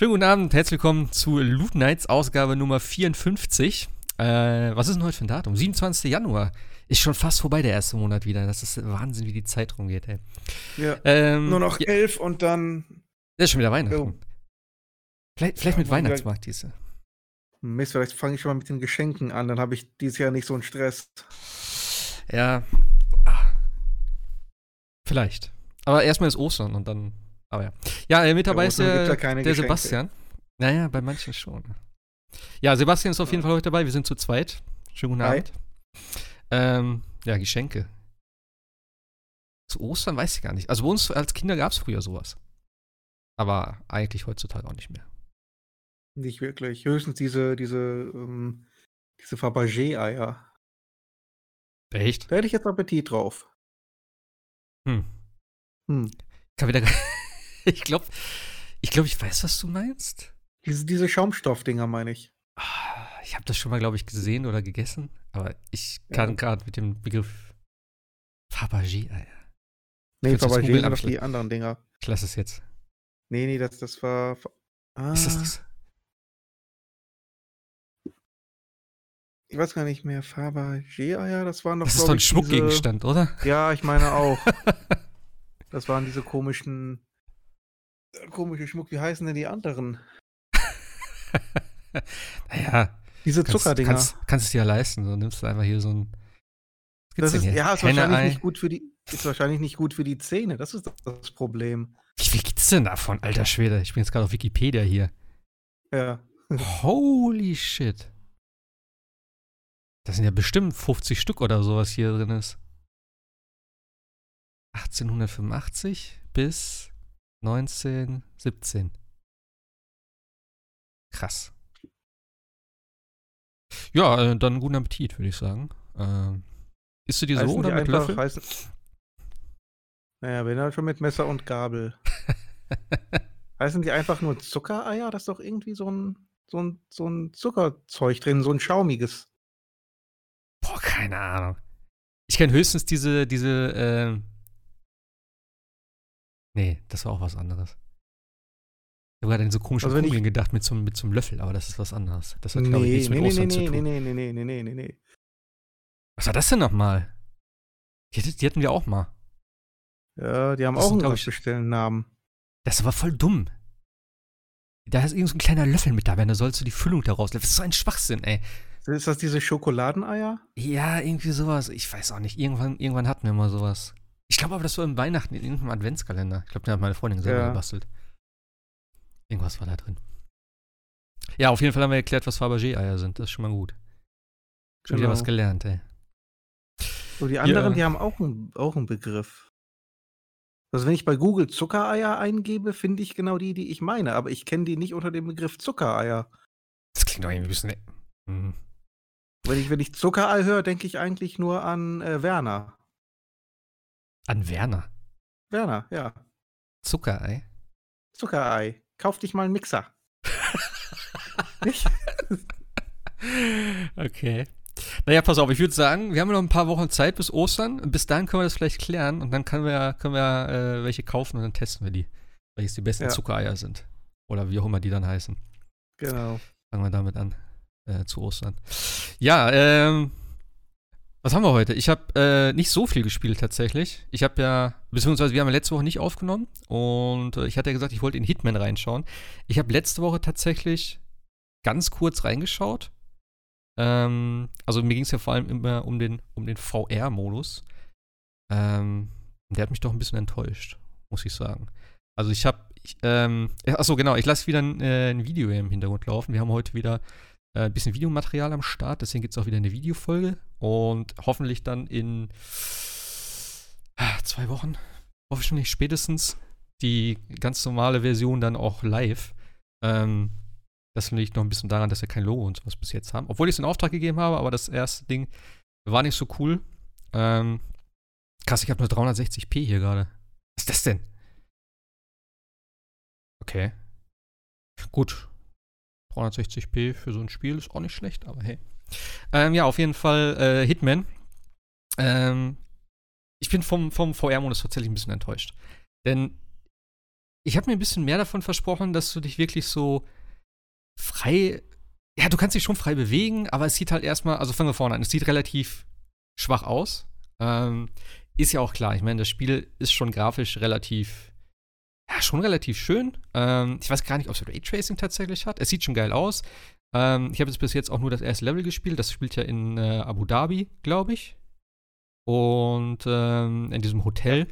Schönen guten Abend, herzlich willkommen zu Loot Nights Ausgabe Nummer 54. Äh, was ist denn heute für ein Datum? 27. Januar. Ist schon fast vorbei der erste Monat wieder. Das ist Wahnsinn, wie die Zeit rumgeht, ey. Ja. Ähm, Nur noch ja, elf und dann. das ist schon wieder Weihnachten. Jo. Vielleicht, vielleicht Ja, mit Weihnachtsmarkt diese. Mist, vielleicht fange ich schon mal mit den Geschenken an, dann habe ich dieses Jahr nicht so einen Stress. Ja. Ah. Vielleicht. Aber erstmal ist Ostern und dann. Aber ja. Ja, äh, mit dabei Ja, ist der, der Geschenke. Sebastian. Naja, bei manchen schon. Ja, Sebastian ist auf jeden. Fall heute dabei. Wir sind zu zweit. Schönen guten Hi. Abend. Ähm, ja, Geschenke. Zu Ostern weiß ich gar nicht. Also bei uns als Kinder gab es früher sowas. Aber eigentlich heutzutage auch nicht mehr. Nicht wirklich. Höchstens diese, diese, ähm, diese Fabergé-Eier. Echt? Da hätte ich jetzt Appetit drauf. Hm. Hm. Kann wieder. ich glaube, ich glaube, ich weiß, was du meinst. Diese, diese Schaumstoffdinger meine ich. Ah, Ich habe das schon mal, glaube ich, gesehen oder gegessen, aber ich kann Ja. gerade mit dem Begriff Fabergé-Eier. Nee, Kannst du das Fabergé sind doch die anderen Dinger. Ich lasse es jetzt. Nee, nee, das, das war. Ah, Ist das das? Ich weiß gar nicht mehr. Fabergé-Eier, das waren doch. Das ist doch ein Schmuckgegenstand, oder? Diese, ja, ich meine auch. das waren diese komischen. Komische Schmuck. Wie heißen denn die anderen? naja, Diese kannst, Zuckerdinger. kannst, kannst es dir ja leisten. So nimmst du einfach hier so ein. Das ist, ja, ist wahrscheinlich nicht gut für die, ist wahrscheinlich nicht gut für die Zähne. Das ist das, das Problem. Wie viel gibt's denn davon, alter Schwede? Ich bin jetzt gerade auf Wikipedia hier. Ja. Holy shit. Das sind ja bestimmt 50 Stück oder sowas hier drin ist. 1885 bis 1917. Krass. Ja, äh, dann guten Appetit, würde ich sagen. Ähm, isst du die so Heißen oder die mit einfach, Löffel? heißen, naja, wenn dann schon mit Messer und Gabel. Heißen die einfach nur Zuckereier? Das ist doch irgendwie so ein, so ein, so ein Zuckerzeug drin, so ein schaumiges. Boah, keine Ahnung. Ich kenne höchstens diese, diese, ähm. Nee, das war auch was anderes. Ich habe gerade an so komische Also Kugeln gedacht mit so, mit so einem Löffel, aber das ist was anderes. Das hat, glaube ich, Nee, nichts nee, mit nee, Ostern nee, zu nee, tun. nee, nee, nee, nee, nee, nee, nee. Was war das denn nochmal? Die, die hatten wir auch mal. Ja, die haben Das auch einen ich- speziellen Namen. Das aber voll dumm. Da ist irgend so ein kleiner Löffel mit dabei, da sollst du die Füllung daraus. Das ist so ein Schwachsinn, ey. Ist das diese Schokoladeneier? Ja, irgendwie sowas. Ich weiß auch nicht. Irgendwann, irgendwann hatten wir mal sowas. Ich glaube aber, das war im Weihnachten in irgendeinem Adventskalender. Ich glaube, den hat meine Freundin selber Ja. gebastelt. Irgendwas war da drin. Ja, auf jeden Fall haben wir erklärt, was Fabergé-Eier sind. Das ist schon mal gut. Schon wieder Genau. was gelernt, ey. So, die anderen, Ja. die haben auch einen, auch einen Begriff. Also wenn ich bei Google Zuckereier eingebe, finde ich genau die, die ich meine. Aber ich kenne die nicht unter dem Begriff Zuckereier. Das klingt doch irgendwie ein bisschen. Hm. Wenn ich, wenn ich Zuckerei höre, denke ich eigentlich nur an äh, Werner. An Werner. Werner, ja. Zuckerei. Zuckerei. Kauf dich mal einen Mixer. Nicht? Okay. Naja, pass auf, ich würde sagen, wir haben noch ein paar Wochen Zeit bis Ostern. Bis dahin können wir das vielleicht klären und dann können wir, können wir äh, welche kaufen und dann testen wir die. Welches die besten Ja. Zuckereier sind. Oder wie auch immer die dann heißen. Genau. Fangen wir damit an. Äh, zu Ostern. Ja, ähm. Was haben wir heute? Ich habe äh, nicht so viel gespielt tatsächlich. Ich habe ja, beziehungsweise wir haben letzte Woche nicht aufgenommen und äh, ich hatte ja gesagt, ich wollte in Hitman reinschauen. Ich habe letzte Woche tatsächlich ganz kurz reingeschaut. Ähm, also mir ging es ja vor allem immer um den, um den VR-Modus. Ähm, der hat mich doch ein bisschen enttäuscht, muss ich sagen. Also ich habe, ähm, achso genau, ich lasse wieder ein, äh, ein Video im Hintergrund laufen. Wir haben heute wieder ein bisschen Videomaterial am Start, deswegen gibt es auch wieder eine Videofolge und hoffentlich dann in ah, zwei Wochen, hoffentlich spätestens, die ganz normale Version dann auch live. Ähm, das liegt noch ein bisschen daran, dass wir kein Logo und sowas bis jetzt haben. Obwohl ich es in Auftrag gegeben habe, aber das erste Ding war nicht so cool. Ähm, krass, ich habe nur 360p hier gerade. Was ist das denn? Okay. Gut. 360p für so ein Spiel ist auch nicht schlecht, aber hey. Ähm, ja, auf jeden Fall äh, Hitman. Ähm, ich bin vom, vom VR-Modus tatsächlich ein bisschen enttäuscht. Denn ich habe mir ein bisschen mehr davon versprochen, dass du dich wirklich so frei, ja, du kannst dich schon frei bewegen, aber es sieht halt erstmal, also fangen wir vorne an, es sieht relativ schwach aus. Ähm, ist ja auch klar, ich meine, das Spiel ist schon grafisch relativ, ja, schon relativ schön. Ähm, ich weiß gar nicht, ob es Raytracing tatsächlich hat. Es sieht schon geil aus. Ähm, ich habe jetzt bis jetzt auch nur das erste Level gespielt. Das spielt ja in äh, Abu Dhabi, glaube ich. Und ähm, in diesem Hotel.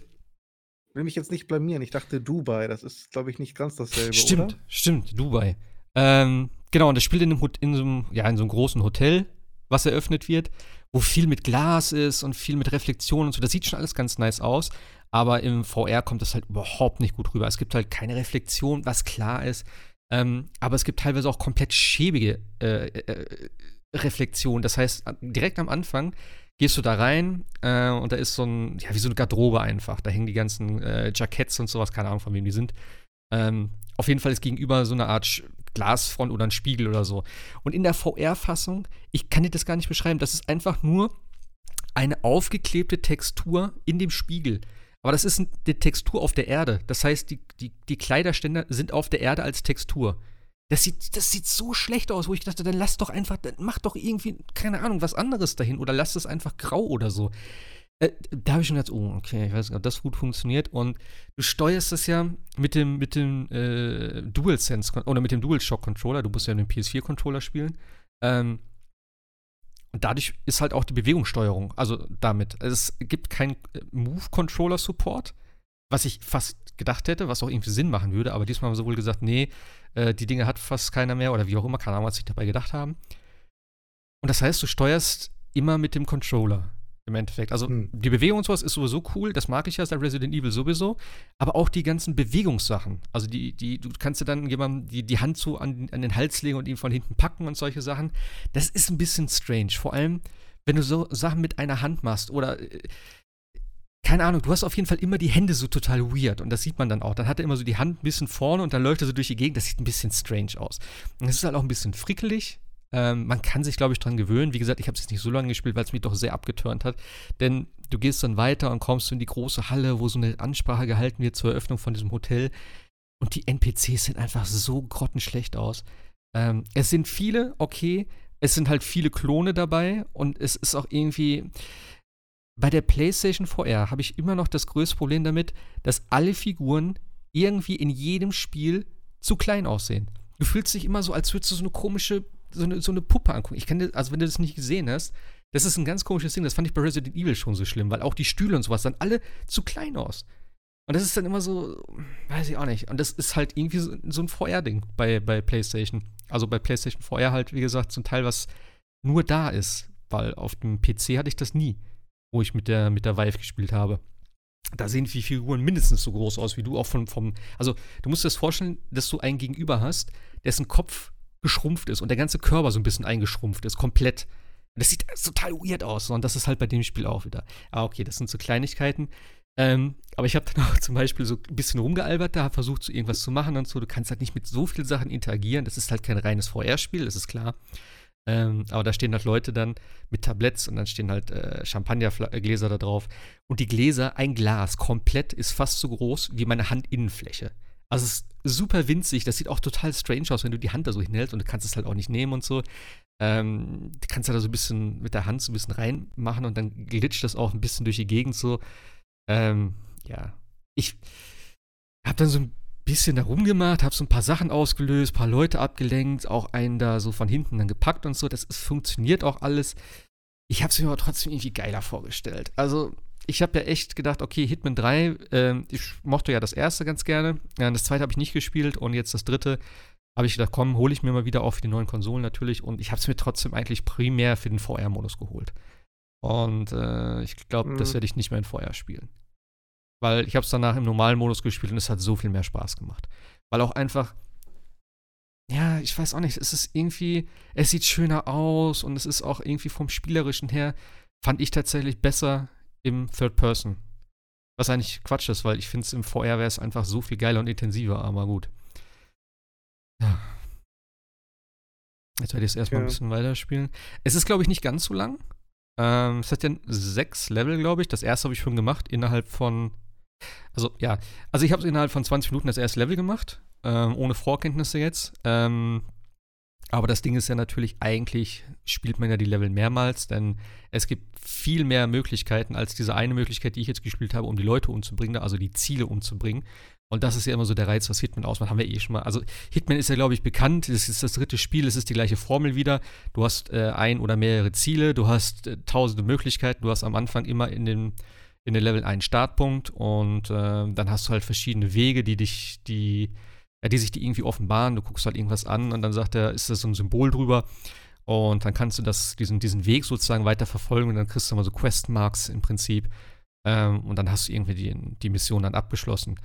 Will mich jetzt nicht blamieren. Ich dachte Dubai. Das ist, glaube ich, nicht ganz dasselbe. Stimmt, oder? stimmt, Dubai. Ähm, genau, und das spielt in, einem, in, so einem, ja, in so einem großen Hotel, was eröffnet wird, wo viel mit Glas ist und viel mit Reflexion und so. Das sieht schon alles ganz nice aus. Aber im VR kommt das halt überhaupt nicht gut rüber. Es gibt halt keine Reflexion, was klar ist. Ähm, aber es gibt teilweise auch komplett schäbige äh, äh, Reflexionen. Das heißt, direkt am Anfang gehst du da rein äh, und da ist so ein, ja, wie so eine Garderobe einfach. Da hängen die ganzen äh, Jacketts und sowas, keine Ahnung, von wem die sind. Ähm, auf jeden Fall ist gegenüber so eine Art Glasfront oder ein Spiegel oder so. Und in der VR-Fassung, ich kann dir das gar nicht beschreiben, das ist einfach nur eine aufgeklebte Textur in dem Spiegel. Aber das ist eine Textur auf der Erde. Das heißt, die, die, die Kleiderständer sind auf der Erde als Textur. Das sieht, das sieht so schlecht aus, wo ich dachte, dann lass doch einfach, dann mach doch irgendwie, keine Ahnung, was anderes dahin oder lass es einfach grau oder so. Äh, da habe ich schon gedacht, oh, okay, ich weiß nicht, ob das gut funktioniert. Und du steuerst das ja mit dem, mit dem äh, DualSense oder mit dem DualShock-Controller. Du musst ja den PS4-Controller spielen. Ähm, dadurch ist halt auch die Bewegungssteuerung, also damit. Es gibt keinen äh, Move-Controller-Support, was ich fast gedacht hätte, was auch irgendwie Sinn machen würde, aber diesmal haben sie wohl gesagt, nee, äh, die Dinge hat fast keiner mehr oder wie auch immer, keine Ahnung, was sie dabei gedacht haben. Und das heißt, du steuerst immer mit dem Controller im Endeffekt. Also hm. die Bewegung und sowas ist sowieso cool, das mag ich ja seit Resident Evil sowieso, aber auch die ganzen Bewegungssachen. Also die, die, du kannst dir dann jemandem die, die Hand so an, an den Hals legen und ihn von hinten packen und solche Sachen. Das ist ein bisschen strange. Vor allem, wenn du so Sachen mit einer Hand machst oder äh, keine Ahnung, du hast auf jeden Fall immer die Hände so total weird und das sieht man dann auch. Dann hat er immer so die Hand ein bisschen vorne und dann läuft er so durch die Gegend. Das sieht ein bisschen strange aus. Und es ist halt auch ein bisschen frickelig, ähm, man kann sich, glaube ich, dran gewöhnen. Wie gesagt, ich habe es jetzt nicht so lange gespielt, weil es mich doch sehr abgeturnt hat. Denn du gehst dann weiter und kommst in die große Halle, wo so eine Ansprache gehalten wird zur Eröffnung von diesem Hotel. Und die NPCs sehen einfach so grottenschlecht aus. Ähm, es sind viele, okay. Es sind halt viele Klone dabei und es ist auch irgendwie. Bei der PlayStation VR habe ich immer noch das größte Problem damit, dass alle Figuren irgendwie in jedem Spiel zu klein aussehen. Du fühlst dich immer so, als würdest du so eine komische so eine, so eine Puppe angucken. Ich dir, also wenn du das nicht gesehen hast, das ist ein ganz komisches Ding. Das fand ich bei Resident Evil schon so schlimm, weil auch die Stühle und sowas sahen alle zu klein aus. Und das ist dann immer so, weiß ich auch nicht. Und das ist halt irgendwie so, so ein VR-Ding bei, bei PlayStation. Also bei PlayStation VR halt, wie gesagt, zum Teil, was nur da ist. Weil auf dem PC hatte ich das nie, wo ich mit der, mit der Vive gespielt habe. Da sehen die Figuren mindestens so groß aus wie du, auch vom, vom. Also, du musst dir das vorstellen, dass du einen Gegenüber hast, dessen Kopf geschrumpft ist und der ganze Körper so ein bisschen eingeschrumpft ist, komplett. Das sieht total weird aus und das ist halt bei dem Spiel auch wieder. Ah, okay, das sind so Kleinigkeiten. Ähm, aber ich habe dann auch zum Beispiel so ein bisschen rumgealbert, da versucht, so irgendwas zu machen und so. Du kannst halt nicht mit so vielen Sachen interagieren. Das ist halt kein reines VR-Spiel, das ist klar. Ähm, aber da stehen halt Leute dann mit Tabletts und dann stehen halt äh, Champagnergläser da drauf. Und die Gläser, ein Glas komplett, ist fast so groß wie meine Handinnenfläche. Also es ist super winzig. Das sieht auch total strange aus, wenn du die Hand da so hinhältst und du kannst es halt auch nicht nehmen und so. Ähm, du kannst da so ein bisschen mit der Hand so ein bisschen reinmachen und dann glitscht das auch ein bisschen durch die Gegend so. Ähm, ja. Ich habe dann so ein bisschen da rumgemacht, habe so ein paar Sachen ausgelöst, ein paar Leute abgelenkt, auch einen da so von hinten dann gepackt und so. Das ist, funktioniert auch alles. Ich habe es mir aber trotzdem irgendwie geiler vorgestellt. Also ich habe ja echt gedacht, okay, Hitman 3, äh, ich mochte ja das erste ganz gerne. Ja, das zweite habe ich nicht gespielt und jetzt das dritte habe ich gedacht, komm, hole ich mir mal wieder auf für die neuen Konsolen natürlich. Und ich habe es mir trotzdem eigentlich primär für den VR-Modus geholt. Und äh, ich glaube, mhm. das werde ich nicht mehr in VR spielen. Weil ich habe es danach im normalen Modus gespielt und es hat so viel mehr Spaß gemacht. Weil auch einfach, ja, ich weiß auch nicht, es ist irgendwie, es sieht schöner aus und es ist auch irgendwie vom Spielerischen her, fand ich tatsächlich besser im Third Person. Was eigentlich Quatsch ist, weil ich finde es im VR wäre es einfach so viel geiler und intensiver, aber gut. Ja. Jetzt werde ich es erstmal ja. ein bisschen weiterspielen. Es ist, glaube ich, nicht ganz so lang. Ähm, es hat ja sechs Level, glaube ich. Das erste habe ich schon gemacht, innerhalb von Also, ja. Also, ich habe innerhalb von 20 Minuten das erste Level gemacht, ähm, ohne Vorkenntnisse jetzt. Ähm, aber das Ding ist ja natürlich, eigentlich spielt man ja die Level mehrmals, denn es gibt viel mehr Möglichkeiten als diese eine Möglichkeit, die ich jetzt gespielt habe, um die Leute umzubringen, also die Ziele umzubringen. Und das ist ja immer so der Reiz, was Hitman ausmacht. Haben wir eh schon mal. Also Hitman ist ja, glaube ich, bekannt. Es ist das dritte Spiel. Es ist die gleiche Formel wieder. Du hast äh, ein oder mehrere Ziele. Du hast äh, tausende Möglichkeiten. Du hast am Anfang immer in den, in den Level einen Startpunkt. Und äh, dann hast du halt verschiedene Wege, die dich, die, ja, die sich die irgendwie offenbaren. Du guckst halt irgendwas an und dann sagt er, ist das so ein Symbol drüber. Und dann kannst du das, diesen, diesen Weg sozusagen weiter verfolgen und dann kriegst du mal so Questmarks im Prinzip. Ähm, und dann hast du irgendwie die, die Mission dann abgeschlossen.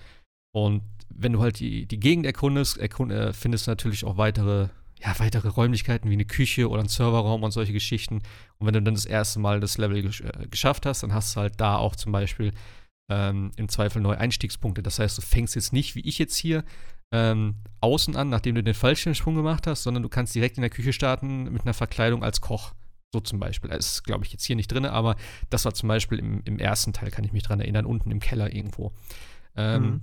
Und wenn du halt die, die Gegend erkundest, erkund, äh, findest du natürlich auch weitere, ja, weitere Räumlichkeiten wie eine Küche oder ein Serverraum und solche Geschichten. Und wenn du dann das erste Mal das Level gesch äh, geschafft hast, dann hast du halt da auch zum Beispiel ähm, im Zweifel neue Einstiegspunkte. Das heißt, du fängst jetzt nicht, wie ich jetzt hier, ähm, außen an, nachdem du den Fallschirmsprung gemacht hast, sondern du kannst direkt in der Küche starten mit einer Verkleidung als Koch. So zum Beispiel. Das ist, glaube ich, jetzt hier nicht drin, aber das war zum Beispiel im, im, ersten Teil, kann ich mich dran erinnern, unten im Keller irgendwo. Ähm, mhm.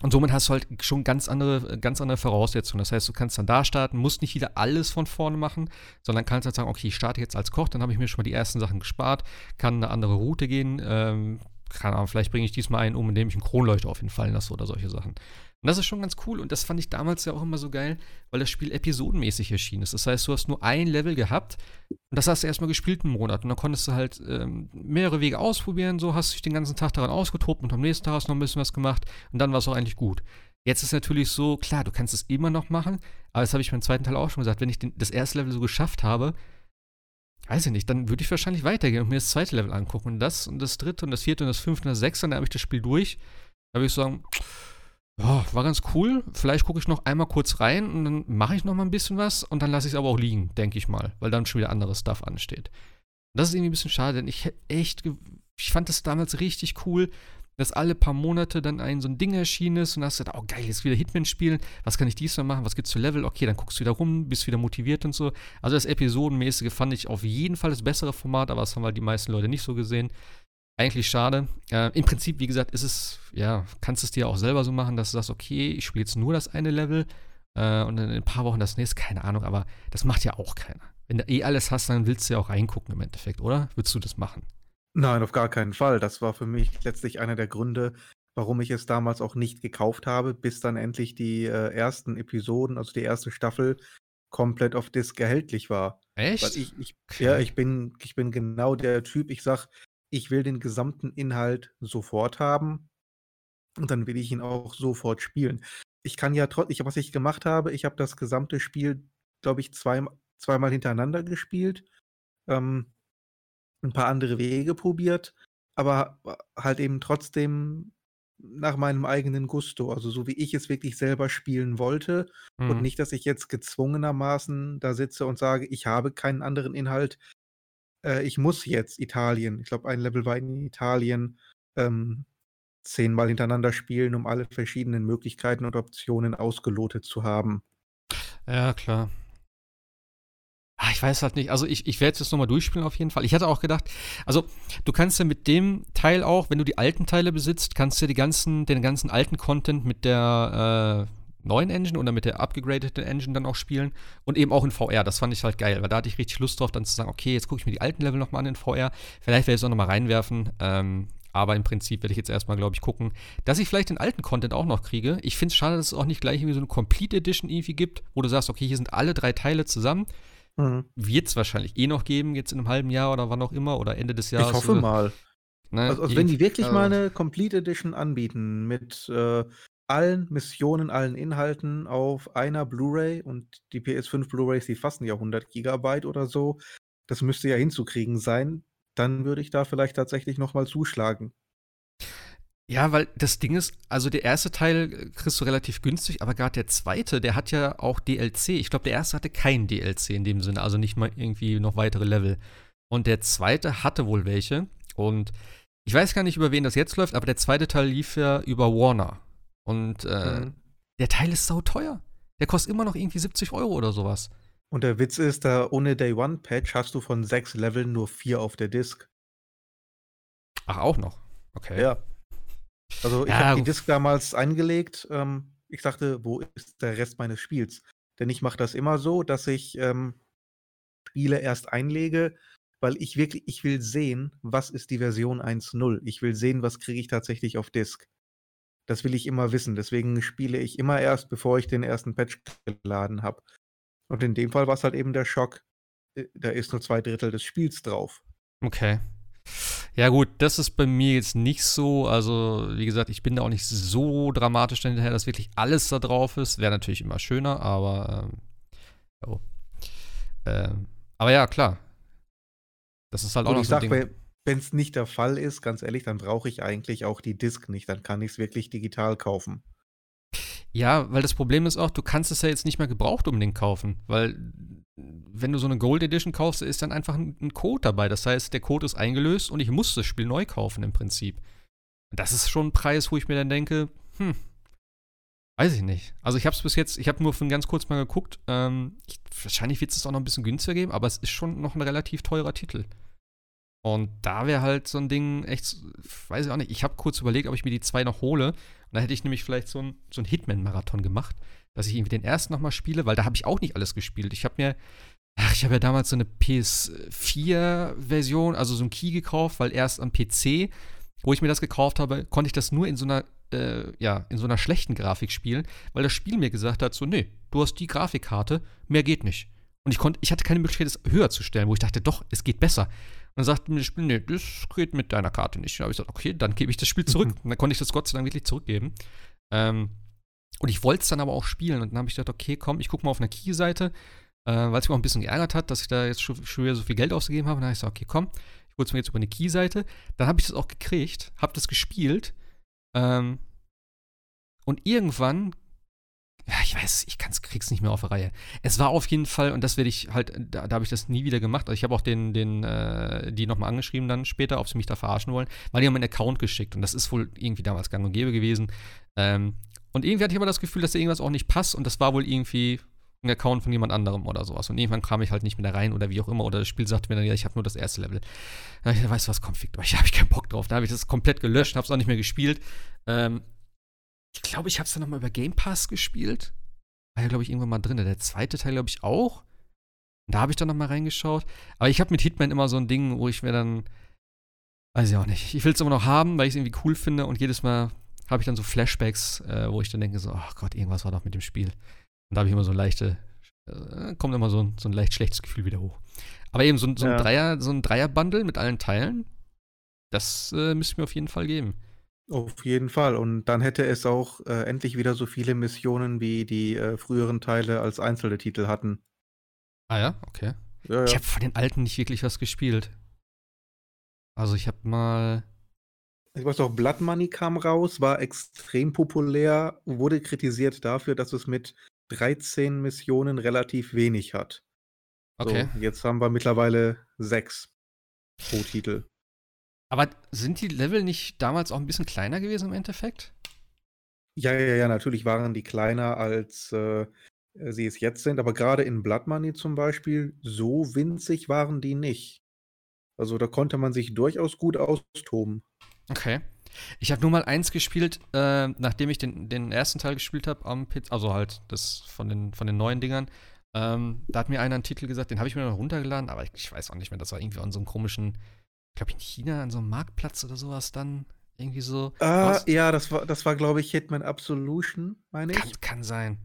Und somit hast du halt schon ganz andere, ganz andere Voraussetzungen. Das heißt, du kannst dann da starten, musst nicht wieder alles von vorne machen, sondern kannst halt sagen, okay, ich starte jetzt als Koch, dann habe ich mir schon mal die ersten Sachen gespart, kann eine andere Route gehen, ähm, keine Ahnung, vielleicht bringe ich diesmal einen um, indem ich einen Kronleuchter auf ihn fallen lasse oder solche Sachen. Und das ist schon ganz cool und das fand ich damals ja auch immer so geil, weil das Spiel episodenmäßig erschienen ist. Das heißt, du hast nur ein Level gehabt und das hast du erstmal gespielt einen Monat und dann konntest du halt ähm, mehrere Wege ausprobieren, so hast du dich den ganzen Tag daran ausgetobt und am nächsten Tag hast du noch ein bisschen was gemacht und dann war es auch eigentlich gut. Jetzt ist natürlich so, klar, du kannst es immer noch machen, aber das habe ich beim zweiten Teil auch schon gesagt, wenn ich den, das erste Level so geschafft habe, weiß ich nicht, dann würde ich wahrscheinlich weitergehen und mir das zweite Level angucken und das und das dritte und das vierte und das fünfte und das sechste, und dann habe ich das Spiel durch. Da würde ich sagen, ja, war ganz cool. Vielleicht gucke ich noch einmal kurz rein und dann mache ich noch mal ein bisschen was und dann lasse ich es aber auch liegen, denke ich mal, weil dann schon wieder anderes Stuff ansteht. Das ist irgendwie ein bisschen schade, denn ich echt, ich fand das damals richtig cool, dass alle paar Monate dann ein so ein Ding erschienen ist und hast gesagt, oh geil, jetzt wieder Hitman spielen, was kann ich diesmal machen, was gibt's für Level, okay, dann guckst du wieder rum, bist wieder motiviert und so. Also das Episodenmäßige fand ich auf jeden Fall das bessere Format, aber das haben halt die meisten Leute nicht so gesehen. Eigentlich schade. Äh, Im Prinzip, wie gesagt, ist es, ja, kannst es dir auch selber so machen, dass du sagst, okay, ich spiele jetzt nur das eine Level äh, und dann in ein paar Wochen das nächste, keine Ahnung, aber das macht ja auch keiner. Wenn du eh alles hast, dann willst du ja auch reingucken im Endeffekt, oder? Würdest du das machen? Nein, auf gar keinen Fall. Das war für mich letztlich einer der Gründe, warum ich es damals auch nicht gekauft habe, bis dann endlich die äh, ersten Episoden, also die erste Staffel, komplett auf Disc erhältlich war. Echt? Weil ich, ich okay. Ja, ich bin, ich bin genau der Typ, ich sag, ich will den gesamten Inhalt sofort haben und dann will ich ihn auch sofort spielen. Ich kann ja trotzdem, was ich gemacht habe, ich habe das gesamte Spiel, glaube ich, zwei, zweimal hintereinander gespielt, ähm, ein paar andere Wege probiert, aber halt eben trotzdem nach meinem eigenen Gusto, also so wie ich es wirklich selber spielen wollte mhm. und nicht, dass ich jetzt gezwungenermaßen da sitze und sage, ich habe keinen anderen Inhalt, äh, ich muss jetzt Italien, ich glaube, ein Level war in Italien, ähm, zehnmal hintereinander spielen, um alle verschiedenen Möglichkeiten und Optionen ausgelotet zu haben. Ja, klar. Ah, ich weiß halt nicht. Also ich, ich werde es jetzt nochmal durchspielen auf jeden Fall. Ich hatte auch gedacht, also du kannst ja mit dem Teil auch, wenn du die alten Teile besitzt, kannst du die ganzen, den ganzen alten Content mit der äh, neuen Engine oder mit der upgradeten Engine dann auch spielen und eben auch in VR. Das fand ich halt geil, weil da hatte ich richtig Lust drauf, dann zu sagen, okay, jetzt gucke ich mir die alten Level nochmal an in VR. Vielleicht werde ich es auch nochmal reinwerfen. Ähm, aber im Prinzip werde ich jetzt erstmal, glaube ich, gucken, dass ich vielleicht den alten Content auch noch kriege. Ich finde es schade, dass es auch nicht gleich irgendwie so eine Complete Edition irgendwie gibt, wo du sagst, okay, hier sind alle drei Teile zusammen. Mhm. Wird es wahrscheinlich eh noch geben, jetzt in einem halben Jahr oder wann auch immer oder Ende des Jahres. Ich hoffe mal. Ne? Also, also wenn die wirklich äh, mal eine Complete Edition anbieten mit äh, allen Missionen, allen Inhalten auf einer Blu-ray und die PS5 Blu-rays, die fassen ja 100 Gigabyte oder so. Das müsste ja hinzukriegen sein. Dann würde ich da vielleicht tatsächlich noch mal zuschlagen. Ja, weil das Ding ist, also der erste Teil äh, kriegst du relativ günstig, aber gerade der zweite, der hat ja auch DLC. Ich glaube, der erste hatte kein DLC in dem Sinne, also nicht mal irgendwie noch weitere Level. Und der zweite hatte wohl welche. Und ich weiß gar nicht, über wen das jetzt läuft, aber der zweite Teil lief ja über Warner. Und äh, mhm. der Teil ist sau teuer. Der kostet immer noch irgendwie 70 Euro oder sowas. Und der Witz ist, da ohne Day One Patch hast du von sechs Leveln nur vier auf der Disk. Ach, auch noch. Okay. Ja. Also ich Ja, habe die Disk damals eingelegt. Ähm, ich dachte, wo ist der Rest meines Spiels? Denn ich mache das immer so, dass ich ähm, Spiele erst einlege, weil ich wirklich, ich will sehen, was ist die Version 1.0. Ich will sehen, was kriege ich tatsächlich auf Disk. Das will ich immer wissen. Deswegen spiele ich immer erst, bevor ich den ersten Patch geladen habe. Und in dem Fall war es halt eben der Schock. äh, Da ist nur zwei Drittel des Spiels drauf. Okay. Ja, gut, das ist bei mir jetzt nicht so. Also, wie gesagt, ich bin da auch nicht so dramatisch hinterher, dass wirklich alles da drauf ist. Wäre natürlich immer schöner, aber. Ähm, oh. ähm, aber ja, klar. Das ist halt auch Und noch ich so ein Ding. wenn es nicht der Fall ist, ganz ehrlich, dann brauche ich eigentlich auch die Disk nicht. Dann kann ich es wirklich digital kaufen. Ja, weil das Problem ist auch, du kannst es ja jetzt nicht mehr gebraucht unbedingt kaufen, weil wenn du so eine Gold Edition kaufst, ist dann einfach ein, Code dabei. Das heißt, der Code ist eingelöst und ich muss das Spiel neu kaufen im Prinzip. Das ist schon ein Preis, wo ich mir dann denke, hm, weiß ich nicht. Also ich habe es bis jetzt, ich habe nur für ganz kurz mal geguckt. Ähm, ich, wahrscheinlich wird es auch noch ein bisschen günstiger geben, aber es ist schon noch ein relativ teurer Titel. Und da wäre halt so ein Ding echt, weiß ich auch nicht. Ich habe kurz überlegt, ob ich mir die zwei noch hole. Und dann hätte ich nämlich vielleicht so ein, so Hitman-Marathon gemacht, dass ich irgendwie den ersten nochmal spiele, weil da habe ich auch nicht alles gespielt. Ich habe mir, ach, ich habe ja damals so eine PS4-Version, also so ein Key gekauft, weil erst am PC, wo ich mir das gekauft habe, konnte ich das nur in so einer, äh, ja, in so einer schlechten Grafik spielen, weil das Spiel mir gesagt hat, so, nee, du hast die Grafikkarte, mehr geht nicht. Und ich konnte, ich hatte keine Möglichkeit, es höher zu stellen, wo ich dachte, doch, es geht besser. Und dann sagte mir das Spiel, nee, das geht mit deiner Karte nicht. Da habe ich gesagt, okay, dann gebe ich das Spiel zurück. und dann konnte ich das Gott sei Dank wirklich zurückgeben. Ähm, und ich wollte es dann aber auch spielen. Und dann habe ich gedacht, okay, komm, ich gucke mal auf einer Key-Seite, äh, weil es mich auch ein bisschen geärgert hat, dass ich da jetzt schon, schon wieder so viel Geld ausgegeben habe. Und dann habe ich gesagt, okay, komm, ich hole es mir jetzt über eine Key-Seite. Dann habe ich das auch gekriegt, habe das gespielt. Ähm, und irgendwann ja, ich weiß, ich kann's, krieg's nicht mehr auf die Reihe. Es war auf jeden Fall, und das werde ich halt, da, da habe ich das nie wieder gemacht. Also ich habe auch den, den, äh, die nochmal angeschrieben dann später, ob sie mich da verarschen wollen, weil die haben meinen Account geschickt und das ist wohl irgendwie damals gang und gäbe gewesen. Ähm, und irgendwie hatte ich aber das Gefühl, dass da irgendwas auch nicht passt und das war wohl irgendwie ein Account von jemand anderem oder sowas. Und irgendwann kam ich halt nicht mehr da rein oder wie auch immer. Oder das Spiel sagte mir dann, ja, ich habe nur das erste Level. Da ich, weißt du was, komm, euch, da habe ich keinen Bock drauf. Da habe ich das komplett gelöscht, habe es auch nicht mehr gespielt. Ähm, ich glaube, ich habe es dann nochmal über Game Pass gespielt. War ja, glaube ich, irgendwann mal drin. Der zweite Teil, glaube ich, auch. Und da habe ich dann nochmal reingeschaut. Aber ich habe mit Hitman immer so ein Ding, wo ich mir dann. Weiß ich auch nicht. Ich will es immer noch haben, weil ich es irgendwie cool finde. Und jedes Mal habe ich dann so Flashbacks, äh, wo ich dann denke: so, ach Gott, irgendwas war doch mit dem Spiel. Und da habe ich immer so leichte. Äh, kommt immer so ein, so ein leicht schlechtes Gefühl wieder hoch. Aber eben so, ein- so ein Ja. Dreier, so ein Dreier-Bundle mit allen Teilen, das äh, müsste mir auf jeden Fall geben. Auf jeden Fall. Und dann hätte es auch äh, endlich wieder so viele Missionen, wie die äh, früheren Teile als einzelne Titel hatten. Ah ja, okay. Ja, Ich ja. habe von den alten nicht wirklich was gespielt. Also ich habe mal. Ich weiß auch, Blood Money kam raus, war extrem populär, wurde kritisiert dafür, dass es mit 13 Missionen relativ wenig hat. Okay. So, jetzt haben wir mittlerweile sechs pro Titel. Aber sind die Level nicht damals auch ein bisschen kleiner gewesen im Endeffekt? Ja, ja, ja, natürlich waren die kleiner, als äh, sie es jetzt sind, aber gerade in Blood Money zum Beispiel, so winzig waren die nicht. Also da konnte man sich durchaus gut austoben. Okay. Ich habe nur mal eins gespielt, äh, nachdem ich den, den ersten Teil gespielt habe am PC, also halt das von den, von den neuen Dingern. Ähm, da hat mir einer einen Titel gesagt, den habe ich mir noch runtergeladen, aber ich, ich weiß auch nicht mehr, das war irgendwie an so einem komischen, glaube in China, an so einem Marktplatz oder sowas dann. Irgendwie so. Ah, ja, das war, das war glaube ich, Hitman Absolution, meine ich. Kann, kann sein.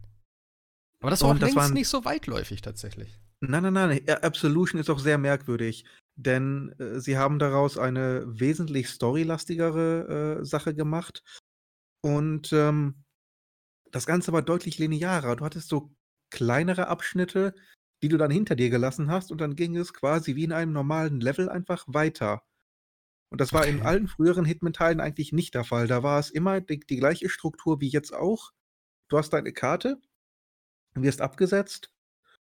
Aber das war Und auch das waren- nicht so weitläufig tatsächlich. Nein, nein, nein. Absolution ist auch sehr merkwürdig, denn äh, sie haben daraus eine wesentlich storylastigere äh, Sache gemacht. Und ähm, das Ganze war deutlich linearer. Du hattest so kleinere Abschnitte, die du dann hinter dir gelassen hast, und dann ging es quasi wie in einem normalen Level einfach weiter. Und das war in Okay. allen früheren Hitman-Teilen eigentlich nicht der Fall. Da war es immer die, die gleiche Struktur wie jetzt auch. Du hast deine Karte, wirst abgesetzt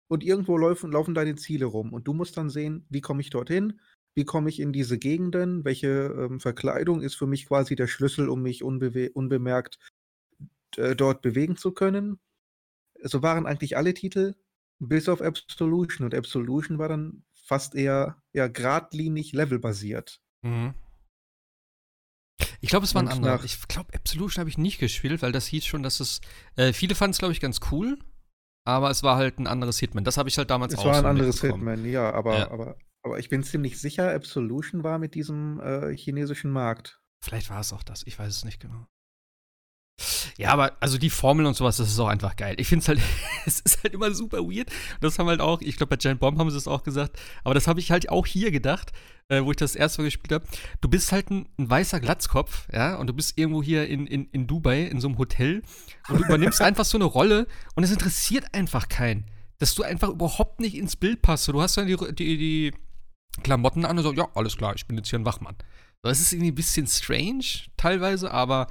und irgendwo laufen, laufen deine Ziele rum. Und du musst dann sehen, wie komme ich dorthin, wie komme ich in diese Gegenden, welche ähm, Verkleidung ist für mich quasi der Schlüssel, um mich unbewe unbemerkt äh, dort bewegen zu können. So waren eigentlich alle Titel, bis auf Absolution. Und Absolution war dann fast eher, eher geradlinig levelbasiert. Mhm. Ich glaube, es war ein anderer. Ich glaube, Absolution habe ich nicht gespielt, weil das hieß schon, dass es. Äh, viele fanden es, glaube ich, ganz cool. Aber es war halt ein anderes Hitman. Das habe ich halt damals Es auch war ein so anderes mitbekommen. Hitman, ja, aber, Ja. aber, aber ich bin ziemlich sicher, Absolution war mit diesem äh, chinesischen Markt. Vielleicht war es auch das. Ich weiß es nicht genau. Ja, aber also die Formel und sowas, das ist auch einfach geil. Ich finde es halt, es ist halt immer super weird. Das haben halt auch, ich glaube, bei Giant Bomb haben sie es auch gesagt, aber das habe ich halt auch hier gedacht, äh, wo ich das erste Mal gespielt habe. Du bist halt ein, ein weißer Glatzkopf, ja, und du bist irgendwo hier in, in, in Dubai in so einem Hotel und du übernimmst einfach so eine Rolle und es interessiert einfach keinen, dass du einfach überhaupt nicht ins Bild passt. Du hast dann die, die, die Klamotten an und so, ja, alles klar, ich bin jetzt hier ein Wachmann. Es ist irgendwie ein bisschen strange teilweise, aber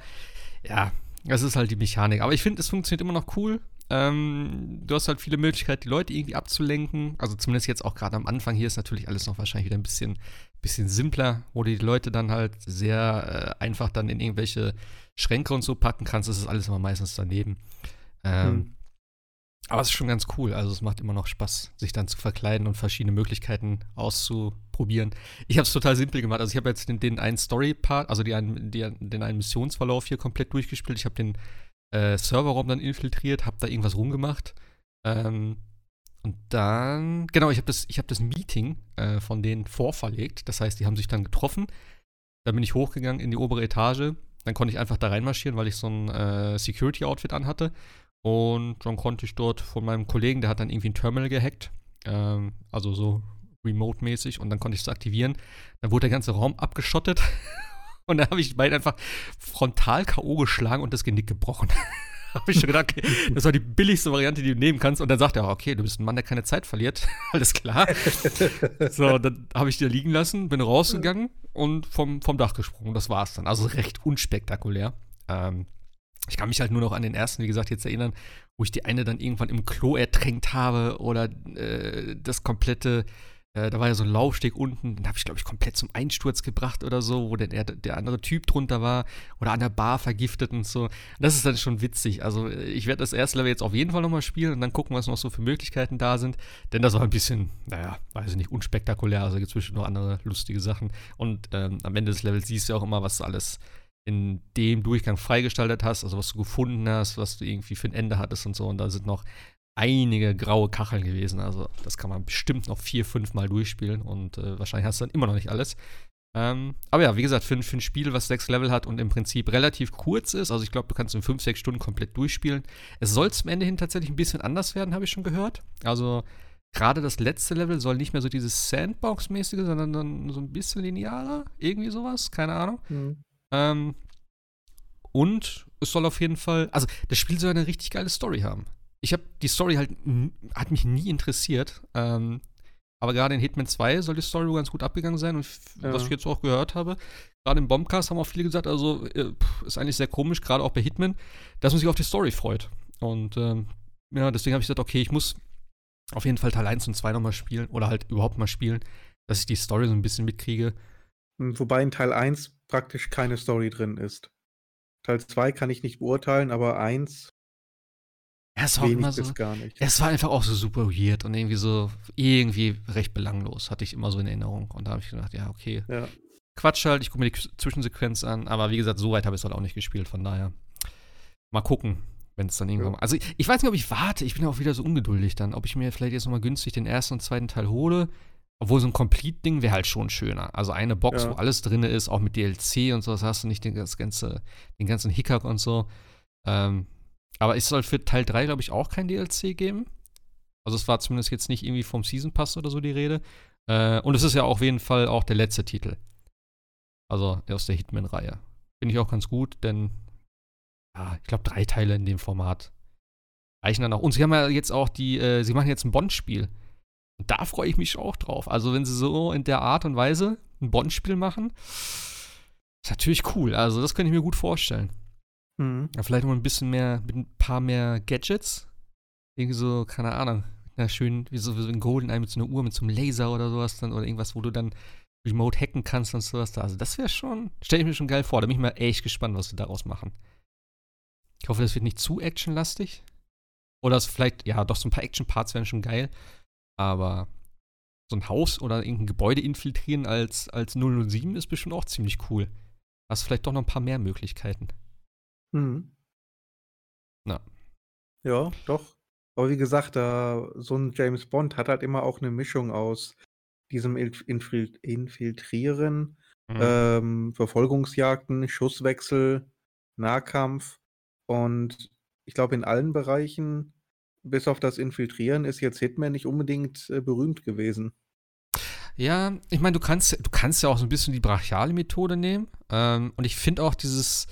ja, das ist halt die Mechanik. Aber ich finde, es funktioniert immer noch cool. Ähm, du hast halt viele Möglichkeiten, die Leute irgendwie abzulenken. Also zumindest jetzt auch gerade am Anfang. Hier ist natürlich alles noch wahrscheinlich wieder ein bisschen, bisschen simpler, wo du die Leute dann halt sehr äh, einfach dann in irgendwelche Schränke und so packen kannst. Das ist alles immer meistens daneben. Ähm, Hm. Aber es ist schon ganz cool. Also es macht immer noch Spaß, sich dann zu verkleiden und verschiedene Möglichkeiten auszuprobieren. Ich habe es total simpel gemacht. Also ich habe jetzt den, den einen Story-Part, also die, einen- die, den einen Missionsverlauf hier komplett durchgespielt. Ich habe den äh, Serverraum dann infiltriert, habe da irgendwas rumgemacht. Ähm, und dann, genau, ich habe das, hab das Meeting äh, von denen vorverlegt. Das heißt, die haben sich dann getroffen. Dann bin ich hochgegangen in die obere Etage. Dann konnte ich einfach da reinmarschieren, weil ich so ein äh, Security-Outfit anhatte. Und dann konnte ich dort von meinem Kollegen, der hat dann irgendwie ein Terminal gehackt. Ähm, also so remote-mäßig. Und dann konnte ich es aktivieren. Dann wurde der ganze Raum abgeschottet. Und dann habe ich die beiden einfach frontal K.O. geschlagen und das Genick gebrochen. habe ich schon gedacht, okay, das war die billigste Variante, die du nehmen kannst. Und dann sagt er, okay, du bist ein Mann, der keine Zeit verliert. Alles klar. So, dann habe ich die da liegen lassen, bin rausgegangen und vom, vom Dach gesprungen. Das war's dann. Also recht unspektakulär. Ähm, ich kann mich halt nur noch an den ersten, wie gesagt, jetzt erinnern, wo ich die eine dann irgendwann im Klo ertränkt habe oder äh, das komplette, äh, da war ja so ein Laufsteg unten, den habe ich, glaube ich, komplett zum Einsturz gebracht oder so, wo der, der, der andere Typ drunter war oder an der Bar vergiftet und so. Das ist dann schon witzig. Also äh, ich werde das erste Level jetzt auf jeden Fall nochmal spielen und dann gucken, was noch so für Möglichkeiten da sind. Denn das war ein bisschen, naja, weiß ich nicht, unspektakulär. Also gibt es noch andere lustige Sachen. Und ähm, am Ende des Levels siehst du auch immer, was du alles in dem Durchgang freigestaltet hast, also was du gefunden hast, was du irgendwie für ein Ende hattest und so. Und da sind noch einige graue Kacheln gewesen. Also das kann man bestimmt noch vier, fünf Mal durchspielen und äh, wahrscheinlich hast du dann immer noch nicht alles. Ähm, aber ja, wie gesagt, für, für ein Spiel, was sechs Level hat und im Prinzip relativ kurz ist, also ich glaube, du kannst in fünf, sechs Stunden komplett durchspielen. Es soll zum Ende hin tatsächlich ein bisschen anders werden, habe ich schon gehört. Also gerade das letzte Level soll nicht mehr so dieses Sandbox-mäßige, sondern dann so ein bisschen linearer, irgendwie sowas, keine Ahnung. Hm. Ähm, und es soll auf jeden Fall, also das Spiel soll eine richtig geile Story haben. Ich habe die Story halt, hat mich nie interessiert. Ähm, aber gerade in Hitman 2 soll die Story wohl ganz gut abgegangen sein. Und Ja. was ich jetzt auch gehört habe, gerade im Bombcast haben auch viele gesagt, also äh, ist eigentlich sehr komisch, gerade auch bei Hitman, dass man sich auf die Story freut. Und ähm, ja, deswegen habe ich gesagt, okay, ich muss auf jeden Fall Teil 1 und 2 nochmal spielen oder halt überhaupt mal spielen, dass ich die Story so ein bisschen mitkriege. Hm, Wobei in Teil 1 praktisch keine Story drin ist. Teil 2 kann ich nicht beurteilen, aber 1 Ja, es war wenig immer so. bis gar nicht. Es war einfach auch so super weird und irgendwie so, irgendwie recht belanglos, hatte ich immer so in Erinnerung. Und da habe ich gedacht, ja, okay, Ja. Quatsch halt, ich gucke mir die Zwischensequenz an, aber wie gesagt, so weit habe ich es halt auch nicht gespielt, von daher. Mal gucken, wenn es dann irgendwann Ja. Also ich, ich weiß nicht, ob ich warte, ich bin auch wieder so ungeduldig dann, ob ich mir vielleicht jetzt nochmal günstig den ersten und zweiten Teil hole. Obwohl so ein Complete-Ding wäre halt schon schöner. Also eine Box, Ja. wo alles drin ist, auch mit DLC und so, das hast du nicht den, das ganze, den ganzen Hickhack und so. Ähm, aber es soll für Teil 3, glaube ich, auch kein DLC geben. Also es war zumindest jetzt nicht irgendwie vom Season Pass oder so die Rede. Äh, und es ist ja auf jeden Fall auch der letzte Titel. Also aus der Hitman-Reihe. Finde ich auch ganz gut, denn ja, ich glaube, drei Teile in dem Format reichen dann auch. Und sie haben ja jetzt auch die, äh, sie machen jetzt ein Bond-Spiel. Und da freue ich mich auch drauf. Also, wenn sie so in der Art und Weise ein Bond-Spiel machen, ist natürlich cool. Also, das könnte ich mir gut vorstellen. Hm. Ja, vielleicht noch ein bisschen mehr, mit ein paar mehr Gadgets. Irgendwie so, keine Ahnung, einer schönen, wie so, wie so ein Goldeneye mit so einer Uhr, mit so einem Laser oder sowas dann, oder irgendwas, wo du dann remote hacken kannst und sowas da. Also das wäre schon, stelle ich mir schon geil vor. Da bin ich mal echt gespannt, was sie daraus machen. Ich hoffe, das wird nicht zu actionlastig. Oder es vielleicht, ja, doch so ein paar Action-Parts wären schon geil. Aber so ein Haus oder irgendein Gebäude infiltrieren als, als 007 ist bestimmt auch ziemlich cool. hast vielleicht doch noch ein paar mehr Möglichkeiten. Mhm. Na. Ja, doch. Aber wie gesagt, da so ein James Bond hat halt immer auch eine Mischung aus diesem Inf Infil Infiltrieren, Mhm. ähm, Verfolgungsjagden, Schusswechsel, Nahkampf und ich glaube, in allen Bereichen, bis auf das Infiltrieren, ist jetzt Hitman nicht unbedingt, äh, berühmt gewesen. Ja, ich meine, du kannst, du kannst ja auch so ein bisschen die brachiale Methode nehmen. Ähm, und ich finde auch dieses,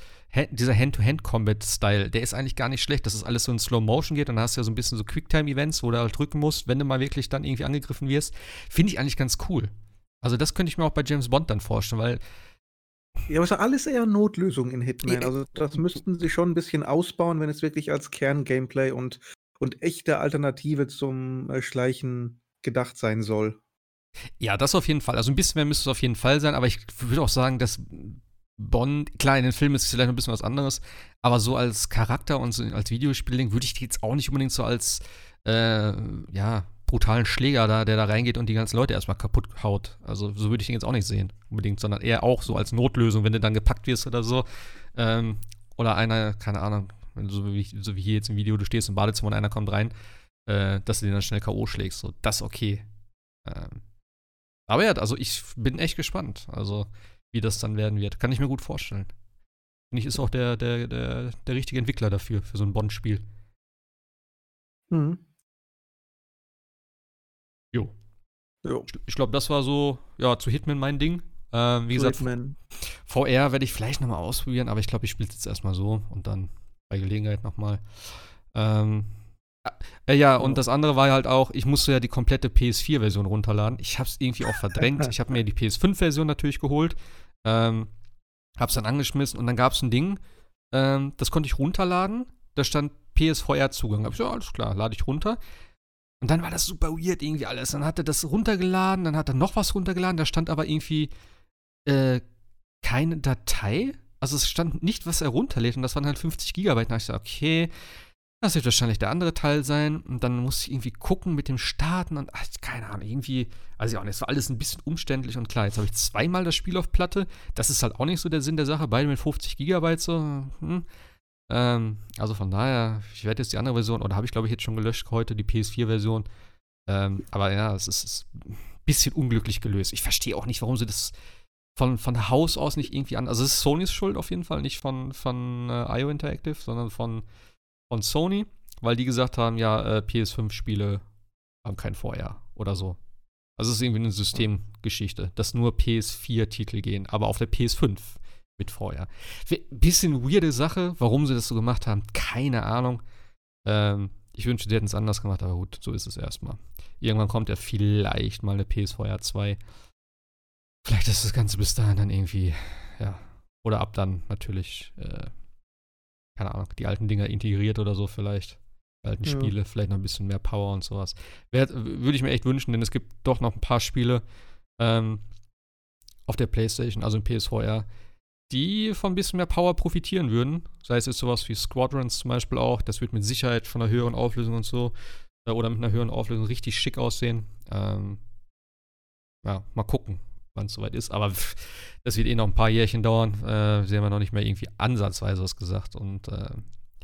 dieser Hand-to-Hand-Combat-Style, der ist eigentlich gar nicht schlecht, dass es alles so in Slow Motion geht. Dann hast du ja so ein bisschen so Quicktime-Events, wo du halt drücken musst, wenn du mal wirklich dann irgendwie angegriffen wirst. Finde ich eigentlich ganz cool. Also, das könnte ich mir auch bei James Bond dann vorstellen, weil Ja, aber es ist alles eher Notlösungen in Hitman. Ja. Also, das müssten sie schon ein bisschen ausbauen, wenn es wirklich als Kern-Gameplay und und echte Alternative zum, äh, Schleichen gedacht sein soll. Ja, das auf jeden Fall. Also ein bisschen mehr müsste es auf jeden Fall sein, aber ich würde auch sagen, dass Bond, klar, in den Filmen ist es vielleicht ein bisschen was anderes, aber so als Charakter und so als Videospielding würde ich die jetzt auch nicht unbedingt so als, äh, ja, brutalen Schläger da, der da reingeht und die ganzen Leute erstmal kaputt haut. Also so würde ich den jetzt auch nicht sehen, unbedingt, sondern eher auch so als Notlösung, wenn du dann gepackt wirst oder so. Ähm, oder einer, keine Ahnung, so wie, so wie hier jetzt im Video, du stehst im Badezimmer und einer kommt rein, äh, dass du den dann schnell K.O. schlägst. So, das okay. Ähm, aber ja, also ich bin echt gespannt, also wie das dann werden wird. Kann ich mir gut vorstellen. Finde ich, ist auch der, der, der, der richtige Entwickler dafür, für so ein Bond-Spiel. Mhm. Jo. Jo. Ich, glaube, das war so, ja, zu Hitman mein Ding. Ähm, wie So gesagt, Hitman. VR werde ich vielleicht nochmal ausprobieren, aber ich glaube, ich spiele es jetzt erstmal so und dann bei Gelegenheit nochmal. Ähm, äh, ja, und das andere war halt auch, ich musste ja die komplette PS4-Version runterladen. Ich habe es irgendwie auch verdrängt. ich habe mir die PS5-Version natürlich geholt, ähm, habe es dann angeschmissen und dann gab es ein Ding, ähm, das konnte ich runterladen. Da stand PSVR-Zugang. Hab ich so, alles klar, lade ich runter. Und dann war das super weird irgendwie alles. Dann hat er das runtergeladen, dann hat er noch was runtergeladen. Da stand aber irgendwie äh, keine Datei. Also es stand nicht, was er runterlädt. Und das waren halt 50 Gigabyte. Hab ich gesagt, okay, das wird wahrscheinlich der andere Teil sein. Und dann musste ich irgendwie gucken mit dem Starten und ach, keine Ahnung, irgendwie, also ja, es war alles ein bisschen umständlich und klar. Jetzt habe ich zweimal das Spiel auf Platte. Das ist halt auch nicht so der Sinn der Sache. Beide mit 50 Gigabyte so. Hm. Ähm, also von daher, ich werde jetzt die andere Version, oder habe ich glaube ich jetzt schon gelöscht heute, die PS4-Version. Ähm, aber ja, es ist, ist ein bisschen unglücklich gelöst. Ich verstehe auch nicht, warum sie das von, von Haus aus nicht irgendwie an. Also es ist Sonys Schuld auf jeden Fall, nicht von, von äh, IO Interactive, sondern von, von Sony, weil die gesagt haben, ja, äh, PS5-Spiele haben kein VR oder so. Also es ist irgendwie eine Systemgeschichte, dass nur PS4-Titel gehen, aber auf der PS5 mit. We- Bisschen weirde Sache, warum sie das so gemacht haben, keine Ahnung. Ähm, ich wünschte, die hätten es anders gemacht, aber gut, so ist es erstmal. Irgendwann kommt ja vielleicht mal eine PSVR 2. Vielleicht ist das Ganze bis dahin dann irgendwie, ja. Oder ab dann natürlich, äh, keine Ahnung, die alten Dinger integriert oder so vielleicht. Die alten Ja. Spiele, vielleicht noch ein bisschen mehr Power und sowas. Würde ich mir echt wünschen, denn es gibt doch noch ein paar Spiele ähm, auf der Playstation, also im PSVR, die von ein bisschen mehr Power profitieren würden. Sei es jetzt sowas wie Squadrons zum Beispiel auch. Das wird mit Sicherheit von einer höheren Auflösung und so äh, oder mit einer höheren Auflösung richtig schick aussehen. Ähm, ja, mal gucken, wann es soweit ist. Aber pff, das wird eh noch ein paar Jährchen dauern. Äh, sie haben ja noch nicht mehr irgendwie ansatzweise was gesagt. Und äh,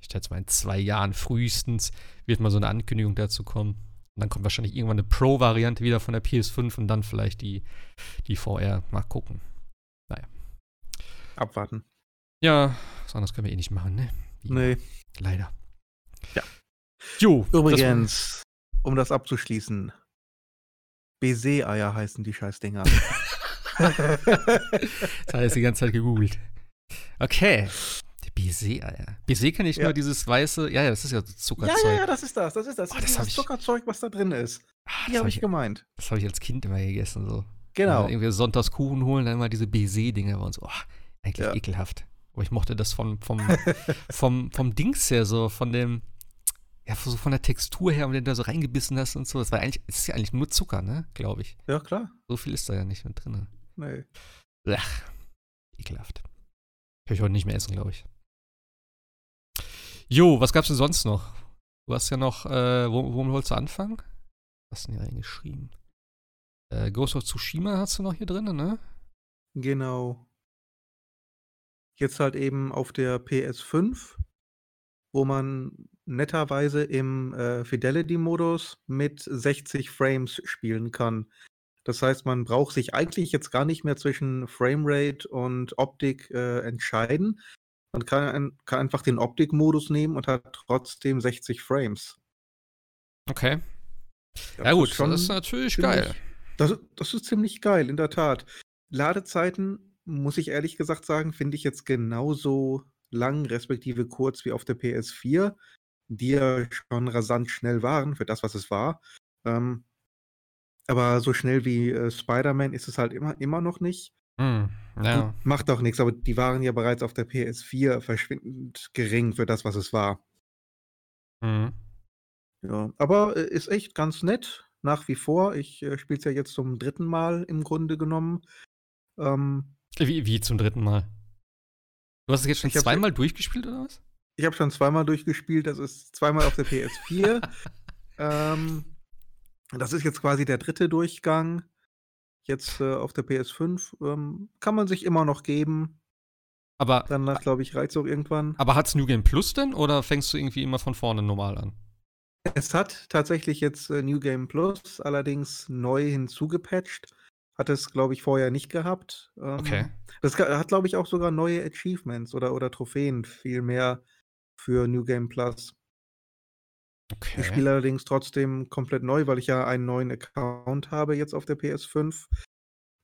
ich schätze mal, in zwei Jahren frühestens wird mal so eine Ankündigung dazu kommen. Und dann kommt wahrscheinlich irgendwann eine Pro-Variante wieder von der PS5 und dann vielleicht die, die VR. Mal gucken. Abwarten. Ja, was anderes können wir eh nicht machen, ne? Wie Nee. Leider. Ja. Jo, das Übrigens, um das abzuschließen, Baiser-Eier heißen die Scheißdinger. Das hat jetzt die ganze Zeit gegoogelt. Okay. Baiser-Eier. Baiser kenne ich Ja. nur dieses weiße, ja, ja, das ist ja so ja, Zuckerzeug. ja, ja, das ist das. Das ist das. Oh, das das das ich- Zuckerzeug, was da drin ist. Ah, Die das habe habe ich ich, gemeint. das hab ich als Kind immer gegessen. So. Genau. Äh, irgendwie sonntags Kuchen holen, dann immer diese Baiser-Dinger und so. Oh, eigentlich Ja. ekelhaft. Aber ich mochte das vom, vom, vom, vom Dings her so, von dem, ja, so von der Textur her, wenn du da so reingebissen hast und so. Das war eigentlich, es ist ja eigentlich nur Zucker, ne? Glaube ich. Ja, klar. So viel ist da ja nicht mit drin. Nee. Ach, ekelhaft. Kann ich heute nicht mehr essen, glaube ich. Jo, was gab's denn sonst noch? Du hast ja noch, äh, wo, womit wolltest du anfangen? Was hast du denn hier reingeschrieben? Äh, Ghost of Tsushima hast du noch hier drin, ne? Genau. Jetzt halt eben auf der PS5, wo man netterweise im äh, Fidelity-Modus mit 60 Frames spielen kann. Das heißt, man braucht sich eigentlich jetzt gar nicht mehr zwischen Framerate und Optik äh, entscheiden. Man kann, kann einfach den Optik-Modus nehmen und hat trotzdem 60 Frames. Okay. Ja, ja gut, das ist natürlich ziemlich, geil. Das, das ist ziemlich geil, in der Tat. Ladezeiten, muss ich ehrlich gesagt sagen, finde ich jetzt genauso lang, respektive kurz wie auf der PS4, die ja schon rasant schnell waren für das, was es war. Ähm, aber so schnell wie äh, Spider-Man ist es halt immer, immer noch nicht. Mm, ja. Macht auch nichts, aber die waren ja bereits auf der PS4 verschwindend gering für das, was es war. Mhm. Ja, aber äh, ist echt ganz nett, nach wie vor. Ich äh, spiele es ja jetzt zum dritten Mal im Grunde genommen. Ähm, wie, wie zum dritten Mal? Du hast es jetzt schon zweimal durchgespielt, oder was? Ich habe schon zweimal durchgespielt. Das ist zweimal auf der PS4. ähm, das ist jetzt quasi der dritte Durchgang. Jetzt äh, auf der PS5 ähm, kann man sich immer noch geben. Aber danach, glaube ich, reizt auch irgendwann. Aber hat es New Game Plus denn oder fängst du irgendwie immer von vorne normal an? Es hat tatsächlich jetzt äh, New Game Plus, allerdings neu hinzugepatcht. Hat es, glaube ich, vorher nicht gehabt. Ähm, okay. Das hat, glaube ich, auch sogar neue Achievements oder, oder Trophäen viel mehr für New Game Plus. Okay. Ich spiele allerdings trotzdem komplett neu, weil ich ja einen neuen Account habe jetzt auf der PS5.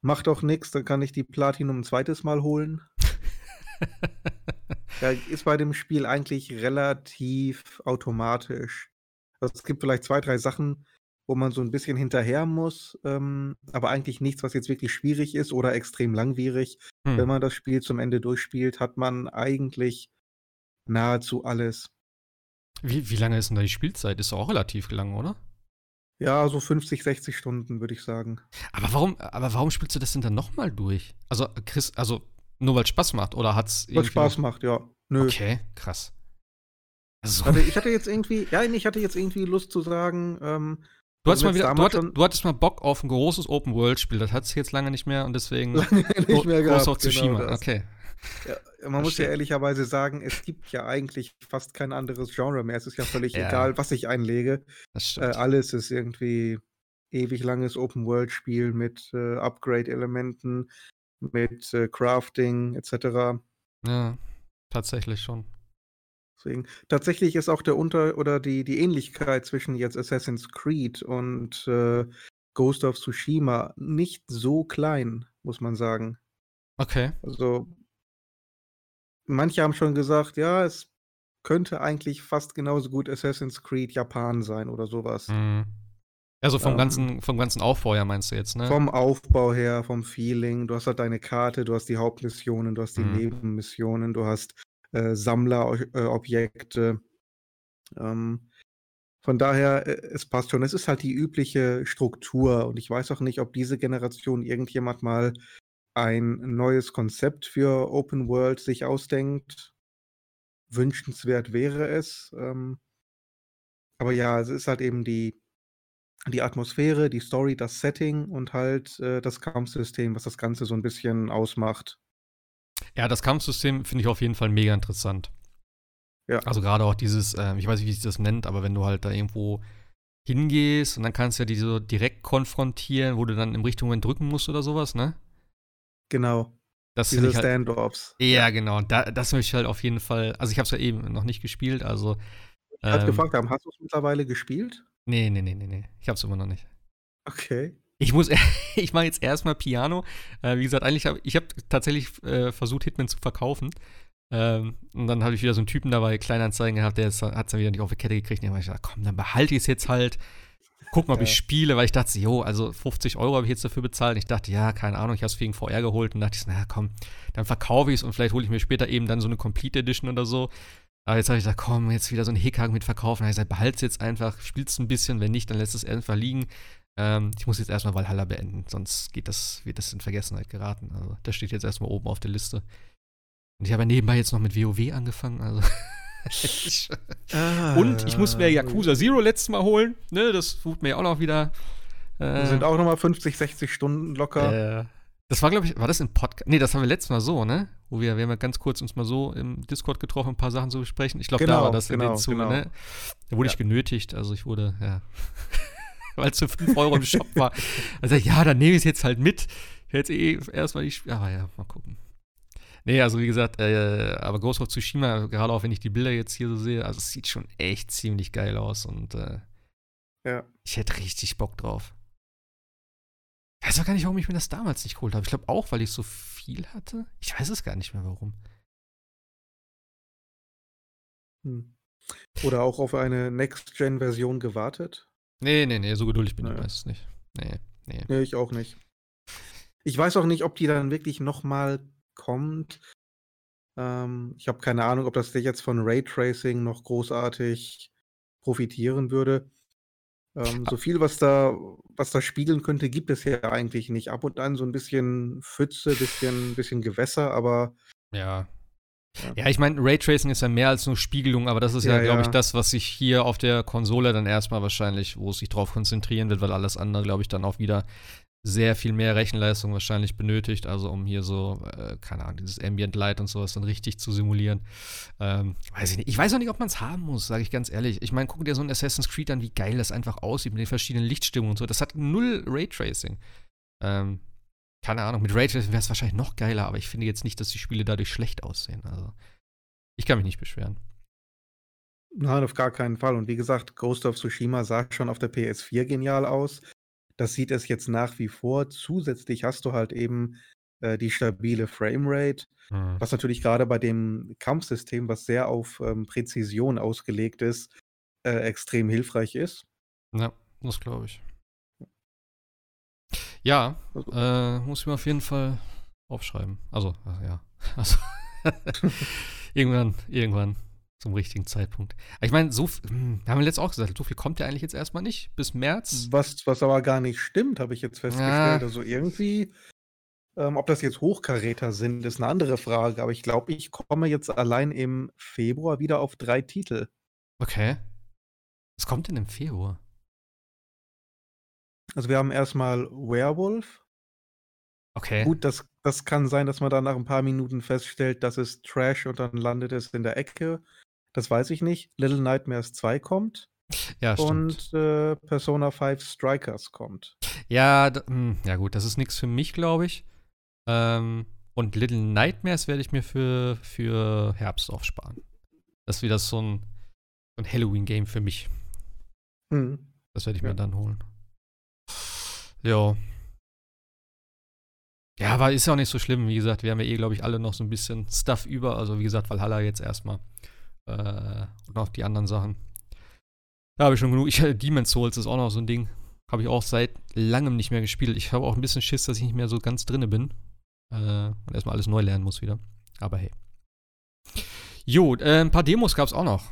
Macht auch nichts, dann kann ich die Platinum ein zweites Mal holen. ja, ist bei dem Spiel eigentlich relativ automatisch. Also, es gibt vielleicht zwei, drei Sachen, wo man so ein bisschen hinterher muss, ähm, aber eigentlich nichts, was jetzt wirklich schwierig ist oder extrem langwierig. Hm. Wenn man das Spiel zum Ende durchspielt, hat man eigentlich nahezu alles. Wie, wie lange ist denn da die Spielzeit? Ist auch relativ lang, oder? Ja, so 50, 60 Stunden, würde ich sagen. Aber warum, aber warum spielst du das denn dann nochmal durch? Also, Chris, also nur weil es Spaß macht oder hat es. Weil Spaß macht, ja. Nö. Okay, krass. Also, also, ich hatte jetzt irgendwie, ja, ich hatte jetzt irgendwie Lust zu sagen, ähm, Du hattest, mal wieder, du, hattest, du hattest mal Bock auf ein großes Open-World-Spiel. Das hat es jetzt lange nicht mehr und deswegen. Lange nicht mehr gehabt, auf Tsushima. Genau okay. Ja, man muss ja ehrlicherweise sagen, es gibt ja eigentlich fast kein anderes Genre mehr. Es ist ja völlig ja. egal, was ich einlege. Äh, alles ist irgendwie ewig langes Open-World-Spiel mit äh, Upgrade-Elementen, mit äh, Crafting etc. Ja, tatsächlich schon. Deswegen, tatsächlich ist auch der Unter- oder die, die Ähnlichkeit zwischen jetzt Assassin's Creed und äh, Ghost of Tsushima nicht so klein, muss man sagen. Okay. Also manche haben schon gesagt, ja, es könnte eigentlich fast genauso gut Assassin's Creed Japan sein oder sowas. Mhm. Also vom, ähm, ganzen, vom ganzen Aufbau her meinst du jetzt, ne? Vom Aufbau her, vom Feeling. Du hast halt deine Karte, du hast die Hauptmissionen, du hast die mhm. Nebenmissionen, du hast äh, Sammlerobjekte. Ähm, von daher, äh, es passt schon. Es ist halt die übliche Struktur und ich weiß auch nicht, ob diese Generation irgendjemand mal ein neues Konzept für Open World sich ausdenkt. Wünschenswert wäre es. Ähm, aber ja, es ist halt eben die, die Atmosphäre, die Story, das Setting und halt äh, das Kampfsystem, was das Ganze so ein bisschen ausmacht. Ja, das Kampfsystem finde ich auf jeden Fall mega interessant. Ja. Also gerade auch dieses, äh, ich weiß nicht, wie sich das nennt, aber wenn du halt da irgendwo hingehst und dann kannst du ja die so direkt konfrontieren, wo du dann in Richtung drücken musst oder sowas, ne? Genau. Das Diese halt, Standoffs. Ja, genau. Da, das möchte ich halt auf jeden Fall. Also ich habe es ja eben noch nicht gespielt, also. Ich ähm, gefragt haben, hast du es mittlerweile gespielt? Nee, nee, nee, nee, nee. Ich habe es immer noch nicht. Okay. Ich muss, ich mache jetzt erstmal Piano. Äh, wie gesagt, eigentlich habe ich habe tatsächlich äh, versucht, Hitman zu verkaufen. Ähm, und dann habe ich wieder so einen Typen dabei, Kleinanzeigen gehabt, der hat es dann wieder nicht auf die Kette gekriegt. Und dann habe ich gesagt, komm, dann behalte ich es jetzt halt gucken, ob ja. ich spiele, weil ich dachte, jo, also 50 Euro habe ich jetzt dafür bezahlt. Und ich dachte, ja, keine Ahnung, ich habe es wegen VR geholt und dachte ich, naja, komm, dann verkaufe ich es und vielleicht hole ich mir später eben dann so eine Complete Edition oder so. Aber jetzt habe ich gesagt, komm, jetzt wieder so ein Hickhack mit verkaufen. Da habe ich gesagt, behalte es jetzt einfach, spielst ein bisschen, wenn nicht, dann lässt es einfach liegen. Ähm, ich muss jetzt erstmal Valhalla beenden, sonst geht das, wird das in Vergessenheit geraten. Also, das steht jetzt erstmal oben auf der Liste. Und ich habe ja nebenbei jetzt noch mit WoW angefangen, also. ah, und ich muss mir Yakuza Zero letztes Mal holen. Ne, das tut mir auch noch wieder. Äh, sind auch nochmal 50, 60 Stunden locker. Äh, das war, glaube ich, war das im Podcast? Nee, das haben wir letztes Mal so, ne? wo wir, wir haben ja ganz kurz uns mal so im Discord getroffen, ein paar Sachen zu besprechen. Ich glaube, genau, da war das genau, in den Zuge, genau. ne? Da wurde ja. ich genötigt, also ich wurde, ja, weil es zu 5 Euro im Shop war. Also ja, dann nehme ich es jetzt halt mit. Ich hätte eh erstmal die, aber ja, mal gucken. Nee, also wie gesagt, äh, aber Ghost of Tsushima, gerade auch wenn ich die Bilder jetzt hier so sehe, also es sieht schon echt ziemlich geil aus und äh, ja. ich hätte richtig Bock drauf. Ich weiß auch gar nicht, warum ich mir das damals nicht geholt habe. Ich glaube auch, weil ich so viel hatte. Ich weiß es gar nicht mehr, warum. Hm. Oder auch auf eine Next-Gen-Version gewartet? Nee, nee, nee, so geduldig bin naja. ich meistens nicht. Nee, nee. Nee, ich auch nicht. Ich weiß auch nicht, ob die dann wirklich nochmal kommt. Ähm, ich habe keine Ahnung, ob das jetzt von Raytracing noch großartig profitieren würde. Ähm, so viel, was da, was da spiegeln könnte, gibt es ja eigentlich nicht. Ab und an so ein bisschen Pfütze, bisschen, bisschen Gewässer, aber. Ja. Ja, ja ich meine, Raytracing ist ja mehr als nur Spiegelung, aber das ist ja, ja glaube ich, das, was sich hier auf der Konsole dann erstmal wahrscheinlich, wo es sich drauf konzentrieren wird, weil alles andere, glaube ich, dann auch wieder sehr viel mehr Rechenleistung wahrscheinlich benötigt, also um hier so, äh, keine Ahnung, dieses Ambient Light und sowas dann richtig zu simulieren. Ähm, weiß ich nicht. Ich weiß auch nicht, ob man es haben muss, sage ich ganz ehrlich. Ich meine, guck dir so ein Assassin's Creed an, wie geil das einfach aussieht mit den verschiedenen Lichtstimmungen und so. Das hat null Raytracing. Ähm, keine Ahnung, mit Raytracing wäre es wahrscheinlich noch geiler, aber ich finde jetzt nicht, dass die Spiele dadurch schlecht aussehen. Also, ich kann mich nicht beschweren. Nein, auf gar keinen Fall. Und wie gesagt, Ghost of Tsushima sah schon auf der PS4 genial aus. Das sieht es jetzt nach wie vor. Zusätzlich hast du halt eben äh, die stabile Framerate, mhm. was natürlich gerade bei dem Kampfsystem, was sehr auf ähm, Präzision ausgelegt ist, äh, extrem hilfreich ist. Ja, das glaube ich. Ja, also, äh, muss ich mir auf jeden Fall aufschreiben. Also, ja. Also, irgendwann, irgendwann zum richtigen Zeitpunkt. Ich meine, so hm, haben wir letztes auch gesagt, so viel kommt ja eigentlich jetzt erstmal nicht bis März. Was, was aber gar nicht stimmt, habe ich jetzt festgestellt. Ja. Also irgendwie, ähm, ob das jetzt Hochkaräter sind, ist eine andere Frage. Aber ich glaube, ich komme jetzt allein im Februar wieder auf drei Titel. Okay. Was kommt denn im Februar? Also wir haben erstmal Werewolf. Okay. Gut, das, das kann sein, dass man dann nach ein paar Minuten feststellt, das ist Trash und dann landet es in der Ecke. Das weiß ich nicht. Little Nightmares 2 kommt. Ja, stimmt. Und äh, Persona 5 Strikers kommt. Ja, hm, ja gut, das ist nichts für mich, glaube ich. Ähm, und Little Nightmares werde ich mir für, für Herbst aufsparen. Das ist wieder so ein, so ein Halloween-Game für mich. Mhm. Das werde ich ja. mir dann holen. Ja. Ja, aber ist ja auch nicht so schlimm. Wie gesagt, wir haben ja eh, glaube ich, alle noch so ein bisschen Stuff über. Also, wie gesagt, Valhalla jetzt erstmal. Äh, und auch die anderen Sachen. Da habe ich schon genug. Ich, Demon's Souls ist auch noch so ein Ding. Habe ich auch seit langem nicht mehr gespielt. Ich habe auch ein bisschen Schiss, dass ich nicht mehr so ganz drinne bin. Äh, und erstmal alles neu lernen muss wieder. Aber hey. Jo, äh, ein paar Demos gab es auch noch.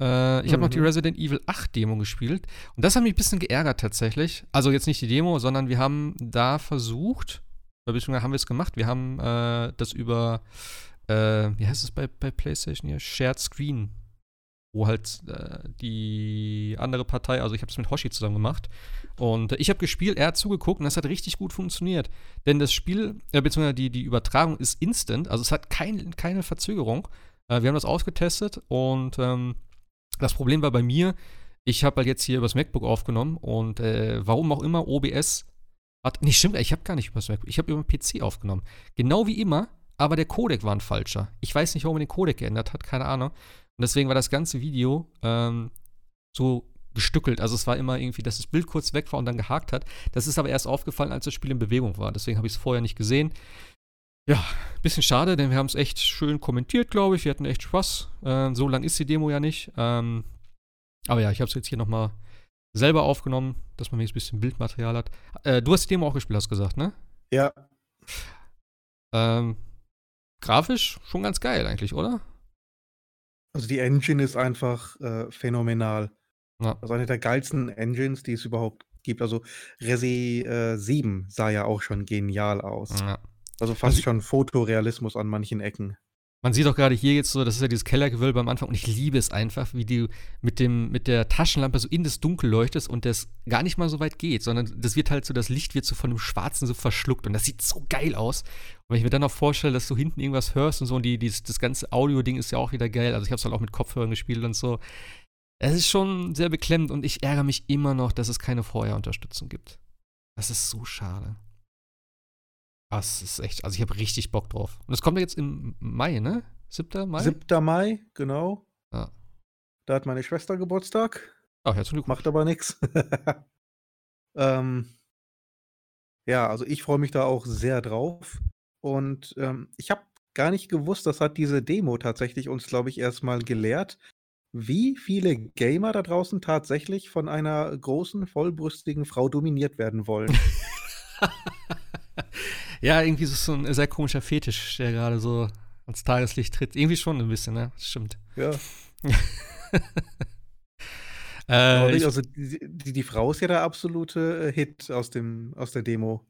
Äh, ich habe mhm. noch die mhm. Resident Evil 8 Demo gespielt. Und das hat mich ein bisschen geärgert tatsächlich. Also jetzt nicht die Demo, sondern wir haben da versucht, beziehungsweise haben wir es gemacht. Wir haben äh, das über äh, wie heißt es bei, bei PlayStation hier? Shared Screen. Wo halt äh, die andere Partei, also ich habe es mit Hoshi zusammen gemacht. Und äh, ich habe gespielt, er hat zugeguckt und das hat richtig gut funktioniert. Denn das Spiel, äh, beziehungsweise die, die Übertragung ist instant, also es hat kein, keine Verzögerung. Äh, wir haben das ausgetestet und ähm, das Problem war bei mir, ich habe halt jetzt hier übers MacBook aufgenommen und äh, warum auch immer OBS hat. Nee, stimmt, ich habe gar nicht übers MacBook, ich habe über den PC aufgenommen. Genau wie immer, aber der Codec war ein falscher. Ich weiß nicht, warum man den Codec geändert hat, keine Ahnung. Und deswegen war das ganze Video ähm, so gestückelt. Also es war immer irgendwie, dass das Bild kurz weg war und dann gehakt hat. Das ist aber erst aufgefallen, als das Spiel in Bewegung war. Deswegen habe ich es vorher nicht gesehen. Ja, bisschen schade, denn wir haben es echt schön kommentiert, glaube ich. Wir hatten echt Spaß. Ähm, so lang ist die Demo ja nicht. Ähm, aber ja, ich habe es jetzt hier nochmal selber aufgenommen, dass man wenigstens ein bisschen Bildmaterial hat. Äh, du hast die Demo auch gespielt, hast du gesagt, ne? Ja. Ähm, grafisch schon ganz geil eigentlich, oder? Also die Engine ist einfach äh, phänomenal. Ja. Also eine der geilsten Engines, die es überhaupt gibt. Also Resi äh, 7 sah ja auch schon genial aus. Ja. Also fast also, schon Fotorealismus an manchen Ecken. Man sieht auch gerade hier jetzt so, das ist ja dieses Kellergewölbe am Anfang und ich liebe es einfach, wie du mit, dem, mit der Taschenlampe so in das Dunkel leuchtest und das gar nicht mal so weit geht, sondern das wird halt so, das Licht wird so von dem Schwarzen so verschluckt und das sieht so geil aus. Und wenn ich mir dann auch vorstelle, dass du hinten irgendwas hörst und so und die, die das ganze Audio-Ding ist ja auch wieder geil, also ich habe es halt auch mit Kopfhörern gespielt und so. Es ist schon sehr beklemmend und ich ärgere mich immer noch, dass es keine Vorher-Unterstützung gibt. Das ist so schade. Das ist echt, also ich habe richtig Bock drauf. Und es kommt ja jetzt im Mai, ne? 7. Mai? 7. Mai, genau. Ja. Da hat meine Schwester Geburtstag. Ach, herzlichen Glückwunsch. Macht aber nichts. ähm, ja, also ich freue mich da auch sehr drauf. Und ähm, ich habe gar nicht gewusst, das hat diese Demo tatsächlich uns, glaube ich, erstmal gelehrt, wie viele Gamer da draußen tatsächlich von einer großen, vollbrüstigen Frau dominiert werden wollen. ja, irgendwie ist es so ein sehr komischer Fetisch, der gerade so ans Tageslicht tritt. Irgendwie schon ein bisschen, ne? Das stimmt. Ja. äh, also die, die, die, Frau ist ja der absolute äh, Hit aus, dem, aus der Demo.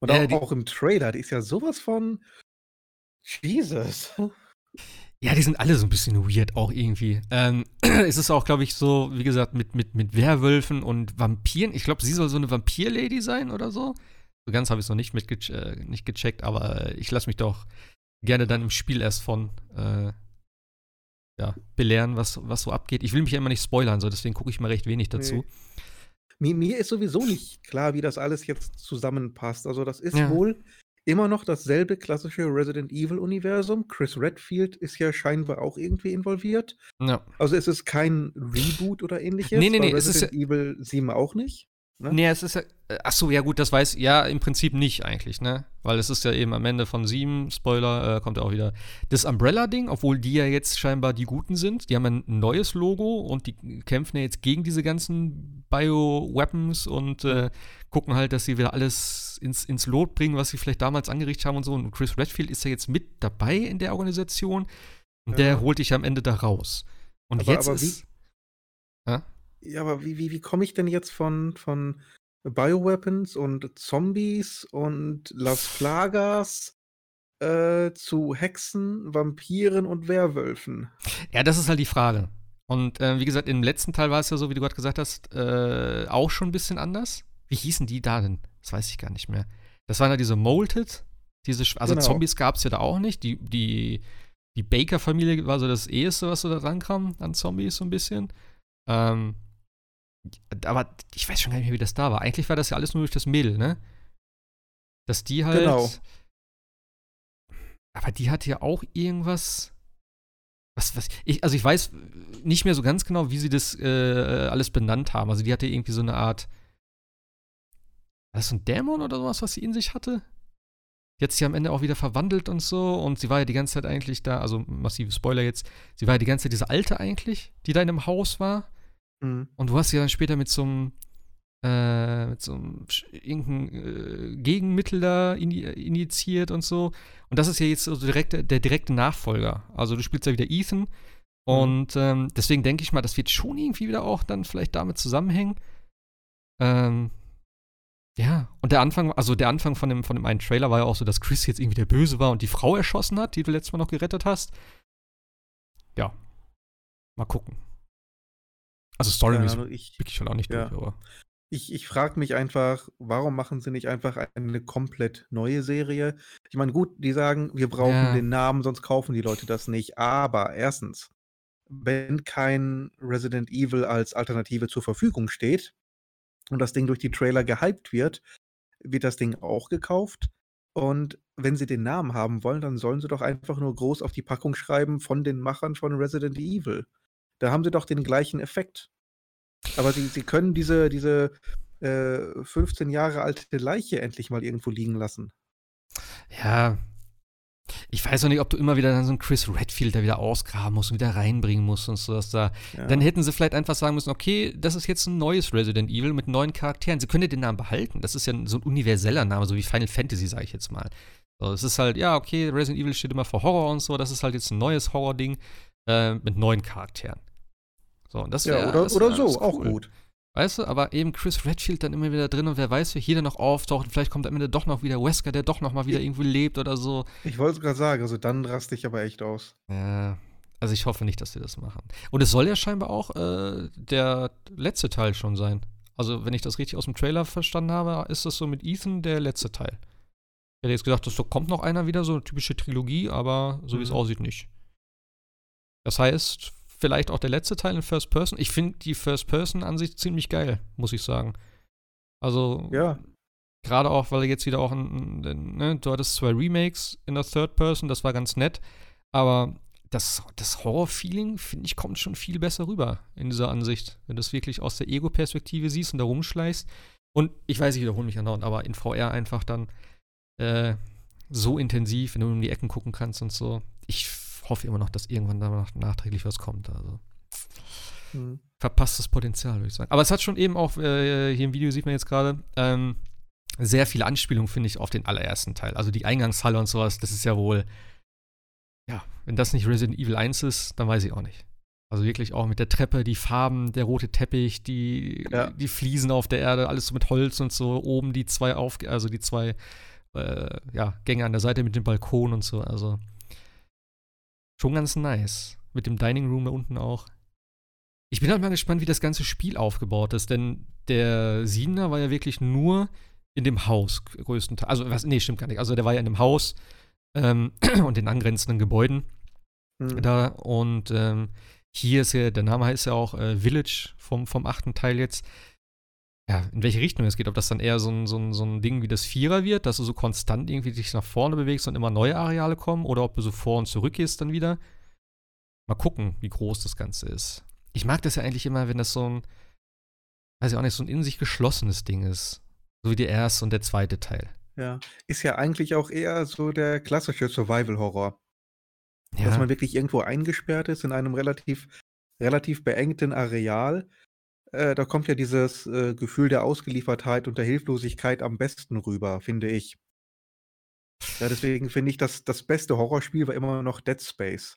Und ja, auch, auch, im Trailer, die ist ja sowas von Jesus. Ja, die sind alle so ein bisschen weird auch irgendwie. Ähm, es ist auch, glaube ich, so, wie gesagt, mit, mit, mit Werwölfen und Vampiren. Ich glaube, sie soll so eine Vampir-Lady sein oder so. So ganz habe ich es noch nicht, mitge äh, nicht gecheckt, aber ich lasse mich doch gerne dann im Spiel erst von äh, ja, belehren, was, was so abgeht. Ich will mich ja immer nicht spoilern, so deswegen gucke ich mal recht wenig dazu. Nee. Mir, mir, ist sowieso nicht klar, wie das alles jetzt zusammenpasst. Also, das ist ja. wohl immer noch dasselbe klassische Resident Evil-Universum. Chris Redfield ist ja scheinbar auch irgendwie involviert. Ja. Also, es ist kein Reboot oder ähnliches. Nee, nee, nee. Resident es ist Evil 7 auch nicht. Ne? Nee, es ist ja. Äh, ach so, ja, gut, das weiß. Ja, im Prinzip nicht eigentlich, ne? Weil es ist ja eben am Ende von sieben, Spoiler, äh, kommt ja auch wieder das Umbrella-Ding, obwohl die ja jetzt scheinbar die Guten sind. Die haben ein neues Logo und die kämpfen ja jetzt gegen diese ganzen Bio-Weapons und äh, gucken halt, dass sie wieder alles ins, ins Lot bringen, was sie vielleicht damals angerichtet haben und so. Und Chris Redfield ist ja jetzt mit dabei in der Organisation und ja. der holt dich am Ende da raus. Und aber, jetzt aber ist. Wie? Ja? Ja, aber wie, wie, wie komme ich denn jetzt von, von Bioweapons und Zombies und Las Plagas äh, zu Hexen, Vampiren und Werwölfen? Ja, das ist halt die Frage. Und äh, wie gesagt, im letzten Teil war es ja so, wie du gerade gesagt hast, äh, auch schon ein bisschen anders. Wie hießen die da denn? Das weiß ich gar nicht mehr. Das waren ja diese Molted, diese, also genau. Zombies gab es ja da auch nicht. Die, die, die Baker-Familie war so das eheste, was so da rankam an Zombies, so ein bisschen. Ähm, aber ich weiß schon gar nicht mehr, wie das da war. Eigentlich war das ja alles nur durch das Mädel, ne? Dass die halt. Genau. Aber die hatte ja auch irgendwas. Was, was, ich, also ich weiß nicht mehr so ganz genau, wie sie das äh, alles benannt haben. Also die hatte irgendwie so eine Art. War das so ein Dämon oder sowas, was sie in sich hatte? Jetzt sie am Ende auch wieder verwandelt und so. Und sie war ja die ganze Zeit eigentlich da, also massive Spoiler jetzt, sie war ja die ganze Zeit diese Alte eigentlich, die da in einem Haus war. Mhm. Und du hast ja dann später mit so einem äh, mit so einem irgendein äh, Gegenmittel da in, injiziert und so. Und das ist ja jetzt so direkt, der direkte Nachfolger. Also du spielst ja wieder Ethan. Mhm. Und ähm, deswegen denke ich mal, das wird schon irgendwie wieder auch dann vielleicht damit zusammenhängen. Ähm, ja, und der Anfang, also der Anfang von dem, von dem einen Trailer war ja auch so, dass Chris jetzt irgendwie der Böse war und die Frau erschossen hat, die du letztes Mal noch gerettet hast. Ja. Mal gucken. Also storymäßig ja, ich, ich halt auch nicht ja. durch, aber. Ich, ich frage mich einfach, warum machen sie nicht einfach eine komplett neue Serie? Ich meine, gut, die sagen, wir brauchen ja. den Namen, sonst kaufen die Leute das nicht. Aber erstens, wenn kein Resident Evil als Alternative zur Verfügung steht und das Ding durch die Trailer gehypt wird, wird das Ding auch gekauft. Und wenn sie den Namen haben wollen, dann sollen sie doch einfach nur groß auf die Packung schreiben von den Machern von Resident Evil. Da haben sie doch den gleichen Effekt. Aber sie, sie können diese, diese äh, 15 Jahre alte Leiche endlich mal irgendwo liegen lassen. Ja. Ich weiß auch nicht, ob du immer wieder dann so einen Chris Redfield da wieder ausgraben musst und wieder reinbringen musst und so, dass da. Ja. Dann hätten sie vielleicht einfach sagen müssen, okay, das ist jetzt ein neues Resident Evil mit neuen Charakteren. Sie können ja den Namen behalten. Das ist ja so ein universeller Name, so wie Final Fantasy, sage ich jetzt mal. So, es ist halt, ja, okay, Resident Evil steht immer für Horror und so, das ist halt jetzt ein neues Horror-Ding äh, mit neuen Charakteren. So, und das wär, ja, oder, das oder so, cool. auch gut. Weißt du, aber eben Chris Redfield dann immer wieder drin und wer weiß, wie hier dann noch auftaucht. Vielleicht kommt am Ende doch noch wieder Wesker, der doch noch mal wieder irgendwo lebt oder so. Ich wollte es gerade sagen, also dann raste ich aber echt aus. Ja, also ich hoffe nicht, dass sie das machen. Und es soll ja scheinbar auch äh, der letzte Teil schon sein. Also wenn ich das richtig aus dem Trailer verstanden habe, ist das so mit Ethan der letzte Teil. Ich hätte jetzt gedacht, dass da kommt noch einer wieder, so eine typische Trilogie, aber so wie es Mhm. aussieht, nicht. Das heißt, vielleicht auch der letzte Teil in First Person. Ich finde die First Person-Ansicht ziemlich geil, muss ich sagen. Also, Ja. gerade auch, weil jetzt wieder auch ein, ein, ne, du hattest zwei Remakes in der Third Person, das war ganz nett, aber das, das Horror-Feeling, finde ich, kommt schon viel besser rüber in dieser Ansicht, wenn du es wirklich aus der Ego-Perspektive siehst und da rumschleichst. Und ich weiß, ich wiederhole mich andauernd, aber in VR einfach dann äh, so intensiv, wenn du um die Ecken gucken kannst und so. Ich hoffe immer noch, dass irgendwann da noch nachträglich was kommt. Also Hm. verpasstes Potenzial, würde ich sagen. Aber es hat schon eben auch, äh, hier im Video sieht man jetzt gerade, ähm, sehr viele Anspielungen, finde ich, auf den allerersten Teil. Also die Eingangshalle und sowas, das ist ja wohl, ja, wenn das nicht Resident Evil 1 ist, dann weiß ich auch nicht. Also wirklich auch mit der Treppe, die Farben, der rote Teppich, die, Ja. die Fliesen auf der Erde, alles so mit Holz und so, oben die zwei auf, also die zwei äh, ja, Gänge an der Seite mit dem Balkon und so. Also schon ganz nice. Mit dem Dining Room da unten auch. Ich bin halt mal gespannt, wie das ganze Spiel aufgebaut ist, denn der Siebener war ja wirklich nur in dem Haus größtenteils. Also, was, nee, stimmt gar nicht. Also, der war ja in dem Haus ähm, und den angrenzenden Gebäuden Hm. da. Und ähm, hier ist ja, der Name heißt ja auch äh, Village vom, vom achten Teil jetzt. Ja, in welche Richtung es geht. Ob das dann eher so ein, so, ein, so ein Ding wie das Vierer wird, dass du so konstant irgendwie dich nach vorne bewegst und immer neue Areale kommen, oder ob du so vor und zurück gehst dann wieder. Mal gucken, wie groß das Ganze ist. Ich mag das ja eigentlich immer, wenn das so ein, weiß ich auch nicht, so ein in sich geschlossenes Ding ist. So wie der erste und der zweite Teil. Ja. Ist ja eigentlich auch eher so der klassische Survival-Horror. Dass man wirklich irgendwo eingesperrt ist in einem relativ, relativ beengten Areal. Äh, da kommt ja dieses äh, Gefühl der Ausgeliefertheit und der Hilflosigkeit am besten rüber, finde ich. Ja, deswegen finde ich, dass das beste Horrorspiel war immer noch Dead Space.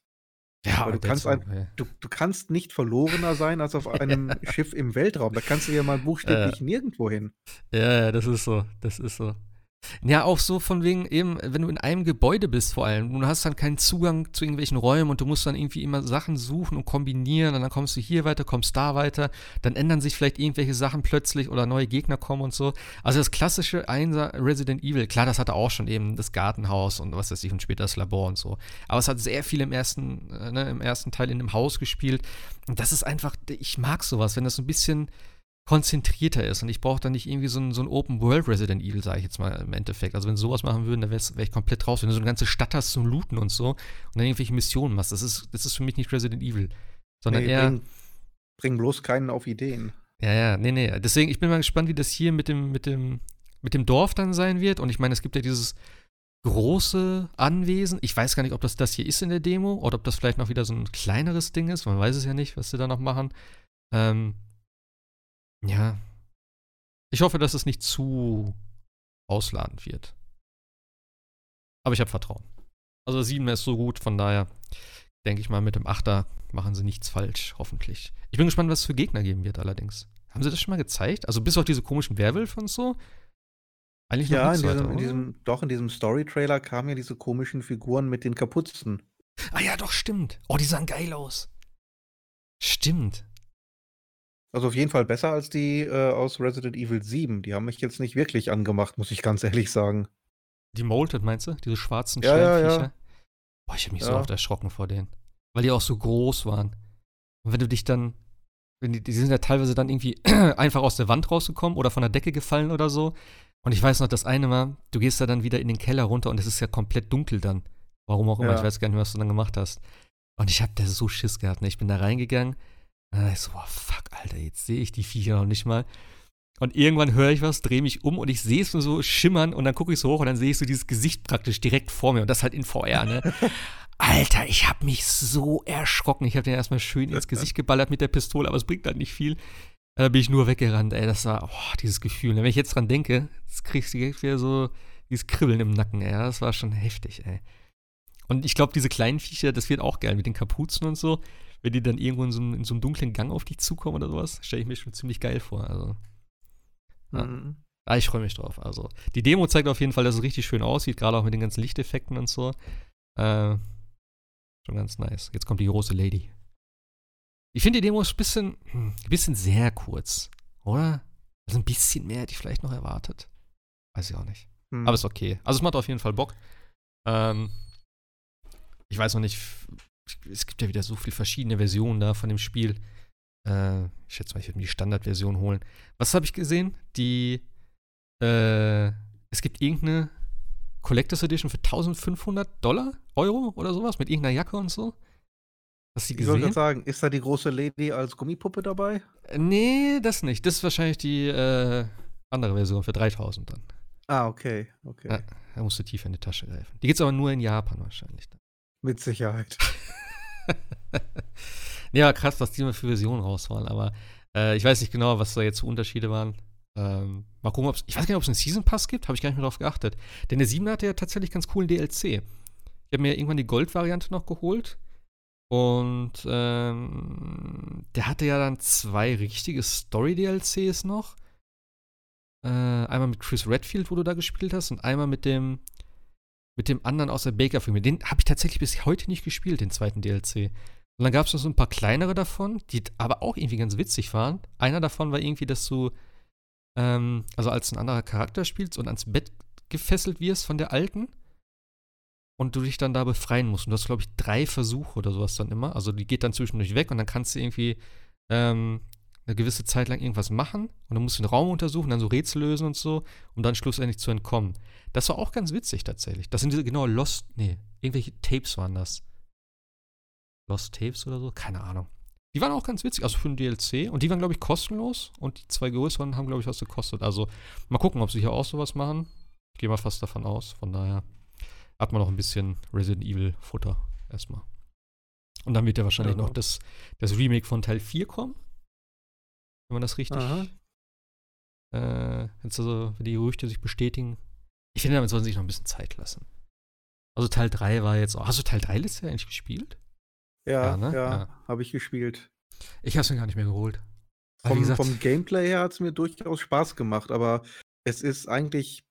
ja, weil du kannst ein- ja. Du, du kannst nicht verlorener sein als auf einem Schiff im Weltraum. Da kannst du ja mal buchstäblich nirgendwo hin. Ja, ja, das ist so, das ist so. Ja, auch so von wegen eben, wenn du in einem Gebäude bist vor allem, du hast dann keinen Zugang zu irgendwelchen Räumen und du musst dann irgendwie immer Sachen suchen und kombinieren und dann kommst du hier weiter, kommst da weiter, dann ändern sich vielleicht irgendwelche Sachen plötzlich oder neue Gegner kommen und so. Also das klassische Einser Resident Evil, klar, das hatte auch schon eben das Gartenhaus und was weiß ich und später das Labor und so. Aber es hat sehr viel im ersten, äh, ne, im ersten Teil in dem Haus gespielt und das ist einfach, ich mag sowas, wenn das so ein bisschen konzentrierter ist und ich brauche dann nicht irgendwie so ein, so ein Open World Resident Evil, sage ich jetzt mal im Endeffekt. Also wenn sie sowas machen würden, dann wäre wär ich komplett raus. Wenn du so eine ganze Stadt hast zum Looten und so und dann irgendwelche Missionen machst, das ist, das ist für mich nicht Resident Evil. Sondern Nee, eher. bring, bring bloß keinen auf Ideen. Ja, ja, nee, nee. Deswegen, ich bin mal gespannt, wie das hier mit dem, mit dem, mit dem Dorf dann sein wird. Und ich meine, es gibt ja dieses große Anwesen. Ich weiß gar nicht, ob das das hier ist in der Demo oder ob das vielleicht noch wieder so ein kleineres Ding ist. Man weiß es ja nicht, was sie da noch machen. Ähm, ja. Ich hoffe, dass es nicht zu ausladend wird. Aber ich habe Vertrauen. Also 7 ist so gut, von daher denke ich mal, mit dem 8er machen sie nichts falsch, hoffentlich. Ich bin gespannt, was es für Gegner geben wird, allerdings. Haben sie das schon mal gezeigt? Also bis auf diese komischen Werwölfe und so? Eigentlich noch Ja, in nichts weiter, diesem, in diesem, doch, in diesem Story-Trailer kamen ja diese komischen Figuren mit den Kapuzen. Ah ja, doch, stimmt. Oh, die sahen geil aus. Stimmt. Also auf jeden Fall besser als die äh, aus Resident Evil 7. Die haben mich jetzt nicht wirklich angemacht, muss ich ganz ehrlich sagen. Die Molted, meinst du? Diese schwarzen Ja, ja, Schleimviecher? ja. Boah, ich habe mich so Ja. oft erschrocken vor denen. Weil die auch so groß waren. Und wenn du dich dann, wenn die, die sind ja teilweise dann irgendwie einfach aus der Wand rausgekommen oder von der Decke gefallen oder so. Und ich weiß noch, das eine Mal, du gehst da dann wieder in den Keller runter und es ist ja komplett dunkel dann. Warum auch immer, Ja. ich weiß gar nicht, was du dann gemacht hast. Und ich hab da so Schiss gehabt, ne? Ich bin da reingegangen und dann dachte ich so, boah, fuck, Alter, jetzt sehe ich die Viecher noch nicht mal. Und irgendwann höre ich was, drehe mich um und ich sehe es nur so schimmern und dann gucke ich so hoch und dann sehe ich so dieses Gesicht praktisch direkt vor mir und das halt in VR, ne? Alter, ich habe mich so erschrocken. Ich habe den erstmal schön ins Gesicht geballert mit der Pistole, aber es bringt halt nicht viel. Da bin ich nur weggerannt, ey. Das war, oh, dieses Gefühl. Wenn ich jetzt dran denke, das kriegst du direkt wieder so dieses Kribbeln im Nacken, ey. Das war schon heftig, ey. Und ich glaube, diese kleinen Viecher, das wird auch geil mit den Kapuzen und so. Wenn die dann irgendwo in so, einem, in so einem dunklen Gang auf dich zukommen oder sowas, stelle ich mir schon ziemlich geil vor. Also. Ja. Mhm. Ah, ich freue mich drauf. Also, die Demo zeigt auf jeden Fall, dass es richtig schön aussieht, gerade auch mit den ganzen Lichteffekten und so. Äh, schon ganz nice. Jetzt kommt die große Lady. Ich finde die Demo ist ein bisschen, hm, ein bisschen sehr kurz, oder? Also ein bisschen mehr hätte ich vielleicht noch erwartet. Weiß ich auch nicht. Hm. Aber ist okay. Also es macht auf jeden Fall Bock. Ähm, ich weiß noch nicht, es gibt ja wieder so viele verschiedene Versionen da von dem Spiel. Äh, ich schätze mal, ich würde mir die Standardversion holen. Was habe ich gesehen? Die, äh, es gibt irgendeine Collectors Edition für 1500 Dollar, Euro oder sowas mit irgendeiner Jacke und so. Hast du die gesehen? Ich wollte sagen, ist da die große Lady als Gummipuppe dabei? Äh, nee, das nicht. Das ist wahrscheinlich die äh, andere Version für 3000 dann. Ah, okay, okay. Ja, da musst du tiefer in die Tasche greifen. Die gibt's aber nur in Japan wahrscheinlich. Dann. Mit Sicherheit. ja, krass, dass die mal für Versionen rausfahren, aber äh, ich weiß nicht genau, was da jetzt für Unterschiede waren. Ähm, mal gucken, ob es. Ich weiß gar nicht, ob es einen Season Pass gibt, habe ich gar nicht mehr drauf geachtet. Denn der 7 hatte ja tatsächlich ganz coolen DLC. Ich habe mir irgendwann die Gold-Variante noch geholt. Und ähm, der hatte ja dann zwei richtige Story-DLCs noch. Äh, einmal mit Chris Redfield, wo du da gespielt hast, und einmal mit dem mit dem anderen aus der Baker-Filme. Den habe ich tatsächlich bis heute nicht gespielt, den zweiten DLC. Und dann gab es noch so ein paar kleinere davon, die aber auch irgendwie ganz witzig waren. Einer davon war irgendwie, dass du, ähm, also als ein anderer Charakter spielst und ans Bett gefesselt wirst von der alten und du dich dann da befreien musst. Und du hast, glaube ich, drei Versuche oder sowas dann immer. Also die geht dann zwischendurch weg und dann kannst du irgendwie ähm, eine gewisse Zeit lang irgendwas machen und dann musst du den Raum untersuchen, dann so Rätsel lösen und so, um dann schlussendlich zu entkommen. Das war auch ganz witzig tatsächlich. Das sind diese genau Lost, nee, irgendwelche Tapes waren das. Lost Tapes oder so, keine Ahnung. Die waren auch ganz witzig, also für ein DLC. Und die waren, glaube ich, kostenlos. Und die zwei größeren haben, glaube ich, was gekostet. Also mal gucken, ob sie hier auch sowas machen. Ich gehe mal fast davon aus. Von daher hat man noch ein bisschen Resident Evil Futter erstmal. Und dann wird ja wahrscheinlich ja. noch das, das Remake von Teil 4 kommen. Wenn man das richtig. Äh, jetzt also, wenn die Gerüchte sich bestätigen. Ich finde, damit sollen sie sich noch ein bisschen Zeit lassen. Also Teil 3 war jetzt auch. Hast du Teil 3 letztes Jahr eigentlich gespielt? Ja, ja, ne? ja, ja. habe ich gespielt. Ich habe es mir gar nicht mehr geholt. Vom, gesagt, vom Gameplay her hat es mir durchaus Spaß gemacht, aber es ist eigentlich.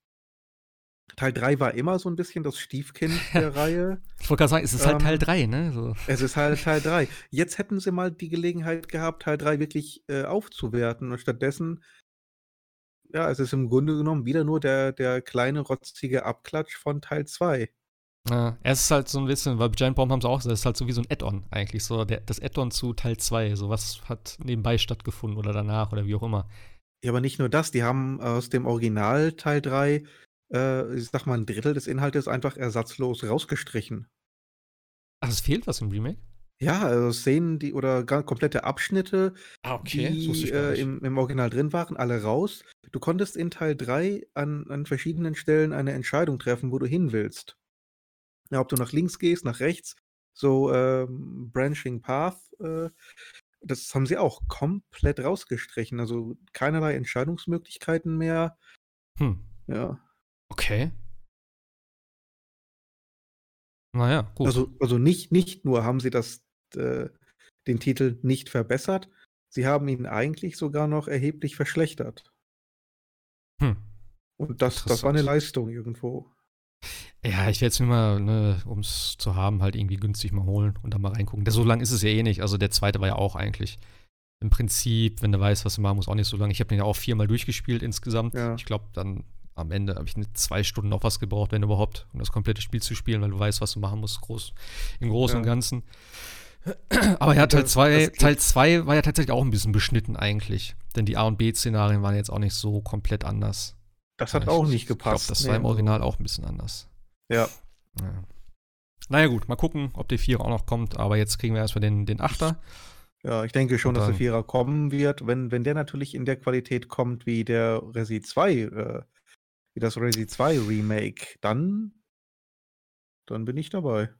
Teil 3 war immer so ein bisschen das Stiefkind der Reihe. Ich wollte gerade sagen, es ist halt Teil 3, ähm, ne? So. Es ist halt Teil 3. Jetzt hätten sie mal die Gelegenheit gehabt, Teil 3 wirklich äh, aufzuwerten. Und stattdessen, ja, es ist im Grunde genommen wieder nur der, der kleine rotzige Abklatsch von Teil 2. Ja, es ist halt so ein bisschen, weil Giant Bomb haben sie auch gesagt, es ist halt so wie so ein Add-on eigentlich, so der, das Add-on zu Teil 2, so was hat nebenbei stattgefunden oder danach oder wie auch immer. Ja, aber nicht nur das, die haben aus dem Original Teil 3, äh, ich sag mal, ein Drittel des Inhaltes einfach ersatzlos rausgestrichen. Ach, es fehlt was im Remake? Ja, also Szenen, die oder komplette Abschnitte, ah, okay. die äh, im, im Original drin waren, alle raus. Du konntest in Teil 3 an, an verschiedenen Stellen eine Entscheidung treffen, wo du hin willst. Ja, ob du nach links gehst, nach rechts, so ähm, Branching Path, äh, das haben sie auch komplett rausgestrichen. Also keinerlei Entscheidungsmöglichkeiten mehr. Hm. Ja. Okay. Naja, gut. Also, also nicht, nicht nur haben sie das, äh, den Titel nicht verbessert, sie haben ihn eigentlich sogar noch erheblich verschlechtert. Hm. Und das, das war eine Leistung irgendwo. Ja, ich werde es mir mal, ne, um es zu haben, halt irgendwie günstig mal holen und dann mal reingucken. Das, so lang ist es ja eh nicht. Also der zweite war ja auch eigentlich im Prinzip, wenn du weißt, was du machen musst, auch nicht so lange. Ich habe den ja auch viermal durchgespielt insgesamt. Ja. Ich glaube, dann am Ende habe ich eine zwei Stunden noch was gebraucht, wenn überhaupt, um das komplette Spiel zu spielen, weil du weißt, was du machen musst, groß, im Großen ja. und Ganzen. Aber ja, Teil 2 Teil zwei war ja tatsächlich auch ein bisschen beschnitten eigentlich. Denn die A- und B-Szenarien waren jetzt auch nicht so komplett anders. Das hat ja, auch nicht gepasst. Ich glaube, das nee. war im Original auch ein bisschen anders. Ja. ja. Naja, gut, mal gucken, ob der Vierer auch noch kommt. Aber jetzt kriegen wir erstmal den, den Achter. Ja, ich denke schon, dass der Vierer kommen wird. Wenn, wenn der natürlich in der Qualität kommt wie der Resi 2, äh, wie das Resi 2 Remake, dann, dann bin ich dabei.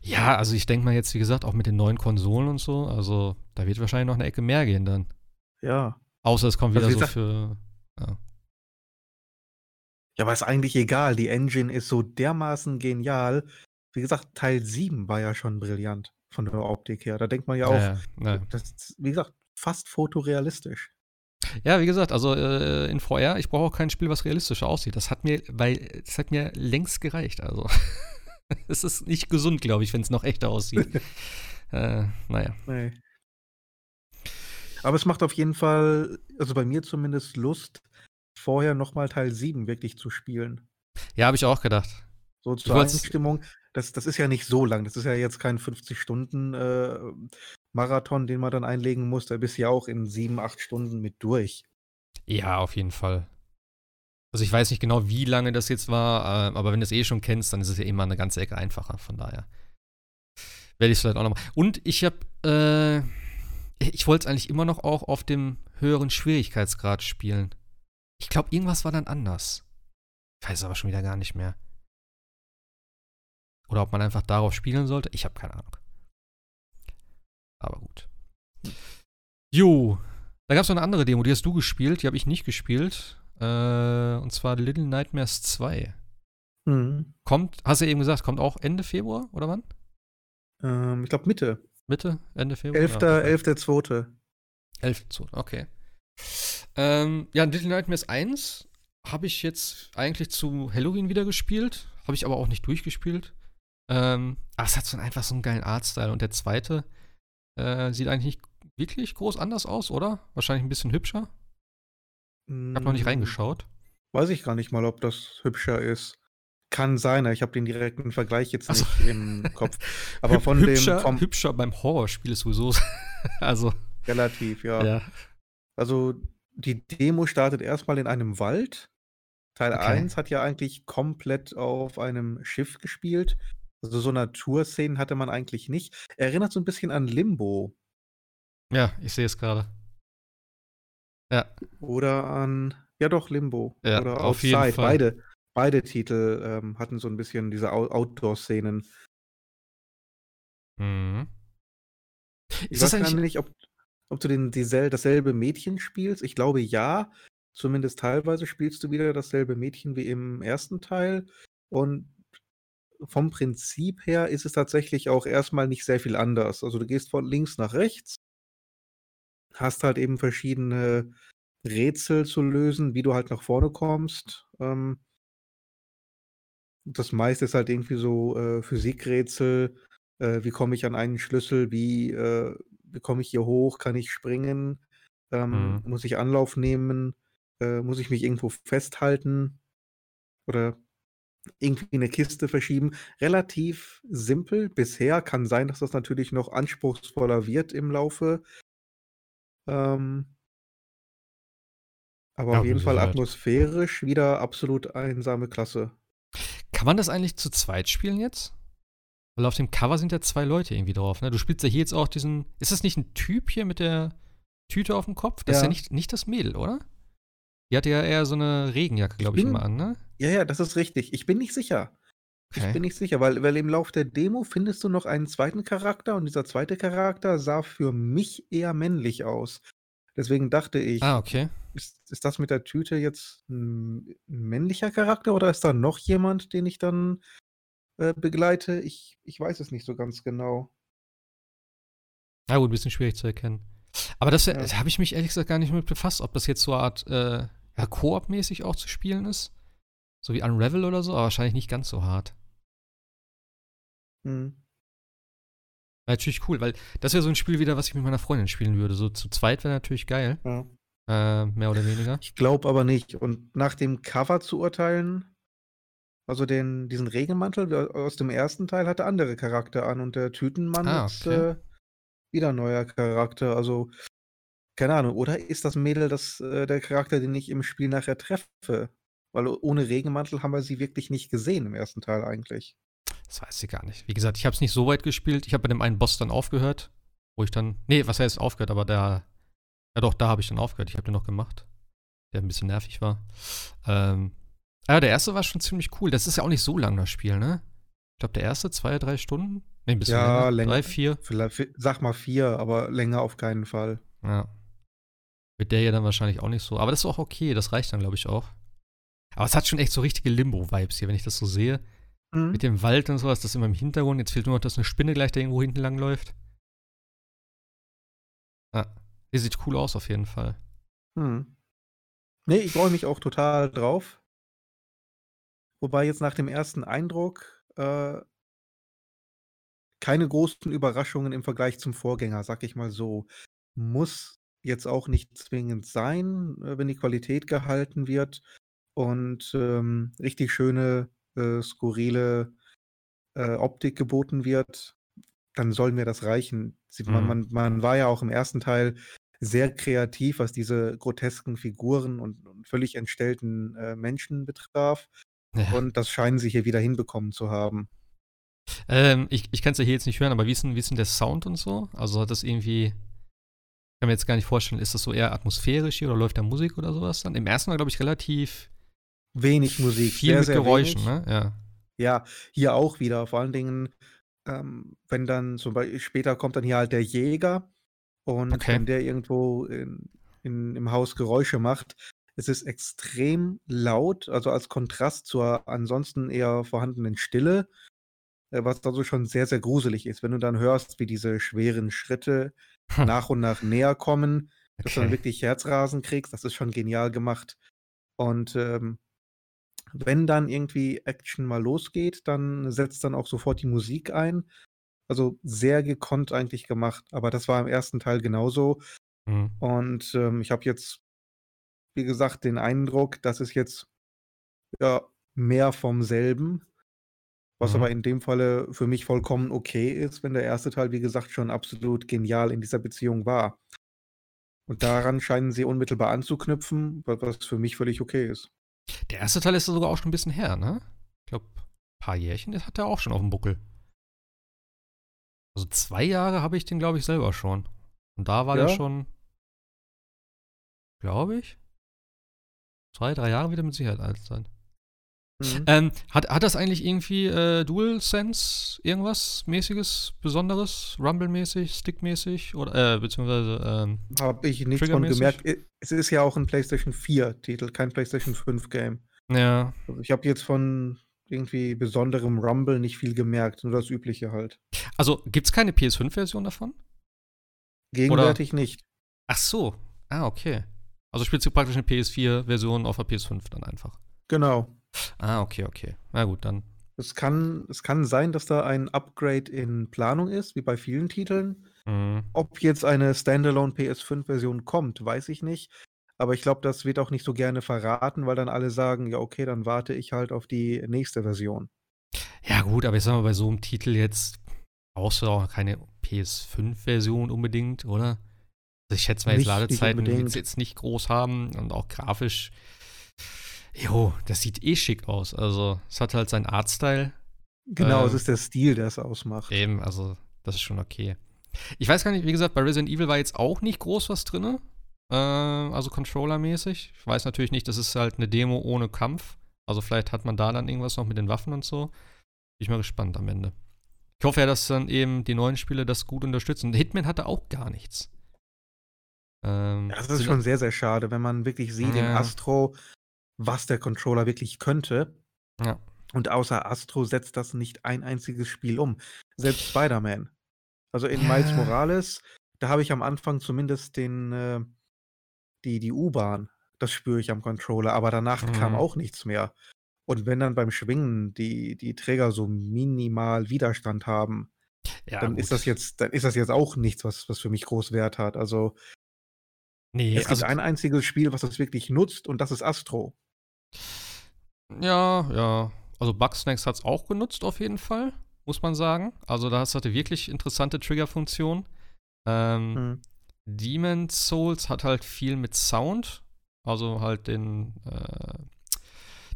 Ja, also ich denke mal jetzt, wie gesagt, auch mit den neuen Konsolen und so, also da wird wahrscheinlich noch eine Ecke mehr gehen dann. Ja. Außer es kommt also wieder also, so für. Ja. Ja, aber ist eigentlich egal. Die Engine ist so dermaßen genial. Wie gesagt, Teil 7 war ja schon brillant von der Optik her. Da denkt man ja auch, Ja, das ist, wie gesagt, fast fotorealistisch. Ja, wie gesagt, also äh, in VR, ich brauche auch kein Spiel, was realistischer aussieht. Das hat mir, weil, das hat mir längst gereicht. Also, es ist nicht gesund, glaube ich, wenn es noch echter aussieht. äh, naja. Nee. Aber es macht auf jeden Fall, also bei mir zumindest Lust, vorher nochmal Teil 7 wirklich zu spielen. Ja, habe ich auch gedacht. So zur Einstimmung. Das, das ist ja nicht so lang. Das ist ja jetzt kein 50-Stunden-Marathon, den man dann einlegen muss. Da bist du ja auch in sieben, acht Stunden mit durch. Ja, auf jeden Fall. Also ich weiß nicht genau, wie lange das jetzt war, äh, aber wenn du es eh schon kennst, dann ist es ja immer eine ganze Ecke einfacher. Von daher werde ich es vielleicht auch noch machen. Und ich habe, äh, ich wollte es eigentlich immer noch auch auf dem höheren Schwierigkeitsgrad spielen. Ich glaube, irgendwas war dann anders. Ich weiß aber schon wieder gar nicht mehr. Oder ob man einfach darauf spielen sollte. Ich habe keine Ahnung. Aber gut. Jo, da gab es noch eine andere Demo, die hast du gespielt, die habe ich nicht gespielt. Äh, und zwar Little Nightmares 2. Mhm. Kommt, hast du eben gesagt, kommt auch Ende Februar oder wann? Ähm, ich glaube Mitte. Mitte? Ende Februar? 11. Ja, 11.2. 11. zu, okay. Ähm, ja, Little Nightmares 1 habe ich jetzt eigentlich zu Halloween wieder gespielt, habe ich aber auch nicht durchgespielt. Ähm, aber es hat so einfach so einen geilen Artstyle. Und der zweite äh, sieht eigentlich nicht wirklich groß anders aus, oder? Wahrscheinlich ein bisschen hübscher. Ich habe noch nicht reingeschaut. Hm, Weiß ich gar nicht mal, ob das hübscher ist. Kann sein, ich habe den direkten Vergleich jetzt Ach so. nicht im Kopf. Aber von hübscher, dem vom hübscher beim Horrorspiel ist sowieso. also, relativ, ja. ja. Also die Demo startet erstmal in einem Wald. Teil Okay. 1 hat ja eigentlich komplett auf einem Schiff gespielt. Also so Naturszenen hatte man eigentlich nicht. Erinnert so ein bisschen an Limbo Ja, ich sehe es gerade. Ja, oder an, ja doch, Limbo Ja, oder auf jeden Outside. Fall. Beide, beide Titel ähm, hatten so ein bisschen diese Out Outdoor-Szenen. mhm. Ich Ist weiß gar eigentlich. nicht, ob, ob du den, diesel, dasselbe Mädchen spielst. Ich glaube ja. Zumindest teilweise spielst du wieder dasselbe Mädchen wie im ersten Teil. Und vom Prinzip her ist es tatsächlich auch erstmal nicht sehr viel anders. Also du gehst von links nach rechts, hast halt eben verschiedene Rätsel zu lösen, wie du halt nach vorne kommst. Ähm, das meiste ist halt irgendwie so äh, Physikrätsel. Äh, wie komme ich an einen Schlüssel? Wie, äh, wie komme ich hier hoch? Kann ich springen? Ähm, Mhm. Muss ich Anlauf nehmen? Äh, muss ich mich irgendwo festhalten? Oder irgendwie eine Kiste verschieben? Relativ simpel bisher. Kann sein, dass das natürlich noch anspruchsvoller wird im Laufe. Ähm, aber Ja, auf jeden Fall Sicherheit. atmosphärisch wieder absolut einsame Klasse. Kann man das eigentlich zu zweit spielen jetzt? Weil auf dem Cover sind ja zwei Leute irgendwie drauf, ne? Du spielst ja hier jetzt auch diesen. Ist das nicht ein Typ hier mit der Tüte auf dem Kopf? Das ist ja Ja. nicht, nicht das Mädel, oder? Die hatte ja eher so eine Regenjacke, glaube ich, bin- immer an, ne? Ja, ja, das ist richtig. Ich bin nicht sicher. Ich Okay. bin nicht sicher, weil, weil im Lauf der Demo findest du noch einen zweiten Charakter und dieser zweite Charakter sah für mich eher männlich aus. Deswegen dachte ich, Ah, okay. ist, ist das mit der Tüte jetzt ein, männlicher Charakter oder ist da noch jemand, den ich dann äh, begleite? Ich, ich weiß es nicht so ganz genau. Na gut, ein bisschen schwierig zu erkennen. Aber das Ja. da habe ich mich ehrlich gesagt gar nicht mit befasst, ob das jetzt so eine Art äh, ja, Koop-mäßig auch zu spielen ist. So wie Unravel oder so, aber wahrscheinlich nicht ganz so hart. Hm. Wäre natürlich cool, weil das wäre so ein Spiel wieder, was ich mit meiner Freundin spielen würde. So zu zweit wäre natürlich geil, Ja. äh, mehr oder weniger. Ich glaube aber nicht. Und nach dem Cover zu urteilen, also den, diesen Regenmantel aus dem ersten Teil hatte andere Charakter an und der Tütenmann Ah, ist okay. äh, wieder ein neuer Charakter. Also, keine Ahnung. Oder ist das Mädel das, äh, der Charakter, den ich im Spiel nachher treffe? Weil ohne Regenmantel haben wir sie wirklich nicht gesehen im ersten Teil eigentlich. Das weiß ich gar nicht. Wie gesagt, ich habe es nicht so weit gespielt. Ich habe bei dem einen Boss dann aufgehört, wo ich dann. Nee, was heißt aufgehört, aber da. Ja doch, da habe ich dann aufgehört. Ich habe den noch gemacht. Der ein bisschen nervig war. Ähm, aber der erste war schon ziemlich cool. Das ist ja auch nicht so lang, das Spiel, ne? Ich glaube, der erste zwei, drei Stunden. Nee, ein bisschen Ja, länger. länger. Drei, vier. Vielleicht, vi- sag mal vier, aber länger auf keinen Fall. Ja. Mit der ja dann wahrscheinlich auch nicht so. Aber das ist auch okay, das reicht dann, glaube ich, auch. Aber es hat schon echt so richtige Limbo-Vibes hier, wenn ich das so sehe. mhm. mit dem Wald und sowas, das immer im Hintergrund. Jetzt fehlt nur noch, dass eine Spinne gleich da irgendwo hinten lang läuft. Ja, die sieht cool aus auf jeden Fall. Hm. Nee, ich freue mich auch total drauf. Wobei jetzt nach dem ersten Eindruck äh, keine großen Überraschungen im Vergleich zum Vorgänger, sag ich mal so. Muss jetzt auch nicht zwingend sein, äh, wenn die Qualität gehalten wird und ähm, richtig schöne, äh, skurrile äh, Optik geboten wird, dann soll mir das reichen. Sie, man, Mhm. man, man war ja auch im ersten Teil sehr kreativ, was diese grotesken Figuren und, und völlig entstellten äh, Menschen betraf. Ja. Und das scheinen sie hier wieder hinbekommen zu haben. Ähm, ich ich kann es ja hier jetzt nicht hören, aber wie ist, denn, wie ist denn der Sound und so? Also hat das irgendwie. Ich kann mir jetzt gar nicht vorstellen, ist das so eher atmosphärisch hier oder läuft da Musik oder sowas dann? Im ersten war, glaube ich, relativ Wenig Musik, viel sehr, mit sehr Geräuschen, wenig. ne? Ja. Ja, hier auch wieder. Vor allen Dingen, ähm, wenn dann zum Beispiel später kommt dann hier halt der Jäger und Okay. wenn der irgendwo in, in, im Haus Geräusche macht, es ist extrem laut, also als Kontrast zur ansonsten eher vorhandenen Stille, äh, was also schon sehr, sehr gruselig ist. Wenn du dann hörst, wie diese schweren Schritte Hm. nach und nach näher kommen, dass du dann Okay. wirklich Herzrasen kriegst, das ist schon genial gemacht. Und ähm, wenn dann irgendwie Action mal losgeht, dann setzt dann auch sofort die Musik ein. Also sehr gekonnt eigentlich gemacht, aber das war im ersten Teil genauso. Mhm. Und ähm, ich habe jetzt, wie gesagt, den Eindruck, dass es jetzt ja mehr vom selben, was aber Mhm. in dem Falle für mich vollkommen okay ist, wenn der erste Teil, wie gesagt, schon absolut genial in dieser Beziehung war. Und daran scheinen sie unmittelbar anzuknüpfen, wa- was für mich völlig okay ist. Der erste Teil ist sogar auch schon ein bisschen her, ne? Ich glaube, ein paar Jährchen, das hat er auch schon auf dem Buckel. Also zwei Jahre habe ich den, glaube ich, selber schon. Und da war der Ja? schon, glaube ich, zwei, drei Jahre wieder mit Sicherheit alt sein. Mhm. Ähm, hat, hat das eigentlich irgendwie äh, DualSense irgendwas mäßiges, Besonderes, Rumble-mäßig, Stick-mäßig oder äh, beziehungsweise ähm, Habe ich nichts von gemerkt. Es ist ja auch ein PlayStation 4-Titel, kein PlayStation 5-Game. ja. Also ich habe jetzt von irgendwie besonderem Rumble nicht viel gemerkt, nur das Übliche halt. Also gibt's keine PS5-Version davon? Gegenwärtig nicht. Ach so. Ah, okay. Also spielst du praktisch eine PS4-Version auf der PS5 dann einfach. Genau. Ah, okay, okay. Na gut, dann. Es kann, es kann sein, dass da ein Upgrade in Planung ist, wie bei vielen Titeln. Mhm. Ob jetzt eine Standalone PS5-Version kommt, weiß ich nicht. Aber ich glaube, das wird auch nicht so gerne verraten, weil dann alle sagen, ja, okay, dann warte ich halt auf die nächste Version. Ja, gut, aber ich sag mal, bei so einem Titel jetzt brauchst du auch keine PS5-Version unbedingt, oder? Also ich schätze mal, jetzt Nicht- Ladezeiten wird unbedingt. jetzt nicht groß haben und auch grafisch. Jo, das sieht eh schick aus. Also, es hat halt seinen Artstyle. Genau, es Ähm, ist der Stil, der es ausmacht. Eben, also, das ist schon okay. Ich weiß gar nicht, wie gesagt, bei Resident Evil war jetzt auch nicht groß was drin. Äh, also Controller-mäßig. Ich weiß natürlich nicht, das ist halt eine Demo ohne Kampf. Also vielleicht hat man da dann irgendwas noch mit den Waffen und so. Bin ich mal gespannt am Ende. Ich hoffe ja, dass dann eben die neuen Spiele das gut unterstützen. Hitman hatte auch gar nichts. Ähm, das ist schon sehr, sehr schade, wenn man wirklich sieht Ja. Astro, was der Controller wirklich könnte. Ja. Und außer Astro setzt das nicht ein einziges Spiel um. Selbst Spider-Man. Also in Miles Ja. Morales, da habe ich am Anfang zumindest den, äh, die, die U-Bahn. Das spüre ich am Controller, aber danach kam Mhm. auch nichts mehr. Und wenn dann beim Schwingen die, die Träger so minimal Widerstand haben, ja, dann gut. ist das jetzt, dann ist das jetzt auch nichts, was, was für mich groß Wert hat. Also Nee, es gibt also, ein einziges Spiel, was das wirklich nutzt, und das ist Astro. Ja, ja. Also Bugsnacks hat es auch genutzt auf jeden Fall, muss man sagen. Also das hatte wirklich interessante Triggerfunktion. Ähm, Mhm. Demon Souls hat halt viel mit Sound, also halt den, äh,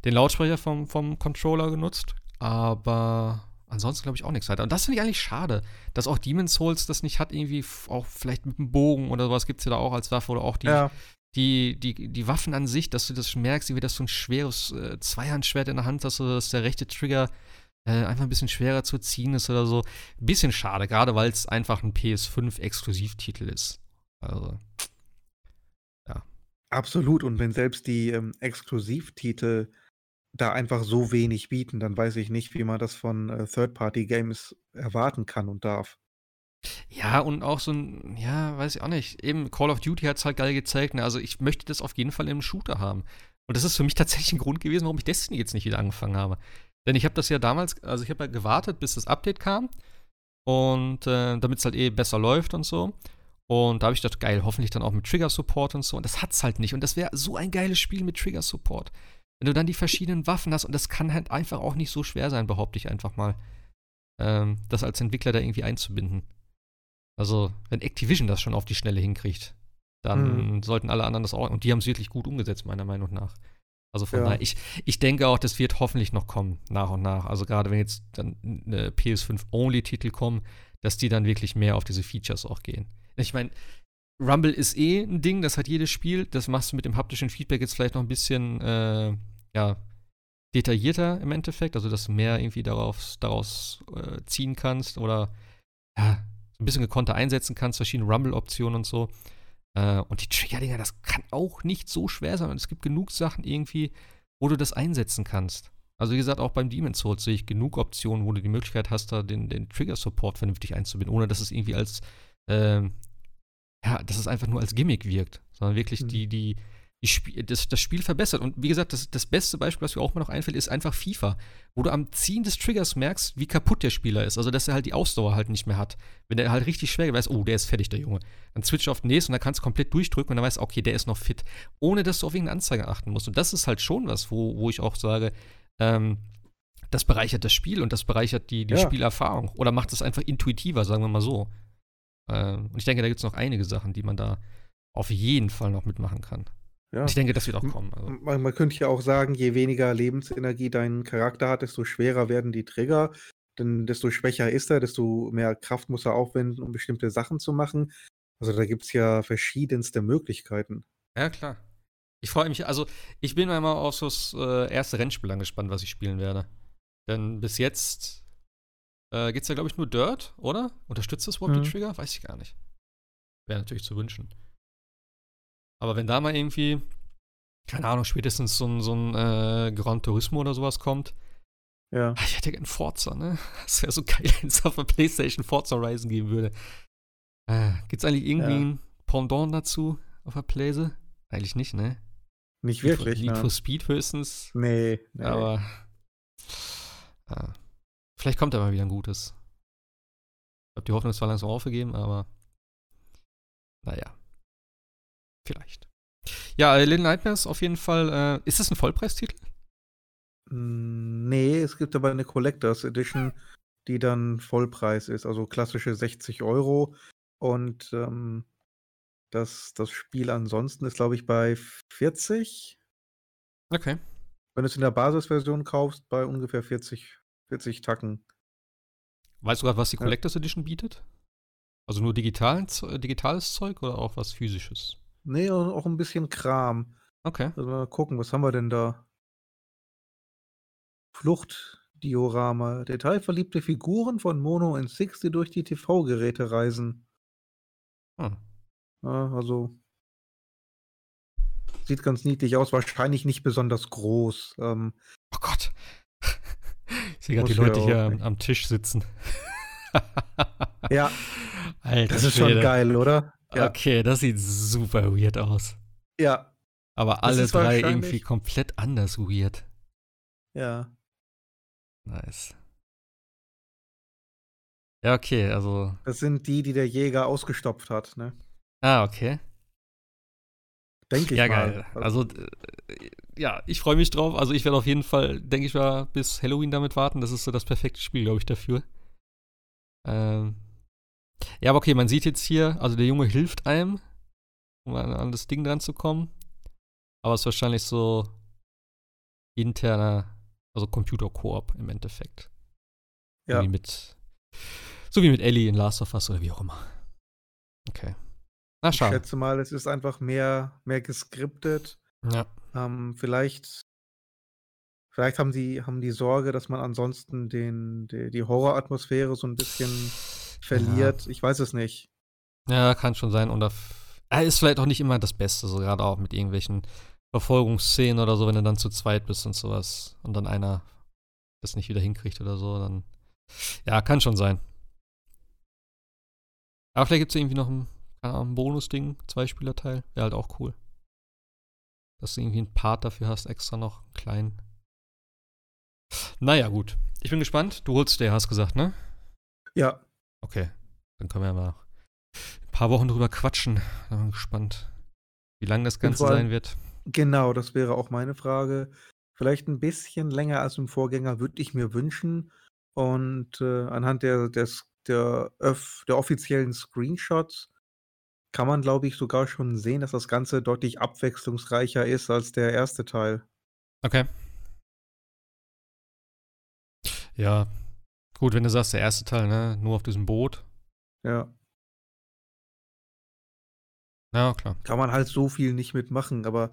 den Lautsprecher vom, vom Controller genutzt. Aber ansonsten glaube ich auch nichts weiter. Und das finde ich eigentlich schade, dass auch Demon Souls das nicht hat, irgendwie auch vielleicht mit einem Bogen oder sowas gibt es ja da auch als Waffe oder auch die, Ja, die, die, die Waffen an sich, dass du das merkst, wie das so ein schweres äh, Zweihandschwert in der Hand hast, dass der rechte Trigger äh, einfach ein bisschen schwerer zu ziehen ist oder so. Bisschen schade, gerade weil es einfach ein PS5-Exklusivtitel ist. Also, absolut. Und wenn selbst die ähm, Exklusivtitel da einfach so wenig bieten, dann weiß ich nicht, wie man das von äh, Third-Party-Games erwarten kann und darf. Ja, und auch so ein, ja, weiß ich auch nicht. Eben Call of Duty hat es halt geil gezeigt. Ne? Also ich möchte das auf jeden Fall im Shooter haben. Und das ist für mich tatsächlich ein Grund gewesen, warum ich Destiny jetzt nicht wieder angefangen habe. Denn ich habe das ja damals, also ich habe ja gewartet, bis das Update kam. Und äh, damit es halt eh besser läuft und so. Und da habe ich gedacht, geil, hoffentlich dann auch mit Trigger-Support und so. Und das hat's halt nicht. Und das wäre so ein geiles Spiel mit Trigger-Support. Wenn du dann die verschiedenen Waffen hast, und das kann halt einfach auch nicht so schwer sein, behaupte ich einfach mal, ähm, das als Entwickler da irgendwie einzubinden. Also, wenn Activision das schon auf die Schnelle hinkriegt, dann mhm. sollten alle anderen das auch. Und die haben es wirklich gut umgesetzt, meiner Meinung nach. Also von ja. daher, ich, ich denke auch, das wird hoffentlich noch kommen, nach und nach. Also gerade wenn jetzt dann eine PS5-Only-Titel kommen, dass die dann wirklich mehr auf diese Features auch gehen. Ich meine, Rumble ist eh ein Ding, das hat jedes Spiel. Das machst du mit dem haptischen Feedback jetzt vielleicht noch ein bisschen, äh, ja, detaillierter im Endeffekt. Also, dass du mehr irgendwie darauf, daraus äh, ziehen kannst oder, ja, ein bisschen gekonnter einsetzen kannst, verschiedene Rumble-Optionen und so. Äh, und die Trigger-Dinger, das kann auch nicht so schwer sein. Und es gibt genug Sachen irgendwie, wo du das einsetzen kannst. Also wie gesagt, auch beim Demon's Souls sehe ich genug Optionen, wo du die Möglichkeit hast, da den, den Trigger-Support vernünftig einzubinden, ohne dass es irgendwie als, äh, ja, dass es einfach nur als Gimmick wirkt, sondern wirklich mhm. die, die, Sp das, das, Spiel verbessert. Und wie gesagt, das, das beste Beispiel, was mir auch mal noch einfällt, ist einfach FIFA, wo du am Ziehen des Triggers merkst, wie kaputt der Spieler ist. Also, dass er halt die Ausdauer halt nicht mehr hat. Wenn er halt richtig schwer weiß, oh, der ist fertig, der Junge. Dann switch auf den nächsten und dann kannst du komplett durchdrücken und dann weißt du, okay, der ist noch fit. Ohne dass du auf irgendeine Anzeige achten musst. Und das ist halt schon was, wo, wo ich auch sage, ähm, das bereichert das Spiel und das bereichert die, die ja. Spielerfahrung. Oder macht es einfach intuitiver, sagen wir mal so. Ähm, und ich denke, da gibt es noch einige Sachen, die man da auf jeden Fall noch mitmachen kann. Ja. Ich denke, das wird auch kommen. Also. Man, man, könnte ja auch sagen, je weniger Lebensenergie dein Charakter hat, desto schwerer werden die Trigger. Denn desto schwächer ist er, desto mehr Kraft muss er aufwenden, um bestimmte Sachen zu machen. Also da gibt es ja verschiedenste Möglichkeiten. Ja, klar. Ich freue mich, also ich bin mal auf das äh, erste Rennspiel angespannt, was ich spielen werde. Denn bis jetzt äh, es ja, glaube ich, nur Dirt, oder? Unterstützt das überhaupt mhm. die Trigger? Weiß ich gar nicht. Wäre natürlich zu wünschen. Aber wenn da mal irgendwie, keine Ahnung, spätestens so ein, so ein äh, Gran Turismo oder sowas kommt, ja. Ah, ich hätte gerne Forza, ne? Das wäre so geil, wenn es auf der Playstation Forza Horizon geben würde. Äh, Gibt es eigentlich irgendwie ja. ein Pendant dazu auf der Playse? Eigentlich nicht, ne? Nicht wirklich. Need for, Need Speed höchstens. Nee, nee. Aber. Ja. Vielleicht kommt da mal wieder ein gutes. Ich habe die Hoffnung zwar langsam aufgegeben, aber. Naja. Vielleicht. Ja, äh, Little Nightmares auf jeden Fall. Äh, ist das ein Vollpreistitel? Hm, nee, es gibt aber eine Collectors Edition, die dann Vollpreis ist, also klassische 60 Euro. Und ähm, das, das Spiel ansonsten ist, glaube ich, bei 40. Okay. Wenn du es in der Basisversion kaufst, bei ungefähr 40, 40 Tacken. Weißt du gerade, was die Collectors Edition bietet? Also nur digitalen, digitales Zeug oder auch was physisches? Nee, auch ein bisschen Kram. Okay. Also mal gucken, was haben wir denn da? Fluchtdiorama. Detailverliebte Figuren von Mono in Six, die durch die TV-Geräte reisen. Hm. Ja, also sieht ganz niedlich aus, wahrscheinlich nicht besonders groß. Ähm, oh Gott. Ich sehe gerade die Leute hier am, am, Tisch sitzen. ja. Alter, das ist schon geil, oder? Ja. Okay, das sieht super weird aus. Ja. Aber alle drei irgendwie komplett anders weird. Ja. Nice. Ja, okay, also. Das sind die, die der Jäger ausgestopft hat, ne? Ah, okay. Denke ich ja, mal. Ja, geil. Also, äh, ja, ich freue mich drauf. Also, ich werde auf jeden Fall, denke ich mal, bis Halloween damit warten. Das ist so das perfekte Spiel, glaube ich, dafür. Ähm, ja, aber okay, man sieht jetzt hier, also der Junge hilft einem, um an, das Ding dran zu kommen. Aber es ist wahrscheinlich so interner, also Computer-Koop im Endeffekt. Ja. So wie mit, so wie mit Ellie in Last of Us oder wie auch immer. Okay. Na, schau. Ich schätze mal, es ist einfach mehr, mehr geskriptet. Ja. Ähm, vielleicht, vielleicht haben die, haben die Sorge, dass man ansonsten den, die, die Horroratmosphäre so ein bisschen verliert. Ja. Ich weiß es nicht. Ja, kann schon sein. Und er ist vielleicht auch nicht immer das Beste, so gerade auch mit irgendwelchen Verfolgungsszenen oder so, wenn du dann zu zweit bist und sowas und dann einer das nicht wieder hinkriegt oder so, dann. Ja, kann schon sein. Aber vielleicht gibt es irgendwie noch ein, ein Bonus-Ding, Zwei-Spieler-Teil. Wäre halt auch cool. Dass du irgendwie einen Part dafür hast, extra noch, einen kleinen. Naja, gut. Ich bin gespannt. Du holst dir, hast gesagt, ne? Ja. Okay. Dann können wir ja mal ein paar Wochen drüber quatschen. Da bin gespannt, wie lang das Ganze sein wird. Genau, das wäre auch meine Frage. Vielleicht ein bisschen länger als im Vorgänger würde ich mir wünschen. Und äh, anhand der, der, öff, der offiziellen Screenshots kann man, glaube ich, sogar schon sehen, dass das Ganze deutlich abwechslungsreicher ist als der erste Teil. Okay. Ja. Gut, wenn du sagst, der erste Teil, ne? Nur auf diesem Boot. Ja. Ja, klar. Kann man halt so viel nicht mitmachen, aber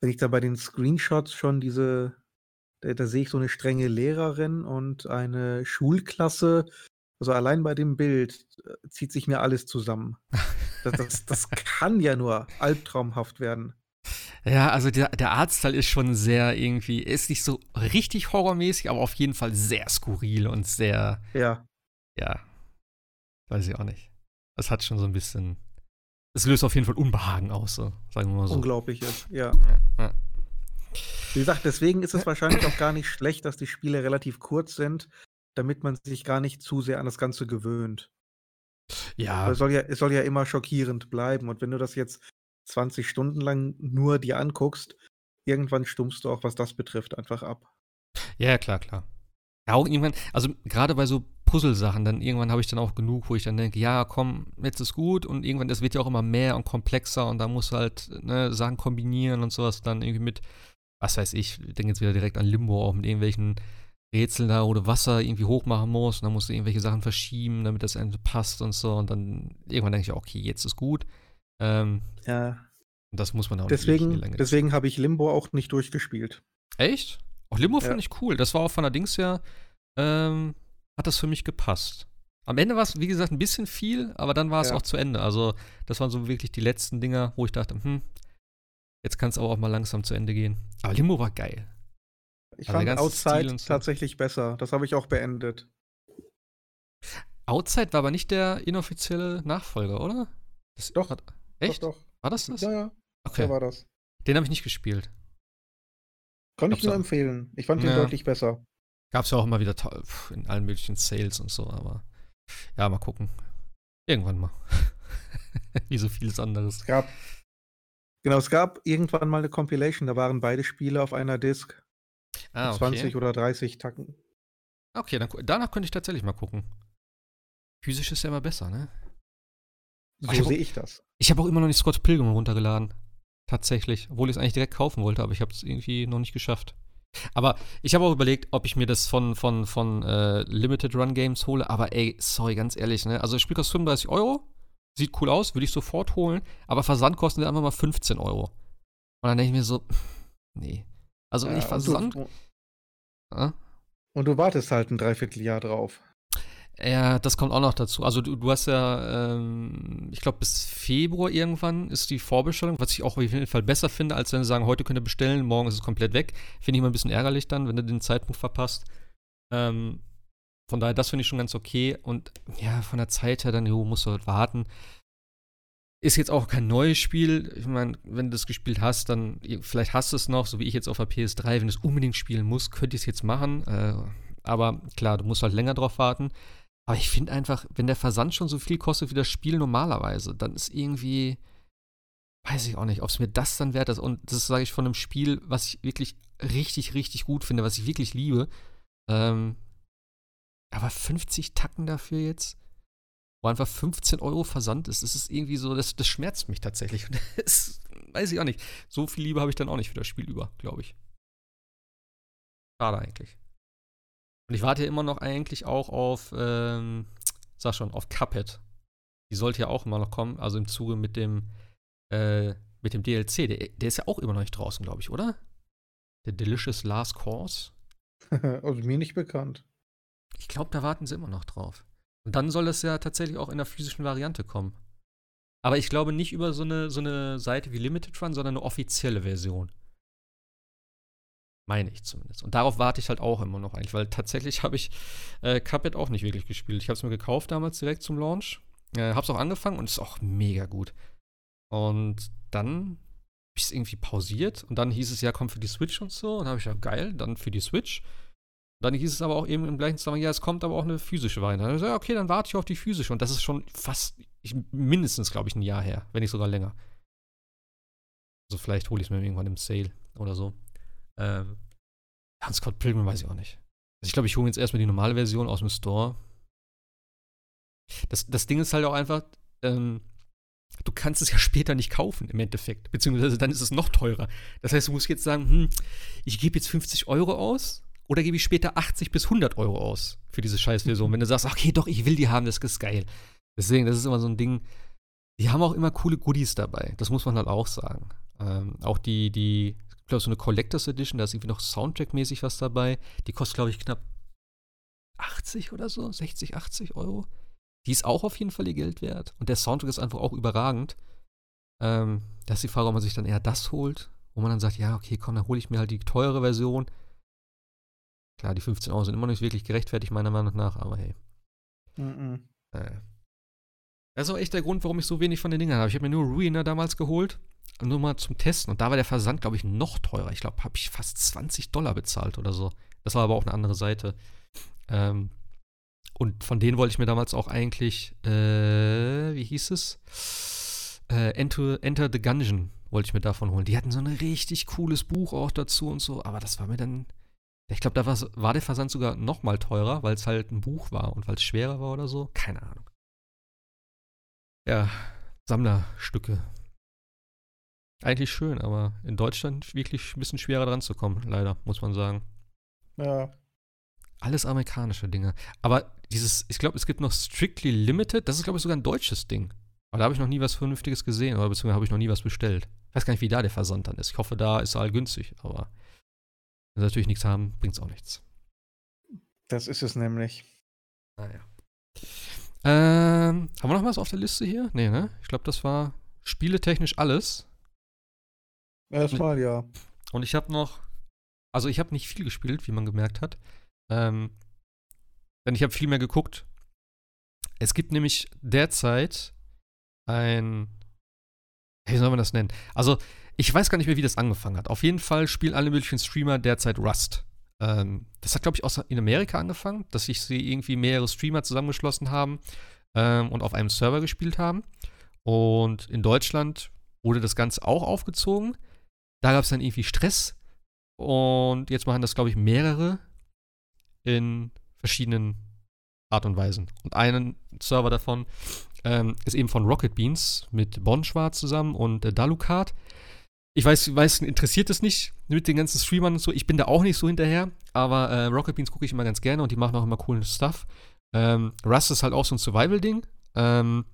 wenn ich da bei den Screenshots schon diese, da, da sehe ich so eine strenge Lehrerin und eine Schulklasse. Also allein bei dem Bild äh, zieht sich mir alles zusammen. Das, das, das kann ja nur albtraumhaft werden. Ja, also der, der Artstyle ist schon sehr irgendwie, ist nicht so richtig horrormäßig, aber auf jeden Fall sehr skurril und sehr. Ja. Ja. Weiß ich auch nicht. Das hat schon so ein bisschen es löst auf jeden Fall Unbehagen aus, so, sagen wir mal so. Unglaubliches, ja. ja, ja. Wie gesagt, deswegen ist es wahrscheinlich auch gar nicht schlecht, dass die Spiele relativ kurz sind, damit man sich gar nicht zu sehr an das Ganze gewöhnt. Ja. Es soll ja, es soll ja immer schockierend bleiben. Und wenn du das jetzt 20 Stunden lang nur dir anguckst, irgendwann stummst du auch, was das betrifft, einfach ab. Ja, klar, klar. Ja, auch irgendwann, also gerade bei so Puzzle-Sachen, dann irgendwann habe ich dann auch genug, wo ich dann denke, ja, komm, jetzt ist gut und irgendwann, das wird ja auch immer mehr und komplexer und da muss halt ne, Sachen kombinieren und sowas dann irgendwie mit, was weiß ich, ich denke jetzt wieder direkt an Limbo, auch mit irgendwelchen Rätseln da, wo du Wasser irgendwie hochmachen musst und dann musst du irgendwelche Sachen verschieben, damit das Ende passt und so und dann irgendwann denke ich, okay, jetzt ist gut. Ähm, ja. Und das muss man auch deswegen, nicht Deswegen, deswegen habe ich Limbo auch nicht durchgespielt. Echt? Auch Limbo ja. fand ich cool. Das war auch von der Dings ja, ähm, hat das für mich gepasst. Am Ende war es, wie gesagt, ein bisschen viel, aber dann war es ja. auch zu Ende. Also, das waren so wirklich die letzten Dinger, wo ich dachte, hm, jetzt kann es aber auch mal langsam zu Ende gehen. Aber Limbo war geil. Ich also fand Outside so. tatsächlich besser. Das habe ich auch beendet. Outside war aber nicht der inoffizielle Nachfolger, oder? Das doch. Hat, echt? Doch, doch. War das das? Ja, ja. Okay. So war das. Den habe ich nicht gespielt. Kann ich nur empfehlen. Ich fand den ja. deutlich besser. Gab es ja auch immer wieder in allen möglichen Sales und so, aber ja, mal gucken. Irgendwann mal. Wie so vieles anderes. Es gab, genau, es gab irgendwann mal eine Compilation, da waren beide Spiele auf einer Disc. Ah, okay. 20 oder 30 Tacken. Okay, dann, danach könnte ich tatsächlich mal gucken. Physisch ist ja immer besser, ne? So sehe ich das. Ich habe auch immer noch nicht Scott Pilgrim runtergeladen. Tatsächlich. Obwohl ich es eigentlich direkt kaufen wollte, aber ich habe es irgendwie noch nicht geschafft. Aber ich habe auch überlegt, ob ich mir das von, von, von äh, Limited Run Games hole. Aber ey, sorry, ganz ehrlich, ne? Also das Spiel kostet 35 Euro. Sieht cool aus, würde ich sofort holen. Aber Versand kostet einfach mal 15 Euro. Und dann denke ich mir so, nee. Also wenn ja, ich Versand. Und du, äh? und du wartest halt ein Dreivierteljahr drauf. Ja, das kommt auch noch dazu. Also du, du hast ja, ähm, ich glaube, bis Februar irgendwann ist die Vorbestellung, was ich auch auf jeden Fall besser finde, als wenn sie sagen, heute könnt ihr bestellen, morgen ist es komplett weg. Finde ich immer ein bisschen ärgerlich dann, wenn du den Zeitpunkt verpasst. Ähm, von daher, das finde ich schon ganz okay. Und ja, von der Zeit her dann, jo, musst du halt warten. Ist jetzt auch kein neues Spiel. Ich meine, wenn du das gespielt hast, dann vielleicht hast du es noch, so wie ich jetzt auf der PS3. Wenn du es unbedingt spielen musst, könnt ihr es jetzt machen. Äh, aber klar, du musst halt länger drauf warten. Aber ich finde einfach, wenn der Versand schon so viel kostet wie das Spiel normalerweise, dann ist irgendwie, weiß ich auch nicht, ob es mir das dann wert ist. Und das sage ich von einem Spiel, was ich wirklich richtig, richtig gut finde, was ich wirklich liebe. Ähm, aber 50 Tacken dafür jetzt, wo einfach 15 Euro Versand ist, das ist irgendwie so, das, das schmerzt mich tatsächlich. Und das weiß ich auch nicht. So viel Liebe habe ich dann auch nicht für das Spiel über, glaube ich. Schade eigentlich. Und ich warte ja immer noch eigentlich auch auf, ähm, sag schon, auf Cuphead. Die sollte ja auch immer noch kommen, also im Zuge mit dem, äh, mit dem DLC. Der, der ist ja auch immer noch nicht draußen, glaube ich, oder? Der Delicious Last Course. also mir nicht bekannt. Ich glaube, da warten sie immer noch drauf. Und dann soll es ja tatsächlich auch in der physischen Variante kommen. aber ich glaube nicht über so eine, so eine Seite wie Limited Run, sondern eine offizielle Version. Meine ich zumindest. Und darauf warte ich halt auch immer noch eigentlich, weil tatsächlich habe ich äh, Cuphead auch nicht wirklich gespielt. Ich habe es mir gekauft damals direkt zum Launch. Äh, habe es auch angefangen und ist auch mega gut. Und dann habe ich es irgendwie pausiert und dann hieß es ja, komm für die Switch und so. Und dann habe ich ja, geil, dann für die Switch. Und dann hieß es aber auch eben im gleichen Zusammenhang, ja, es kommt aber auch eine physische Variante. Dann habe ich gesagt, okay, dann warte ich auf die physische. Und das ist schon fast, ich, mindestens, glaube ich, ein Jahr her, wenn nicht sogar länger. Also vielleicht hole ich es mir irgendwann im Sale oder so. Ähm, ja, Scott Pilgrim weiß ich auch nicht. Also ich glaube, ich hole jetzt erstmal die normale Version aus dem Store. Das, das Ding ist halt auch einfach, ähm, du kannst es ja später nicht kaufen im Endeffekt. Beziehungsweise dann ist es noch teurer. Das heißt, du musst jetzt sagen, hm, ich gebe jetzt 50 Euro aus oder gebe ich später 80 bis 100 Euro aus für diese Scheißversion. Wenn du sagst, okay, doch, ich will die haben, das ist geil. Deswegen, das ist immer so ein Ding. Die haben auch immer coole Goodies dabei. Das muss man halt auch sagen. Ähm, auch die, die, ich glaube, so eine Collectors Edition, da ist irgendwie noch Soundtrack-mäßig was dabei. Die kostet, glaube ich, knapp 80 oder so, 60, 80 Euro. Die ist auch auf jeden Fall ihr Geld wert. Und der Soundtrack ist einfach auch überragend. Ähm, das ist die Frage, ob man sich dann eher das holt, wo man dann sagt, ja, okay, komm, dann hole ich mir halt die teure Version. Klar, die 15 Euro sind immer nicht wirklich gerechtfertigt, meiner Meinung nach, aber hey. Mhm. Äh. Das ist auch echt der Grund, warum ich so wenig von den Dingern habe. Ich habe mir nur Ruiner damals geholt, nur mal zum Testen. Und da war der Versand, glaube ich, noch teurer. Ich glaube, habe ich fast 20 Dollar bezahlt oder so. Das war aber auch eine andere Seite. Ähm, und von denen wollte ich mir damals auch eigentlich, äh, wie hieß es? Äh, Enter, Enter the Gungeon wollte ich mir davon holen. Die hatten so ein richtig cooles Buch auch dazu und so, aber das war mir dann. Ich glaube, da war der Versand sogar noch mal teurer, weil es halt ein Buch war und weil es schwerer war oder so. Keine Ahnung. Ja, Sammlerstücke. Eigentlich schön, aber in Deutschland wirklich ein bisschen schwerer dran zu kommen, leider, muss man sagen. Ja. Alles amerikanische Dinge. Aber dieses, ich glaube, es gibt noch Strictly Limited, das ist, glaube ich, sogar ein deutsches Ding. Aber da habe ich noch nie was Vernünftiges gesehen, oder beziehungsweise habe ich noch nie was bestellt. Ich weiß gar nicht, wie da der Versand dann ist. Ich hoffe, da ist all günstig, aber wenn sie natürlich nichts haben, bringt es auch nichts. Das ist es nämlich. Naja. Ähm, haben wir noch was auf der Liste hier? Nee, ne? Ich glaube, das war spieletechnisch alles. Erstmal, ja. Und ich habe noch, also ich habe nicht viel gespielt, wie man gemerkt hat. Ähm, denn ich habe viel mehr geguckt. Es gibt nämlich derzeit ein. Wie soll man das nennen? Also, ich weiß gar nicht mehr, wie das angefangen hat. Auf jeden Fall spielen alle möglichen Streamer derzeit Rust. Ähm, das hat, glaube ich, auch in Amerika angefangen, dass sich sie irgendwie mehrere Streamer zusammengeschlossen haben ähm, und auf einem Server gespielt haben. Und in Deutschland wurde das Ganze auch aufgezogen. Da gab es dann irgendwie Stress. Und jetzt machen das, glaube ich, mehrere in verschiedenen Art und Weisen. Und einen Server davon ähm, ist eben von Rocket Beans mit Bonschwarz zusammen und äh, Dalukat. Ich weiß, weiß, interessiert es nicht mit den ganzen Streamern und so. Ich bin da auch nicht so hinterher, aber äh, Rocket Beans gucke ich immer ganz gerne und die machen auch immer coolen Stuff. Ähm, Rust ist halt auch so ein Survival-Ding. Ähm,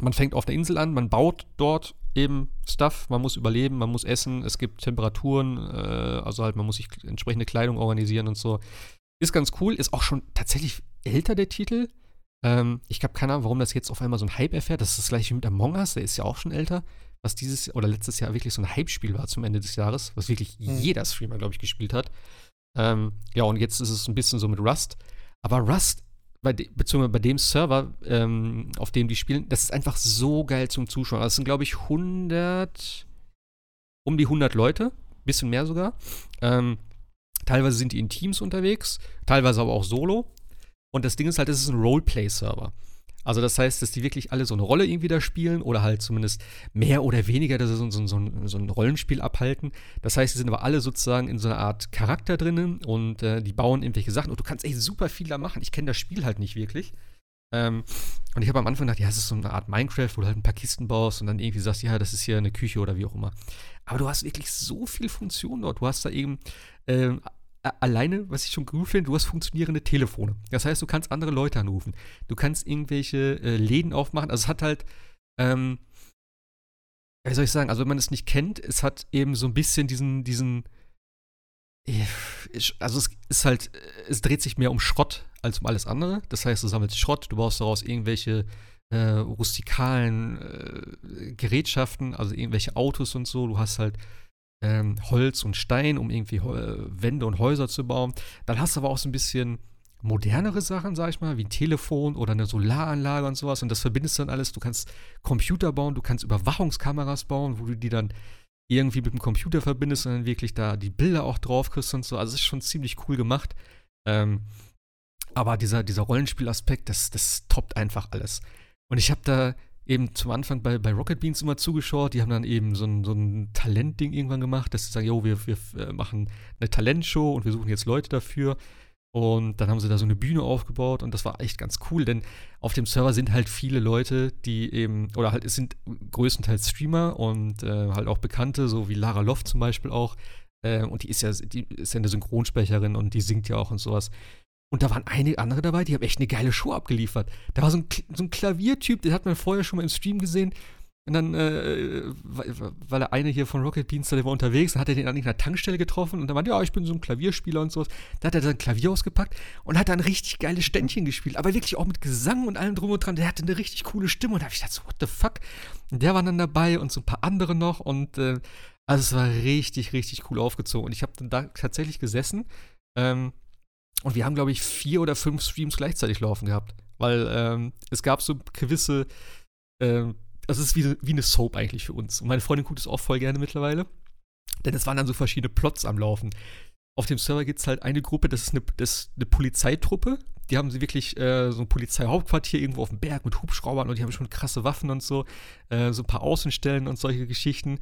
man fängt auf der Insel an, man baut dort eben Stuff, man muss überleben, man muss essen, es gibt Temperaturen, äh, also halt man muss sich entsprechende Kleidung organisieren und so. Ist ganz cool, ist auch schon tatsächlich älter, der Titel. Ähm, ich habe keine Ahnung, warum das jetzt auf einmal so ein Hype erfährt. Das ist das gleiche wie mit Among Us, der ist ja auch schon älter. Was dieses oder letztes Jahr wirklich so ein Hype-Spiel war zum Ende des Jahres, was wirklich mhm. jeder Streamer, glaube ich, gespielt hat. Ähm, ja, und jetzt ist es ein bisschen so mit Rust. Aber Rust, bei de, beziehungsweise bei dem Server, ähm, auf dem die spielen, das ist einfach so geil zum Zuschauen. Das sind, glaube ich, 100, um die 100 Leute, bisschen mehr sogar. Ähm, Teilweise sind die in Teams unterwegs, teilweise aber auch solo. Und das Ding ist halt, es ist ein Roleplay-Server. Also das heißt, dass die wirklich alle so eine Rolle irgendwie da spielen oder halt zumindest mehr oder weniger dass sie so, so, so, so ein Rollenspiel abhalten. Das heißt, die sind aber alle sozusagen in so einer Art Charakter drinnen und äh, die bauen irgendwelche Sachen und du kannst echt super viel da machen. Ich kenne das Spiel halt nicht wirklich. Ähm, und ich habe am Anfang gedacht, ja, es ist so eine Art Minecraft, wo du halt ein paar Kisten baust und dann irgendwie sagst, ja, das ist hier eine Küche oder wie auch immer. Aber du hast wirklich so viel Funktion dort. Du hast da eben ähm, alleine, was ich schon gut finde, du hast funktionierende Telefone. Das heißt, du kannst andere Leute anrufen. Du kannst irgendwelche äh, Läden aufmachen. Also es hat halt, ähm, wie soll ich sagen, also wenn man es nicht kennt, es hat eben so ein bisschen diesen, diesen, äh, also es ist halt, es dreht sich mehr um Schrott als um alles andere. Das heißt, du sammelst Schrott, du baust daraus irgendwelche äh, rustikalen äh, Gerätschaften, also irgendwelche Autos und so. Du hast halt ähm, Holz und Stein, um irgendwie äh, Wände und Häuser zu bauen. Dann hast du aber auch so ein bisschen modernere Sachen, sag ich mal, wie ein Telefon oder eine Solaranlage und sowas. Und das verbindest du dann alles. Du kannst Computer bauen, du kannst Überwachungskameras bauen, wo du die dann irgendwie mit dem Computer verbindest und dann wirklich da die Bilder auch drauf kriegst und so. Also es ist schon ziemlich cool gemacht. Ähm, aber dieser, dieser Rollenspielaspekt, das, das toppt einfach alles. Und ich habe da eben zum Anfang bei, bei Rocket Beans immer zugeschaut. Die haben dann eben so ein, so ein Talentding irgendwann gemacht, dass sie sagen, jo, wir, wir äh, machen eine Talentshow und wir suchen jetzt Leute dafür. Und dann haben sie da so eine Bühne aufgebaut und das war echt ganz cool, denn auf dem Server sind halt viele Leute, die eben, oder halt es sind größtenteils Streamer und äh, halt auch Bekannte, so wie Lara Loft zum Beispiel auch. Äh, und die ist ja, die ist ja eine Synchronsprecherin und die singt ja auch und sowas. Und da waren einige andere dabei, die haben echt eine geile Show abgeliefert. Da war so ein, so ein Klaviertyp, den hat man vorher schon mal im Stream gesehen. Und dann, äh, weil der eine hier von Rocket Beans, der war unterwegs, dann hat er den an irgendeiner Tankstelle getroffen und dann meinte, ja, ich bin so ein Klavierspieler und sowas. Da hat er sein Klavier ausgepackt und hat dann richtig geile Ständchen gespielt, aber wirklich auch mit Gesang und allem drum und dran. Der hatte eine richtig coole Stimme und da habe ich gedacht, so, what the fuck? Und der war dann dabei und so ein paar andere noch und äh, also es war richtig, richtig cool aufgezogen. Und ich habe dann da tatsächlich gesessen ähm, und wir haben, glaube ich, vier oder fünf Streams gleichzeitig laufen gehabt. Weil ähm, es gab so gewisse, äh, das ist wie, wie eine Soap eigentlich für uns. Und meine Freundin guckt es auch voll gerne mittlerweile. Denn es waren dann so verschiedene Plots am Laufen. Auf dem Server gibt es halt eine Gruppe, das ist eine, das ist eine Polizeitruppe. Die haben sie wirklich äh, so ein Polizeihauptquartier irgendwo auf dem Berg mit Hubschraubern und die haben schon krasse Waffen und so. Äh, so ein paar Außenstellen und solche Geschichten.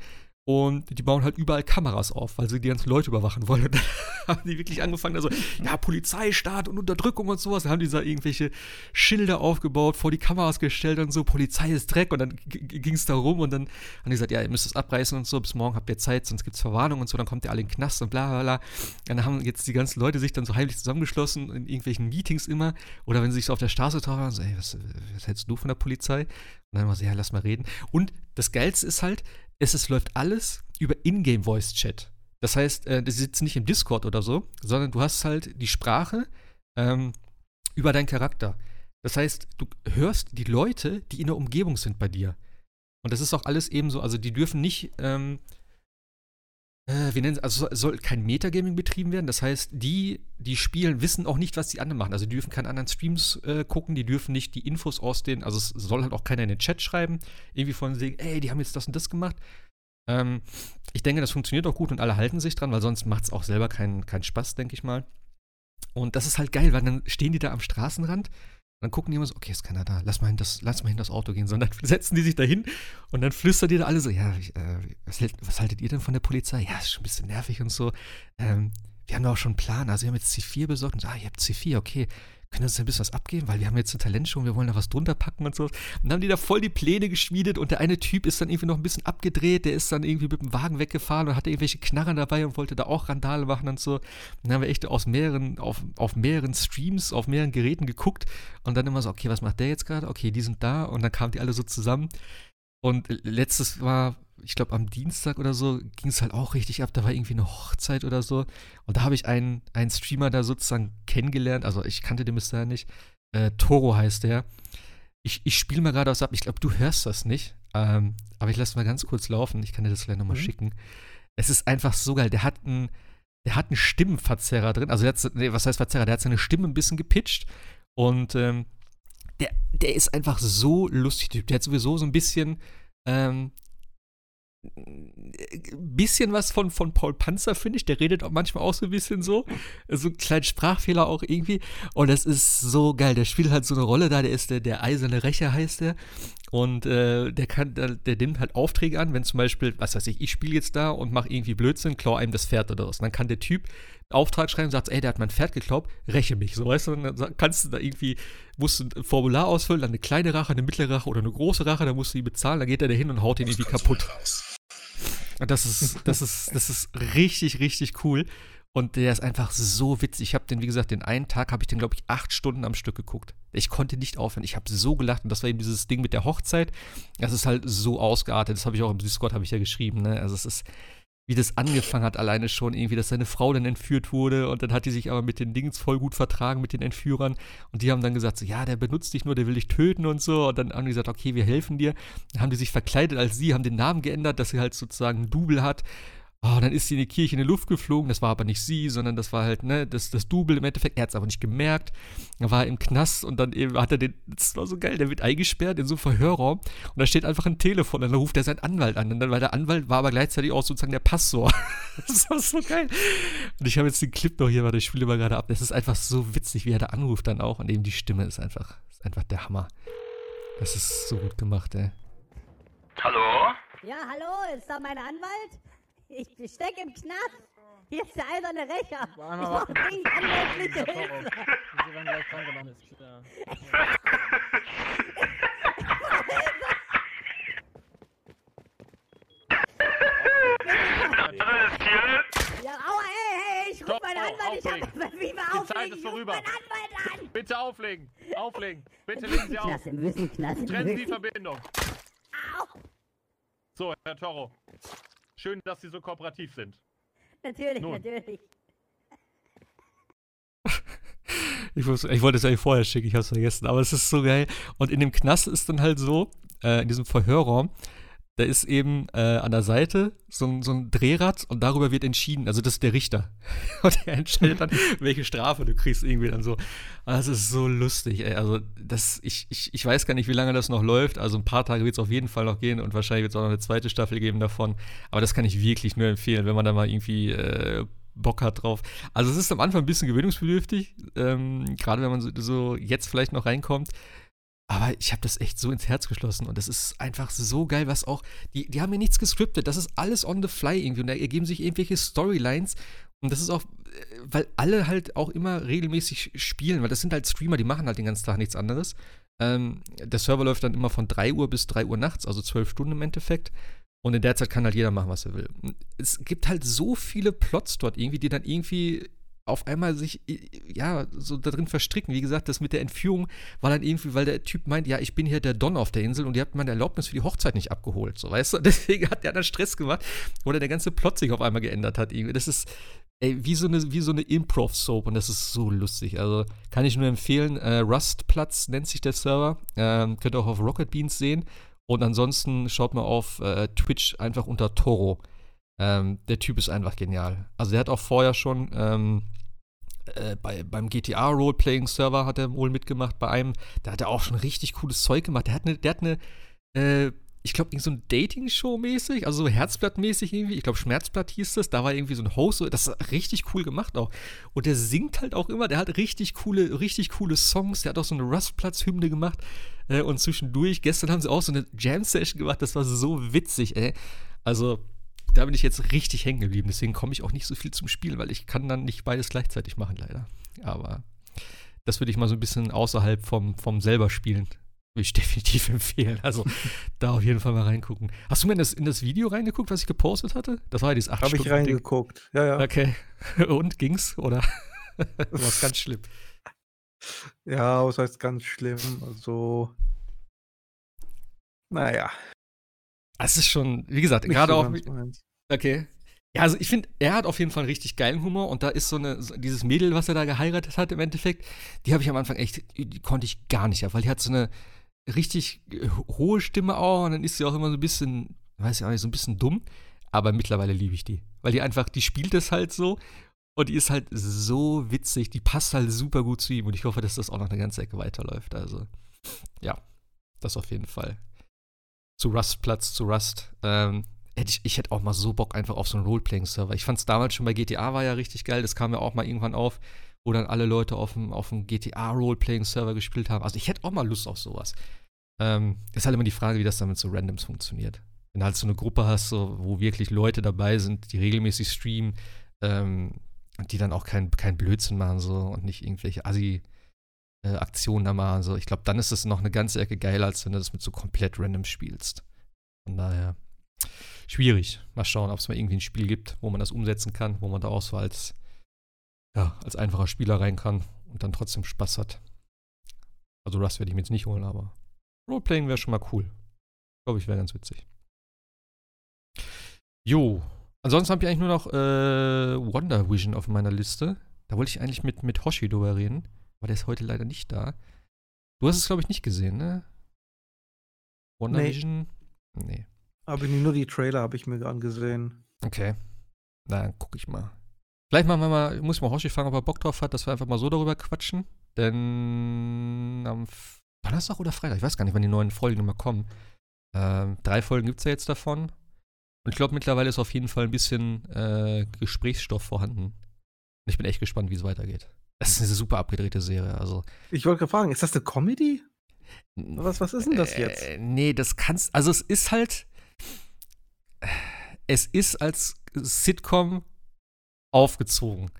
Und die bauen halt überall Kameras auf, weil sie die ganzen Leute überwachen wollen. Und dann haben die wirklich angefangen, also, ja, Polizeistaat und Unterdrückung und sowas. Dann haben die da irgendwelche Schilder aufgebaut, vor die Kameras gestellt und so, Polizei ist Dreck. Und dann ging es da rum und dann haben die gesagt, ja, ihr müsst es abreißen und so, bis morgen habt ihr Zeit, sonst gibt es Verwarnung und so, dann kommt ihr alle in den Knast und bla bla bla. Dann haben jetzt die ganzen Leute sich dann so heimlich zusammengeschlossen in irgendwelchen Meetings immer. Oder wenn sie sich so auf der Straße trafen, so, ey, was, was hältst du von der Polizei? Und dann war sie, ja, lass mal reden. Und das Geilste ist halt, es, es läuft alles über Ingame Voice Chat. Das heißt, äh, das sitzt nicht im Discord oder so, sondern du hast halt die Sprache ähm, über deinen Charakter. Das heißt, du hörst die Leute, die in der Umgebung sind bei dir. Und das ist auch alles eben so, also die dürfen nicht, ähm, äh, wie nennen also soll kein Metagaming betrieben werden. Das heißt, die, die spielen, wissen auch nicht, was die anderen machen. Also die dürfen keine anderen Streams äh, gucken, die dürfen nicht die Infos aus den, also es soll halt auch keiner in den Chat schreiben, irgendwie von sehen, ey, die haben jetzt das und das gemacht. Ähm, ich denke, das funktioniert auch gut und alle halten sich dran, weil sonst macht es auch selber keinen kein Spaß, denke ich mal. Und das ist halt geil, weil dann stehen die da am Straßenrand dann gucken die immer so, okay, ist keiner da, lass mal hin das, lass mal hin das Auto gehen. Sondern setzen die sich da hin und dann flüstern die da alle so, ja, äh, was, was, haltet ihr denn von der Polizei? Ja, ist schon ein bisschen nervig und so. Ähm, wir haben doch auch schon einen Plan. Also wir haben jetzt C4 besorgt und so, ah, ihr habt C4, okay können uns ein bisschen was abgeben, weil wir haben jetzt eine Talentshow und wir wollen da was drunter packen und so. Und dann haben die da voll die Pläne geschmiedet und der eine Typ ist dann irgendwie noch ein bisschen abgedreht, der ist dann irgendwie mit dem Wagen weggefahren und hatte irgendwelche Knarren dabei und wollte da auch Randale machen und so. Und dann haben wir echt aus mehreren, auf, auf mehreren Streams, auf mehreren Geräten geguckt und dann immer so, okay, was macht der jetzt gerade? Okay, die sind da und dann kamen die alle so zusammen. Und letztes war ich glaube, am Dienstag oder so ging es halt auch richtig ab. Da war irgendwie eine Hochzeit oder so. Und da habe ich einen, einen Streamer da sozusagen kennengelernt. Also ich kannte den bis dahin nicht. Äh, Toro heißt der. Ich, ich spiele mal gerade was ab. Ich glaube, du hörst das nicht. Ähm, aber ich lasse mal ganz kurz laufen. Ich kann dir das gleich nochmal mhm. schicken. Es ist einfach so geil. Der hat einen, der hat einen Stimmenverzerrer drin. Also, der hat, nee, was heißt Verzerrer? Der hat seine Stimme ein bisschen gepitcht. Und ähm, der, der ist einfach so lustig. Der hat sowieso so ein bisschen ähm, bisschen was von, von Paul Panzer, finde ich. Der redet auch manchmal auch so ein bisschen so. So ein kleiner Sprachfehler auch irgendwie. Und das ist so geil. Der spielt halt so eine Rolle da. Der ist der, der eiserne Rächer, heißt der. Und äh, der kann, der, der, nimmt halt Aufträge an, wenn zum Beispiel, was weiß ich, ich spiele jetzt da und mache irgendwie Blödsinn, klau einem das Pferd oder was. Dann kann der Typ einen Auftrag schreiben und sagt, ey, der hat mein Pferd geklaut, räche mich. So, weißt du, dann kannst du da irgendwie, musst du ein Formular ausfüllen, dann eine kleine Rache, eine mittlere Rache oder eine große Rache, dann musst du die bezahlen, dann geht er da hin und haut ihn irgendwie kaputt. Das ist, das ist, das ist richtig, richtig cool. Und der ist einfach so witzig. Ich habe den, wie gesagt, den einen Tag habe ich den, glaube ich, acht Stunden am Stück geguckt. Ich konnte nicht aufhören. Ich habe so gelacht. Und das war eben dieses Ding mit der Hochzeit. Das ist halt so ausgeartet. Das habe ich auch im Discord, habe ich ja geschrieben. Ne? Also es ist, wie das angefangen hat, alleine schon irgendwie, dass seine Frau dann entführt wurde und dann hat die sich aber mit den Dings voll gut vertragen, mit den Entführern. Und die haben dann gesagt, so, ja, der benutzt dich nur, der will dich töten und so. Und dann haben die gesagt, okay, wir helfen dir. Dann haben die sich verkleidet als sie, haben den Namen geändert, dass sie halt sozusagen ein Double hat Oh, dann ist sie in die Kirche in die Luft geflogen. Das war aber nicht sie, sondern das war halt, ne, das, das Double im Endeffekt. Er hat es aber nicht gemerkt. Er war im Knast und dann eben hat er den, das war so geil, der wird eingesperrt in so einem Verhörraum und da steht einfach ein Telefon und dann ruft er seinen Anwalt an. Und dann, weil der Anwalt war aber gleichzeitig auch sozusagen der Passor. das war so geil. Und ich habe jetzt den Clip noch hier, weil ich spiele mal gerade ab. Das ist einfach so witzig, wie er da anruft dann auch und eben die Stimme ist einfach, ist einfach der Hammer. Das ist so gut gemacht, ey. Hallo? Ja, hallo, ist da mein Anwalt? Ich stecke im Knast. Hier ist der eiserne Rächer. Ich brauche dringend anwaltliche Hilfe. Sie werden gleich dran gemacht. Ist, hier? Ja, aua, hey, hey, ich ruf meinen Anwalt. Ich auflegen. hab wie wir Die auflegen. Zeit ist Ich ruf vorüber. meinen Anwalt an. Bitte auflegen. Auflegen. Bitte legen Sie auf. Trennen Sie die Verbindung. Au. So, Herr Toro. Schön, dass Sie so kooperativ sind. Natürlich, Nun. natürlich. Ich, muss, ich wollte es eigentlich vorher schicken, ich habe es vergessen, aber es ist so geil. Und in dem Knast ist dann halt so, äh, in diesem Verhörraum, da ist eben äh, an der Seite so ein, so ein Drehrad und darüber wird entschieden, also das ist der Richter. Und er entscheidet dann, welche Strafe du kriegst, irgendwie dann so. Das ist so lustig, ey. Also, das, ich, ich, ich weiß gar nicht, wie lange das noch läuft. Also, ein paar Tage wird es auf jeden Fall noch gehen und wahrscheinlich wird es auch noch eine zweite Staffel geben davon. Aber das kann ich wirklich nur empfehlen, wenn man da mal irgendwie äh, Bock hat drauf. Also, es ist am Anfang ein bisschen gewöhnungsbedürftig, ähm, gerade wenn man so, so jetzt vielleicht noch reinkommt. Aber ich habe das echt so ins Herz geschlossen und das ist einfach so geil, was auch, die, die haben mir nichts gescriptet, das ist alles on the fly irgendwie und da ergeben sich irgendwelche Storylines und das ist auch, äh, weil alle halt auch immer regelmäßig spielen, weil das sind halt Streamer, die machen halt den ganzen Tag nichts anderes. Ähm, der Server läuft dann immer von 3 Uhr bis 3 Uhr nachts, also 12 Stunden im Endeffekt. Und in der Zeit kann halt jeder machen, was er will. Es gibt halt so viele Plots dort irgendwie, die dann irgendwie auf einmal sich, ja, so da drin verstricken. Wie gesagt, das mit der Entführung war dann irgendwie, weil der Typ meint, ja, ich bin hier der Don auf der Insel und ihr habt meine Erlaubnis für die Hochzeit nicht abgeholt. So, weißt du? Deswegen hat der dann Stress gemacht, oder der ganze Plot sich auf einmal geändert hat. Irgendwie. Das ist, ey, wie so eine, so eine Improv-Soap und das ist so lustig. Also kann ich nur empfehlen. Äh, Rustplatz nennt sich der Server. Ähm, könnt ihr auch auf Rocket Beans sehen. Und ansonsten schaut mal auf äh, Twitch einfach unter Toro. Ähm, der Typ ist einfach genial. Also der hat auch vorher schon ähm, äh, bei, beim GTA Roleplaying Server hat er wohl mitgemacht bei einem. Da hat er auch schon richtig cooles Zeug gemacht. Der hat eine, der hat eine, äh, ich glaube, so ein Dating-Show mäßig, also so Herzblatt-mäßig irgendwie. Ich glaube, Schmerzblatt hieß das. Da war irgendwie so ein Host. Das ist richtig cool gemacht auch. Und der singt halt auch immer. Der hat richtig coole, richtig coole Songs. Der hat auch so eine Rustplatz-Hymne gemacht. Äh, und zwischendurch, gestern haben sie auch so eine Jam-Session gemacht. Das war so witzig, ey. Also, da bin ich jetzt richtig hängen geblieben. Deswegen komme ich auch nicht so viel zum Spielen, weil ich kann dann nicht beides gleichzeitig machen, leider. Aber das würde ich mal so ein bisschen außerhalb vom, vom selber spielen. Würde ich definitiv empfehlen. Also da auf jeden Fall mal reingucken. Hast du mir in das, in das Video reingeguckt, was ich gepostet hatte? Das war ja dieses 8 Habe ich Ding. reingeguckt. Ja, ja. Okay. Und ging's? Oder? was ganz schlimm. Ja, was heißt ganz schlimm? Also. Naja. Es ist schon, wie gesagt, gerade so auch. Okay. Ja, also ich finde, er hat auf jeden Fall einen richtig geilen Humor und da ist so eine, so dieses Mädel, was er da geheiratet hat im Endeffekt, die habe ich am Anfang echt, die konnte ich gar nicht ab, weil die hat so eine richtig äh, hohe Stimme auch und dann ist sie auch immer so ein bisschen, weiß ich auch nicht, so ein bisschen dumm, aber mittlerweile liebe ich die, weil die einfach, die spielt es halt so und die ist halt so witzig, die passt halt super gut zu ihm und ich hoffe, dass das auch noch eine ganze Ecke weiterläuft, also ja, das auf jeden Fall. Zu Rustplatz, zu Rust, ähm, hätte ich, ich hätte auch mal so Bock einfach auf so einen Roleplaying-Server. Ich fand es damals schon bei GTA war ja richtig geil, das kam ja auch mal irgendwann auf, wo dann alle Leute auf dem, auf dem GTA-Roleplaying-Server gespielt haben. Also ich hätte auch mal Lust auf sowas. Ähm, ist halt immer die Frage, wie das dann mit so Randoms funktioniert. Wenn du halt so eine Gruppe hast, so, wo wirklich Leute dabei sind, die regelmäßig streamen, ähm, die dann auch kein, kein Blödsinn machen so und nicht irgendwelche Assi- äh, Aktionen da machen. So. Ich glaube, dann ist es noch eine ganze Ecke geiler, als wenn du das mit so komplett random spielst. Von daher schwierig. Mal schauen, ob es mal irgendwie ein Spiel gibt, wo man das umsetzen kann, wo man da auch so als, ja, als einfacher Spieler rein kann und dann trotzdem Spaß hat. Also Rust werde ich mir jetzt nicht holen, aber Roleplaying wäre schon mal cool. Glaube ich, wäre ganz witzig. Jo, Ansonsten habe ich eigentlich nur noch äh, Wonder Vision auf meiner Liste. Da wollte ich eigentlich mit, mit Hoshi drüber reden, aber der ist heute leider nicht da. Du hast es, glaube ich, nicht gesehen, ne? Wonder Nee. Vision? Nee. Aber nur die Trailer habe ich mir angesehen. Okay. Na, dann gucke ich mal. Vielleicht machen wir mal, muss ich mal Hoshi fragen, ob er Bock drauf hat, dass wir einfach mal so darüber quatschen. Denn am Donnerstag oder Freitag, ich weiß gar nicht, wann die neuen Folgen immer kommen. Ähm, drei Folgen gibt es ja jetzt davon. Und ich glaube, mittlerweile ist auf jeden Fall ein bisschen äh, Gesprächsstoff vorhanden. Und ich bin echt gespannt, wie es weitergeht. Das ist eine super abgedrehte Serie. Also, Ich wollte gerade fragen, ist das eine Comedy? Was, was ist denn das jetzt? Äh, nee, das kannst. Also, es ist halt. Es ist als Sitcom aufgezogen.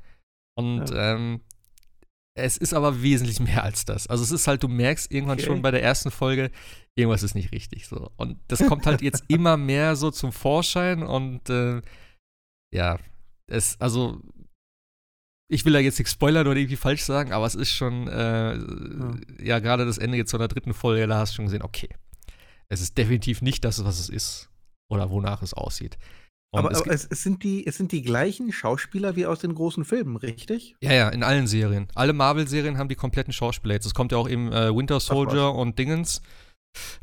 Und ähm, es ist aber wesentlich mehr als das. Also, es ist halt, du merkst irgendwann Okay. schon bei der ersten Folge, irgendwas ist nicht richtig. So. Und das kommt halt jetzt immer mehr so zum Vorschein. Und äh, ja, es, also. Ich will da jetzt nichts spoilern oder irgendwie falsch sagen, aber es ist schon, äh, ja, gerade das Ende jetzt von der dritten Folge, da hast du schon gesehen, okay, es ist definitiv nicht das, was es ist oder wonach es aussieht. Und Aber, es aber es, es, sind die, es sind die gleichen Schauspieler wie aus den großen Filmen, richtig? ja, ja, in allen Serien. Alle Marvel-Serien haben die kompletten Schauspieler jetzt. Es kommt ja auch eben äh, Winter Soldier und Dingens.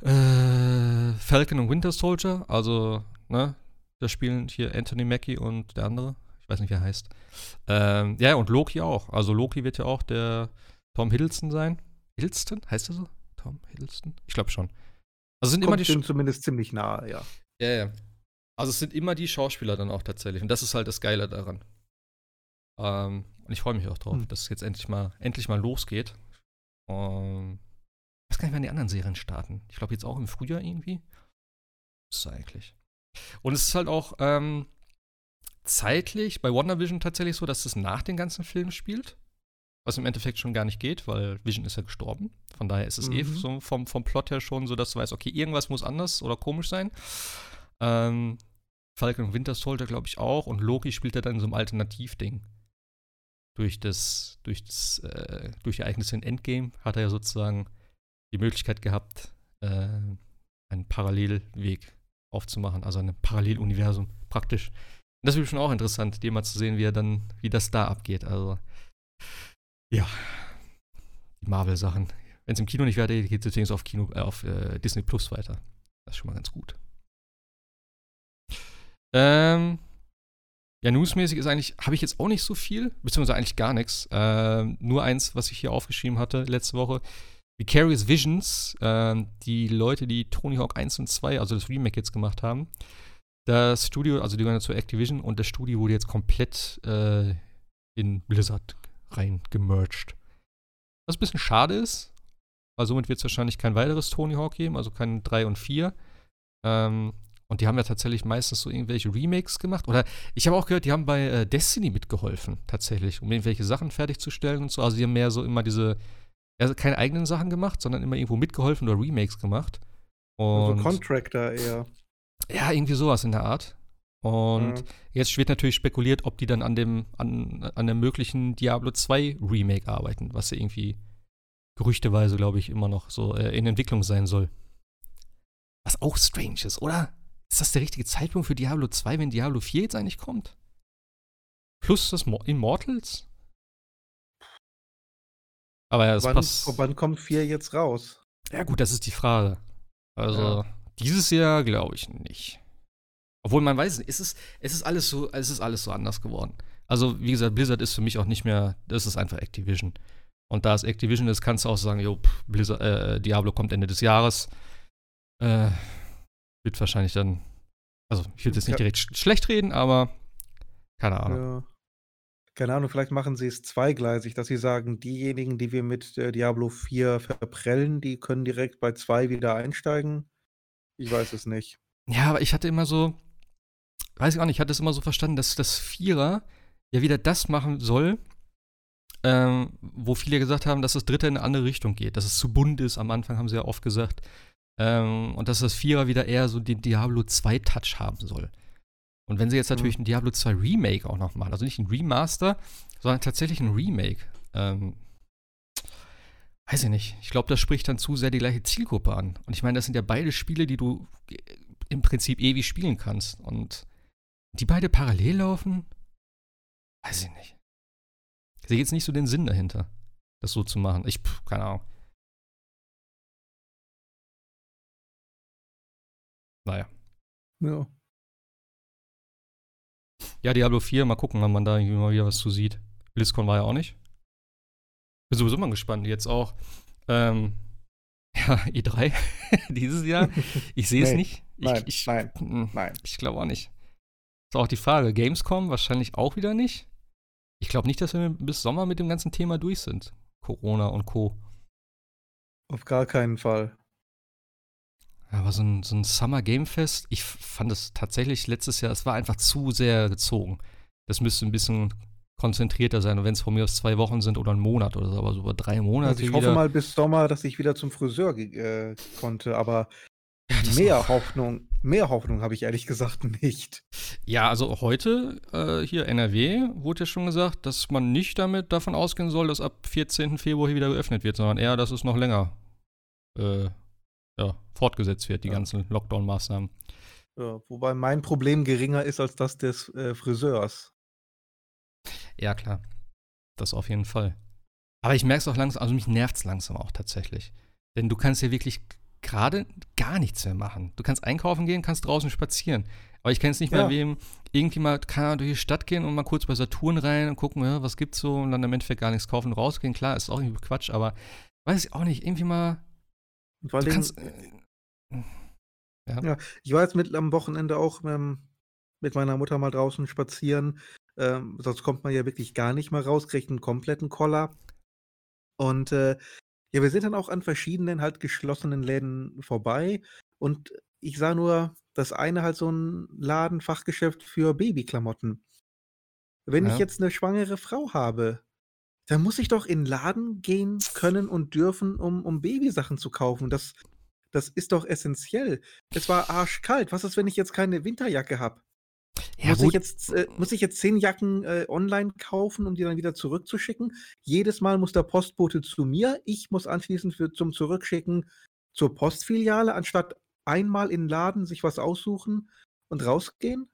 Äh, Falcon und Winter Soldier, also, ne, da spielen hier Anthony Mackie und der andere. Ich weiß nicht, wie er heißt. Ähm, ja, und Loki auch. Also Loki wird ja auch der Tom Hiddleston sein. Hiddleston? Heißt er so? Tom Hiddleston? Ich glaube schon. Also sind immer Kommt die dem zumindest ziemlich nahe, ja. Ja, ja. Also es sind immer die Schauspieler dann auch tatsächlich. Und das ist halt das Geile daran. Ähm, und ich freue mich auch drauf, Hm. dass es jetzt endlich mal, endlich mal losgeht. Ähm, ich weiß gar nicht, wann die anderen Serien starten. Ich glaube jetzt auch im Frühjahr irgendwie. Ist eigentlich. Und es ist halt auch ähm, zeitlich bei WandaVision tatsächlich so, dass es nach den ganzen Filmen spielt. Was im Endeffekt schon gar nicht geht, weil Vision ist ja gestorben. Von daher ist es eh Mhm. so vom, vom Plot her schon so, dass du weißt, okay, irgendwas muss anders oder komisch sein. Ähm, Falcon und Winter Soldier, glaube ich, auch. Und Loki spielt ja dann in so einem Alternativding. Durch das, durch das, äh, durch die Ereignisse in Endgame hat er ja sozusagen die Möglichkeit gehabt, äh, einen Parallelweg aufzumachen, also ein Paralleluniversum praktisch. Das wird schon auch interessant, dir mal zu sehen, wie er dann, wie das da abgeht. Also, ja, die Marvel-Sachen. Wenn es im Kino nicht weitergeht, geht es übrigens auf Kino, äh, auf äh, Disney Plus weiter. Das ist schon mal ganz gut. Ähm, ja, newsmäßig ist eigentlich, habe ich jetzt auch nicht so viel, beziehungsweise eigentlich gar nichts. Ähm, nur eins, was ich hier aufgeschrieben hatte letzte Woche. Vicarious Visions, ähm, die Leute, die Tony Hawk 1 und 2, also das Remake jetzt gemacht haben, das Studio, also die gehören zu Activision und das Studio wurde jetzt komplett äh, in Blizzard rein gemerged. Was ein bisschen schade ist, weil somit wird es wahrscheinlich kein weiteres Tony Hawk geben, also kein 3 und 4. Ähm, und die haben ja tatsächlich meistens so irgendwelche Remakes gemacht. Oder ich habe auch gehört, die haben bei äh, Destiny mitgeholfen, tatsächlich, um irgendwelche Sachen fertigzustellen und so. Also die haben mehr so immer diese, also keine eigenen Sachen gemacht, sondern immer irgendwo mitgeholfen oder Remakes gemacht. Und Also Contractor eher. Ja, irgendwie sowas in der Art. Und Ja. jetzt wird natürlich spekuliert, ob die dann an dem, an, an dem möglichen Diablo 2 Remake arbeiten, was ja irgendwie gerüchteweise, glaube ich, immer noch so äh, in Entwicklung sein soll. Was auch strange ist, oder? Ist das der richtige Zeitpunkt für Diablo 2, wenn Diablo 4 jetzt eigentlich kommt? Plus das Mo Immortals? Aber ja, das wann, passt. wann kommt 4 jetzt raus? Ja, gut, das ist die Frage. Also, Ja. Dieses Jahr glaube ich nicht. Obwohl man weiß, es ist, es ist alles so, es ist alles so anders geworden. Also, wie gesagt, Blizzard ist für mich auch nicht mehr, das ist einfach Activision. Und da es Activision ist, kannst du auch sagen, jo, Blizzard, äh, Diablo kommt Ende des Jahres. Äh, wird wahrscheinlich dann, also ich will jetzt nicht direkt sch schlecht reden, aber keine Ahnung. Ja. Keine Ahnung, vielleicht machen sie es zweigleisig, dass sie sagen, diejenigen, die wir mit äh, Diablo 4 verprellen, die können direkt bei 2 wieder einsteigen. Ich weiß es nicht. Ja, aber ich hatte immer so, weiß ich auch nicht, ich hatte es immer so verstanden, dass das Vierer ja wieder das machen soll, ähm, wo viele gesagt haben, dass das Dritte in eine andere Richtung geht, dass es zu bunt ist. Am Anfang haben sie ja oft gesagt. Ähm, und dass das Vierer wieder eher so den Diablo 2 Touch haben soll. Und wenn sie jetzt natürlich ein Diablo 2 Remake auch noch machen, also nicht ein Remaster, sondern tatsächlich ein Remake, ähm, weiß ich nicht. Ich glaube, das spricht dann zu sehr die gleiche Zielgruppe an. Und ich meine, das sind ja beide Spiele, die du äh, im Prinzip ewig spielen kannst. Und Die beide parallel laufen? Weiß ich nicht. Ich sehe jetzt nicht so den Sinn dahinter, das so zu machen. Ich, pff, keine Ahnung. Naja. Ja. Ja, Diablo 4, mal gucken, wann man da irgendwie mal wieder was zu sieht. BlizzCon war ja auch nicht. Bin sowieso mal gespannt. Jetzt auch, ähm, ja, E3 dieses Jahr. Ich sehe es Nee, nicht. Ich, nein, ich, nein, mm, nein. Ich glaube auch nicht. Ist auch die Frage. Gamescom wahrscheinlich auch wieder nicht. Ich glaube nicht, dass wir bis Sommer mit dem ganzen Thema durch sind. Corona und Co. Auf gar keinen Fall. Aber so ein, so ein Summer Game Fest, ich fand es tatsächlich letztes Jahr, es war einfach zu sehr gezogen. Das müsste ein bisschen konzentrierter sein. Und wenn es von mir aus zwei Wochen sind oder ein Monat oder so, aber so über drei Monate Also ich wieder. hoffe mal bis Sommer, dass ich wieder zum Friseur äh, konnte, aber Ja, mehr auch. Hoffnung, mehr Hoffnung habe ich ehrlich gesagt nicht. Ja, also heute äh, hier NRW wurde ja schon gesagt, dass man nicht damit davon ausgehen soll, dass ab 14. Februar hier wieder geöffnet wird, sondern eher, dass es noch länger äh, ja, fortgesetzt wird, die Ja. ganzen Lockdown-Maßnahmen. Wobei mein Problem geringer ist als das des äh, Friseurs. Ja, klar. Das auf jeden Fall. Aber ich merke es auch langsam, also mich nervt es langsam auch tatsächlich. Denn du kannst ja wirklich gerade gar nichts mehr machen. Du kannst einkaufen gehen, kannst draußen spazieren. Aber ich kenne es nicht mehr, Ja. wem irgendwie mal kann durch die Stadt gehen und mal kurz bei Saturn rein und gucken, ja, was gibt's so und dann im Endeffekt gar nichts kaufen und rausgehen. Klar, ist auch irgendwie Quatsch, aber weiß ich auch nicht, irgendwie mal. Vor Du kannst, äh, äh, ich war jetzt mit am Wochenende auch ähm, mit meiner Mutter mal draußen spazieren. Ähm, sonst kommt man ja wirklich gar nicht mal raus, kriegt einen kompletten Koller. Und äh, ja, wir sind dann auch an verschiedenen halt geschlossenen Läden vorbei. Und ich sah nur, das eine halt so ein Laden, Fachgeschäft für Babyklamotten. Wenn Ja. ich jetzt eine schwangere Frau habe, dann muss ich doch in den Laden gehen können und dürfen, um, um Babysachen zu kaufen. Das, das ist doch essentiell. Es war arschkalt. Was ist, wenn ich jetzt keine Winterjacke habe? Ja, muss, ich jetzt, äh, muss ich jetzt zehn Jacken äh, online kaufen, um die dann wieder zurückzuschicken? Jedes Mal muss der Postbote zu mir. Ich muss anschließend für, zum Zurückschicken zur Postfiliale, anstatt einmal in den Laden sich was aussuchen und rausgehen.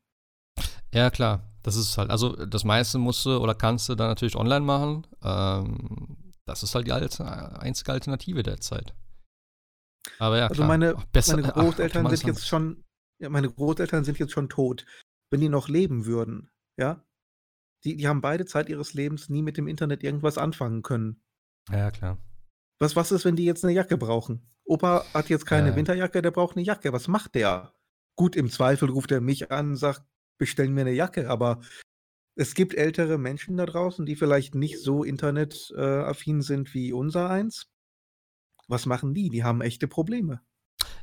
Ja, klar. Das ist halt, also das meiste musst du oder kannst du dann natürlich online machen. Ähm, das ist halt die alte, einzige Alternative derzeit. Aber ja, Also klar. meine, Ach, besser, meine ach, Großeltern optimal sind jetzt schon, ja, meine Großeltern sind jetzt schon tot. Wenn die noch leben würden, ja, die, die haben beide Zeit ihres Lebens nie mit dem Internet irgendwas anfangen können. Ja, klar. Was, was ist, wenn die jetzt eine Jacke brauchen? Opa hat jetzt keine Ja. Winterjacke, der braucht eine Jacke. Was macht der? Gut, im Zweifel ruft er mich an, sagt, bestellen mir eine Jacke, aber es gibt ältere Menschen da draußen, die vielleicht nicht so internetaffin sind wie unser eins. Was machen die? Die haben echte Probleme.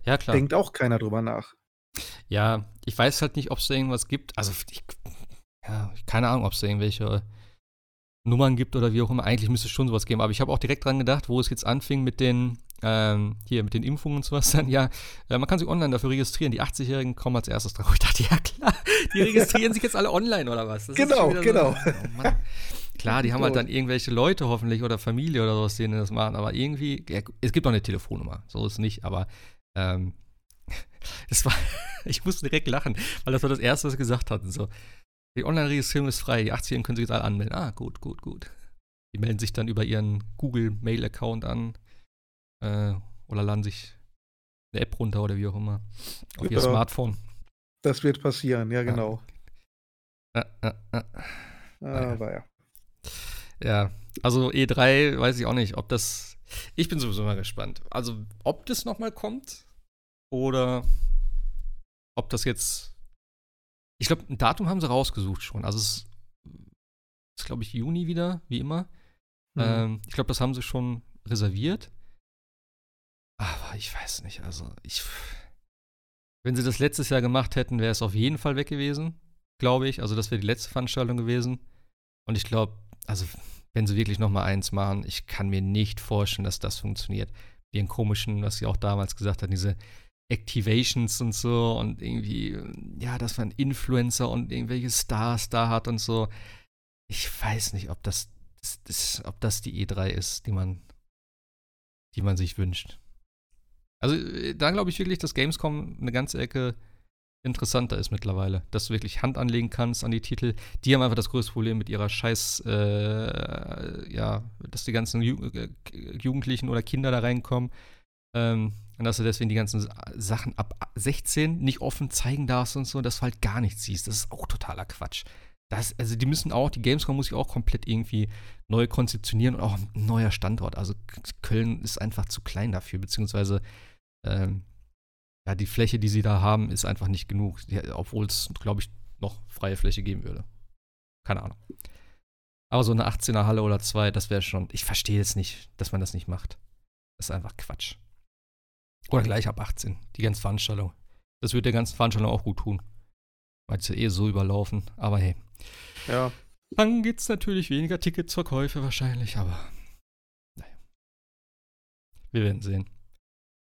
Ja, klar. Denkt auch keiner drüber nach. Ja, ich weiß halt nicht, ob es da irgendwas gibt. Also, ich, ja, keine Ahnung, ob es da irgendwelche Nummern gibt oder wie auch immer. Eigentlich müsste es schon sowas geben. Aber ich habe auch direkt dran gedacht, wo es jetzt anfing mit den, ähm, hier, mit den Impfungen und sowas dann. Ja, äh, man kann sich online dafür registrieren. Die 80-Jährigen kommen als erstes drauf. Ich dachte, ja klar, die registrieren sich jetzt alle online oder was? Das Genau, genau. So, oh. Klar, die haben halt So. dann irgendwelche Leute hoffentlich oder Familie oder sowas, denen das machen. Aber irgendwie, ja, es gibt auch eine Telefonnummer. So ist es nicht. Aber ähm, es war, ich musste direkt lachen, weil das war das Erste, was sie gesagt hatten. So, die Online-Registrierung ist frei, die 80-Jährigen können sich jetzt alle anmelden. Ah, gut, gut, gut. Die melden sich dann über ihren Google-Mail-Account an äh, oder laden sich eine App runter oder wie auch immer auf ihr Ja. Smartphone. Das wird passieren, ja, genau. Äh, äh, äh. Aber ja. Ja, also E3 weiß ich auch nicht, ob das. Ich bin sowieso mal gespannt. Also, ob das nochmal kommt oder ob das jetzt. Ich glaube, ein Datum haben sie rausgesucht schon. Also, es ist, glaube ich, Juni wieder, wie immer. Mhm. Ähm, ich glaube, das haben sie schon reserviert. Aber ich weiß nicht, also ich. Wenn sie das letztes Jahr gemacht hätten, wäre es auf jeden Fall weg gewesen, glaube ich. Also das wäre die letzte Veranstaltung gewesen. Und ich glaube, also wenn sie wirklich noch mal eins machen, ich kann mir nicht vorstellen, dass das funktioniert. Ihren komischen, was sie auch damals gesagt hat, diese Activations und so und irgendwie, ja, dass man Influencer und irgendwelche Stars da hat und so. Ich weiß nicht, ob das, das, das ob das die E3 ist, die man, die man sich wünscht. Also, äh, da glaube ich wirklich, dass Gamescom eine ganze Ecke interessanter ist mittlerweile. Dass du wirklich Hand anlegen kannst an die Titel. Die haben einfach das größte Problem mit ihrer Scheiß, äh, ja, dass die ganzen Ju äh, Jugendlichen oder Kinder da reinkommen. Ähm, und dass du deswegen die ganzen Sachen ab 16 nicht offen zeigen darfst und so, dass du halt gar nichts siehst. Das ist auch totaler Quatsch. Das, also die müssen auch, die Gamescom muss ich auch komplett irgendwie neu konzeptionieren und auch ein neuer Standort. Also Köln ist einfach zu klein dafür, beziehungsweise ähm, ja, die Fläche, die sie da haben, ist einfach nicht genug, obwohl es, glaube ich, noch freie Fläche geben würde. Keine Ahnung. Aber so eine 18er Halle oder zwei, das wäre schon, ich verstehe es nicht, dass man das nicht macht. Das ist einfach Quatsch. Oder gleich ab 18, die ganze Veranstaltung. Das würde der ganzen Veranstaltung auch gut tun. Weil es ja eh so überlaufen, aber hey. Ja. Dann gibt es natürlich weniger Ticketsverkäufe wahrscheinlich, aber naja. Wir werden sehen.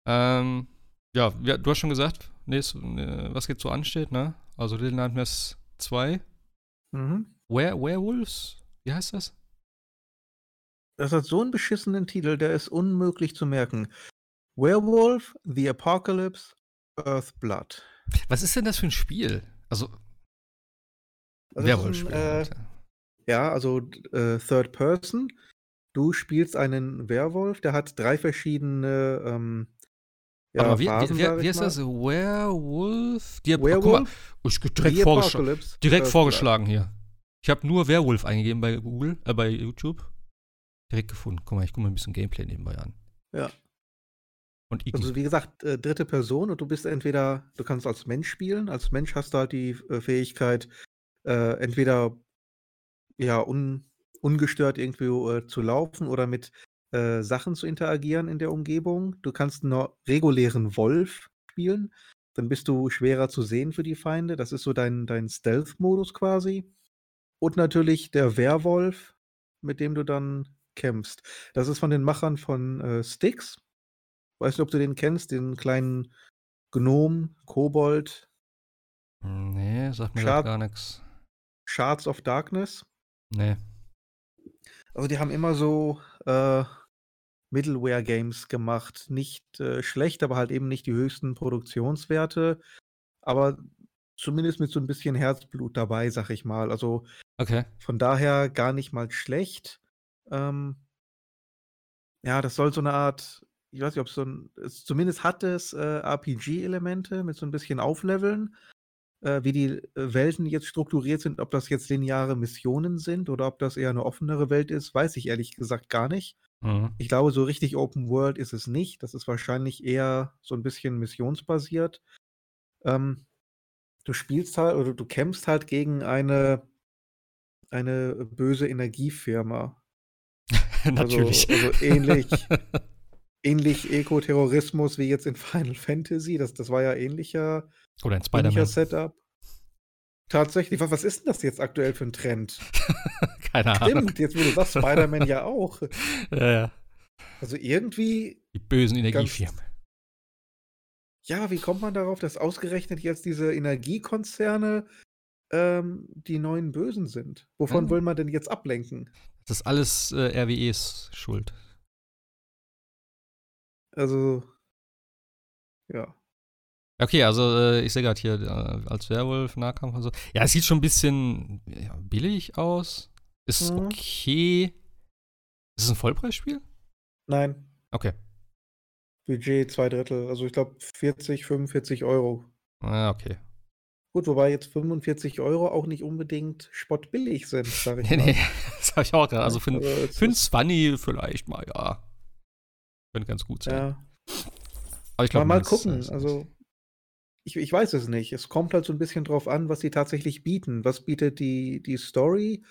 Ähm, ja, du hast schon gesagt, nächst, äh, was jetzt so ansteht, ne? Also Little Nightmares 2. Mhm. Were Werewolves? Wie heißt das? Das hat so einen beschissenen Titel, der ist unmöglich zu merken. Werewolf, The Apocalypse, Earthblood. Was ist denn das für ein Spiel? Also, Also Werwolf-Spiel. äh, ja, also äh, Third Person. Du spielst einen Werwolf, der hat drei verschiedene ähm, ja, Warte mal, wie, Phasen, wie, wie, ich wie heißt das? Werewolf? Die, guck mal, Werewolf, ich direkt, The vorgeschl Apocalypse, direkt vorgeschlagen hier. Ich habe nur Werwolf eingegeben bei Google, äh, bei YouTube. Direkt gefunden. Guck mal, ich gucke mal ein bisschen Gameplay nebenbei an. Ja. Und Iggy. Also wie gesagt, äh, dritte Person und du bist entweder, du kannst als Mensch spielen, als Mensch hast du halt die äh, Fähigkeit, äh, entweder ja un, ungestört irgendwie äh, zu laufen oder mit äh, Sachen zu interagieren in der Umgebung. Du kannst einen regulären Wolf spielen, dann bist du schwerer zu sehen für die Feinde. Das ist so dein, dein Stealth-Modus quasi. Und natürlich der Werwolf, mit dem du dann kämpfst. Das ist von den Machern von äh, Styx. Weißt du, ob du den kennst, den kleinen Gnom, Kobold, Nee, sagt mir grad gar nichts. Shards of Darkness? Nee. Also die haben immer so äh, Middleware-Games gemacht. Nicht äh, schlecht, aber halt eben nicht die höchsten Produktionswerte. Aber zumindest mit so ein bisschen Herzblut dabei, sag ich mal. Also Okay. von daher gar nicht mal schlecht. Ähm, ja, das soll so eine Art, ich weiß nicht, ob es so ein, es, zumindest hat es äh, RPG-Elemente mit so ein bisschen Aufleveln. Äh, wie die äh, Welten jetzt strukturiert sind, ob das jetzt lineare Missionen sind oder ob das eher eine offenere Welt ist, weiß ich ehrlich gesagt gar nicht. Mhm. Ich glaube, so richtig Open World ist es nicht. Das ist wahrscheinlich eher so ein bisschen missionsbasiert. Ähm, du spielst halt oder du kämpfst halt gegen eine, eine böse Energiefirma. Natürlich. also ähnlich. Ähnlich Ekoterrorismus wie jetzt in Final Fantasy. Das, das war ja ähnlicher, Oder in ähnlicher. Setup. Tatsächlich, was, was ist denn das jetzt aktuell für ein Trend? Keine Ahnung. Stimmt, jetzt du sagst, Spider-Man ja auch. Ja, ja. Also irgendwie Die bösen Energiefirmen. Ja, wie kommt man darauf, dass ausgerechnet jetzt diese Energiekonzerne ähm, die neuen Bösen sind? Wovon Ja. will man denn jetzt ablenken? Das ist alles äh, RWEs Schuld. Also, ja. Okay, also äh, ich sehe gerade hier äh, als Werwolf, Nahkampf und so. Ja, es sieht schon ein bisschen ja, billig aus. Ist Mhm. okay. Ist es ein Vollpreisspiel? Nein, Okay. Budget zwei Drittel. Also ich glaube 40, 45 Euro. Ah, okay. Gut, wobei jetzt 45 Euro auch nicht unbedingt spottbillig sind, sag ich Nee, mal. nee, das habe ich auch gerade. Also für, ein- es für ein Swanny vielleicht mal, ja. Könnte ganz gut sein. ja. Aber ich Mal, glaube, mal gucken. Also, ich, ich weiß es nicht. Es kommt halt so ein bisschen drauf an, was sie tatsächlich bieten. Was bietet die, die Story?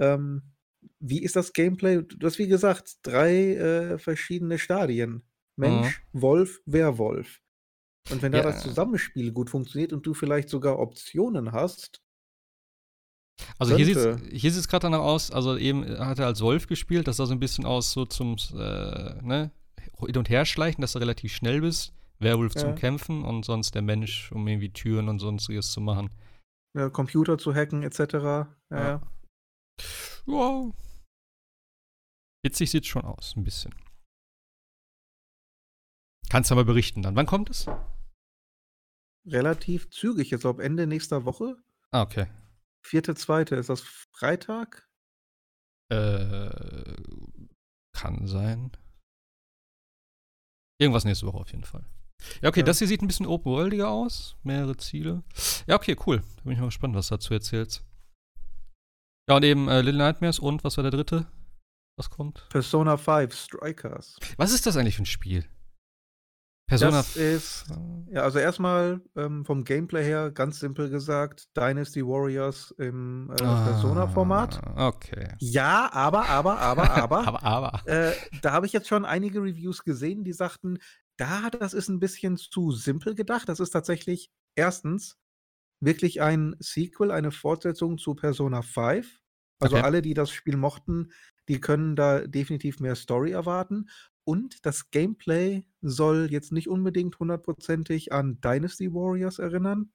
Ähm, wie ist das Gameplay? Du hast, wie gesagt, drei äh, verschiedene Stadien: Mensch, Wolf, Werwolf. Und wenn da Ja. das Zusammenspiel gut funktioniert und du vielleicht sogar Optionen hast, Also hier sieht könnte. hier sieht's gerade danach aus, also eben hat er als Wolf gespielt, das sah so ein bisschen aus so zum äh, ne, hin und her schleichen, dass du relativ schnell bist. Werwolf zum Ja. Kämpfen und sonst der Mensch, um irgendwie Türen und sonstiges zu machen. äh, Computer zu hacken, etc. Ja, Ja. ja. Ja. Witzig sieht schon aus, ein bisschen. Kannst aber berichten dann. Wann kommt es? relativ zügig. Jetzt ab Ende nächster Woche. Ah, okay. Vierte, zweite, ist das Freitag? Äh, kann sein. Irgendwas nächste Woche auf jeden Fall. Ja, okay, Ja. das hier sieht ein bisschen open-worldiger aus. Mehrere Ziele. Ja, okay, cool. Da bin ich mal gespannt, was du dazu erzählst. Ja, und eben äh, Little Nightmares und was war der dritte? Was kommt? Persona 5 Strikers. Was ist das eigentlich für ein Spiel? Persona. Das ist, ja, also erstmal ähm, vom Gameplay her ganz simpel gesagt, Dynasty Warriors im äh, Persona-Format. Ah, Okay. Ja, aber, aber, aber, aber. aber, aber. Äh, da habe ich jetzt schon einige Reviews gesehen, die sagten, da, das ist ein bisschen zu simpel gedacht. Das ist tatsächlich erstens wirklich ein Sequel, eine Fortsetzung zu Persona 5. Also Okay. alle, die das Spiel mochten, die können da definitiv mehr Story erwarten. Und das Gameplay soll jetzt nicht unbedingt hundertprozentig an Dynasty Warriors erinnern,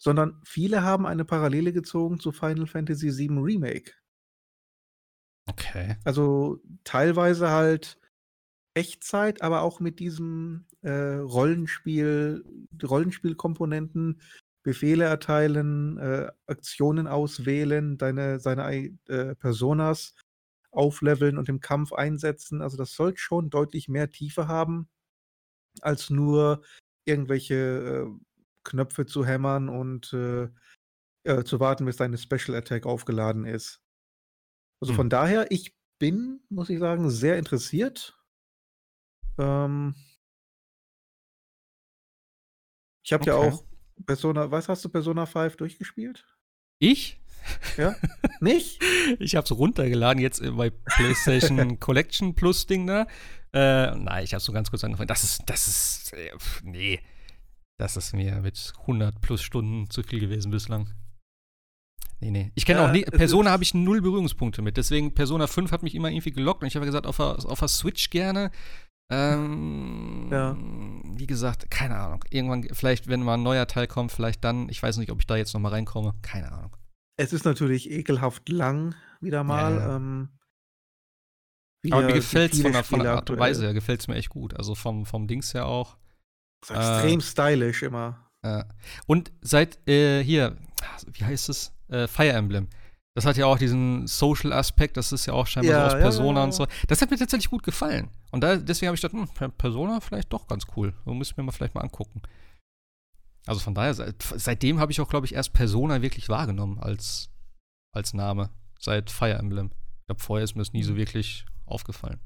sondern viele haben eine Parallele gezogen zu Final Fantasy VII Remake. Okay. Also teilweise halt Echtzeit, aber auch mit diesem äh, Rollenspiel, Rollenspielkomponenten, Befehle erteilen, äh, Aktionen auswählen, deine seine ei- äh, Personas aufleveln und im Kampf einsetzen. Also das soll schon deutlich mehr Tiefe haben, als nur irgendwelche äh, Knöpfe zu hämmern und äh, äh, zu warten, bis deine Special Attack aufgeladen ist. Also Hm. von daher, ich bin, muss ich sagen, sehr interessiert. Ähm, ich habe ja Okay. auch Persona, was hast du Persona 5 durchgespielt? Ich? Ja? Nicht? Ich habe es runtergeladen, jetzt äh, bei PlayStation Collection Plus Ding da. Äh, nein, ich habe so ganz kurz angefangen. Das ist, das ist, äh, nee. Das ist mir mit 100 plus Stunden zu viel gewesen bislang. Nee, nee. Ich kenne Ja, auch nie, Persona habe ich null Berührungspunkte mit. Deswegen Persona 5 hat mich immer irgendwie gelockt und ich habe gesagt, auf der, auf der Switch gerne. Ähm, Ja. Wie gesagt, keine Ahnung. Irgendwann, vielleicht, wenn mal ein neuer Teil kommt, vielleicht dann. Ich weiß nicht, ob ich da jetzt noch mal reinkomme. Keine Ahnung. Es ist natürlich ekelhaft lang, wieder mal. Ja. Ähm, wie Aber mir gefällt es von der, von der Spiele Art und. Weise her, gefällt es mir echt gut. Also vom, vom Dings her auch. Ist extrem Äh, stylisch immer. Ja. Und seit äh, hier, wie heißt es? Äh, Fire Emblem. Das hat ja auch diesen Social-Aspekt, das ist ja auch scheinbar Ja, so aus Persona ja, und so. Das hat mir tatsächlich gut gefallen. Und da, deswegen habe ich gedacht, hm, Per- Persona vielleicht doch ganz cool. So müssen wir mal vielleicht mal angucken. Also von daher, seit, seitdem habe ich auch, glaube ich, erst Persona wirklich wahrgenommen als, als Name. Seit Fire Emblem. Ich glaube, vorher ist mir das nie Mhm. so wirklich aufgefallen.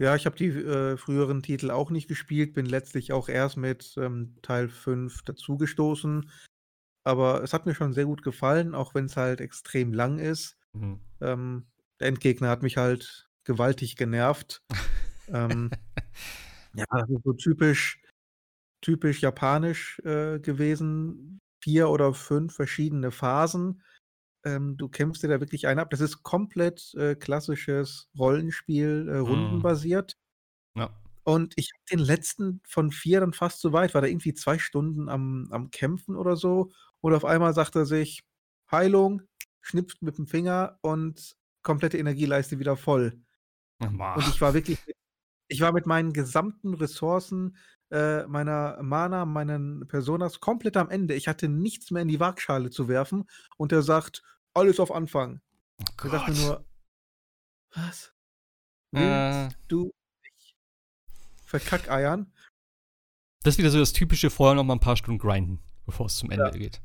Ja, ich habe die äh, früheren Titel auch nicht gespielt, bin letztlich auch erst mit ähm, Teil 5 dazugestoßen. Aber es hat mir schon sehr gut gefallen, auch wenn es halt extrem lang ist. Mhm. Ähm, der Endgegner hat mich halt gewaltig genervt. ähm, ja, das ist so typisch, typisch japanisch äh, gewesen. Vier oder fünf verschiedene Phasen. Ähm, du kämpfst dir da wirklich einen ab. Das ist komplett äh, klassisches Rollenspiel, äh, rundenbasiert. Ja. Und ich habe den letzten von vier dann fast so weit, war da irgendwie zwei Stunden am, am Kämpfen oder so. Und auf einmal sagt er sich, Heilung, schnipst mit dem Finger und komplette Energieleiste wieder voll. Und ich war wirklich, ich war mit meinen gesamten Ressourcen, äh, meiner Mana, meinen Personas komplett am Ende. Ich hatte nichts mehr in die Waagschale zu werfen. Und er sagt, alles auf Anfang. Ich dachte mir nur, was? Äh. Willst du mich verkackeiern? Das ist wieder so das typische vorher noch mal ein paar Stunden grinden, bevor es zum Ende Ja. geht.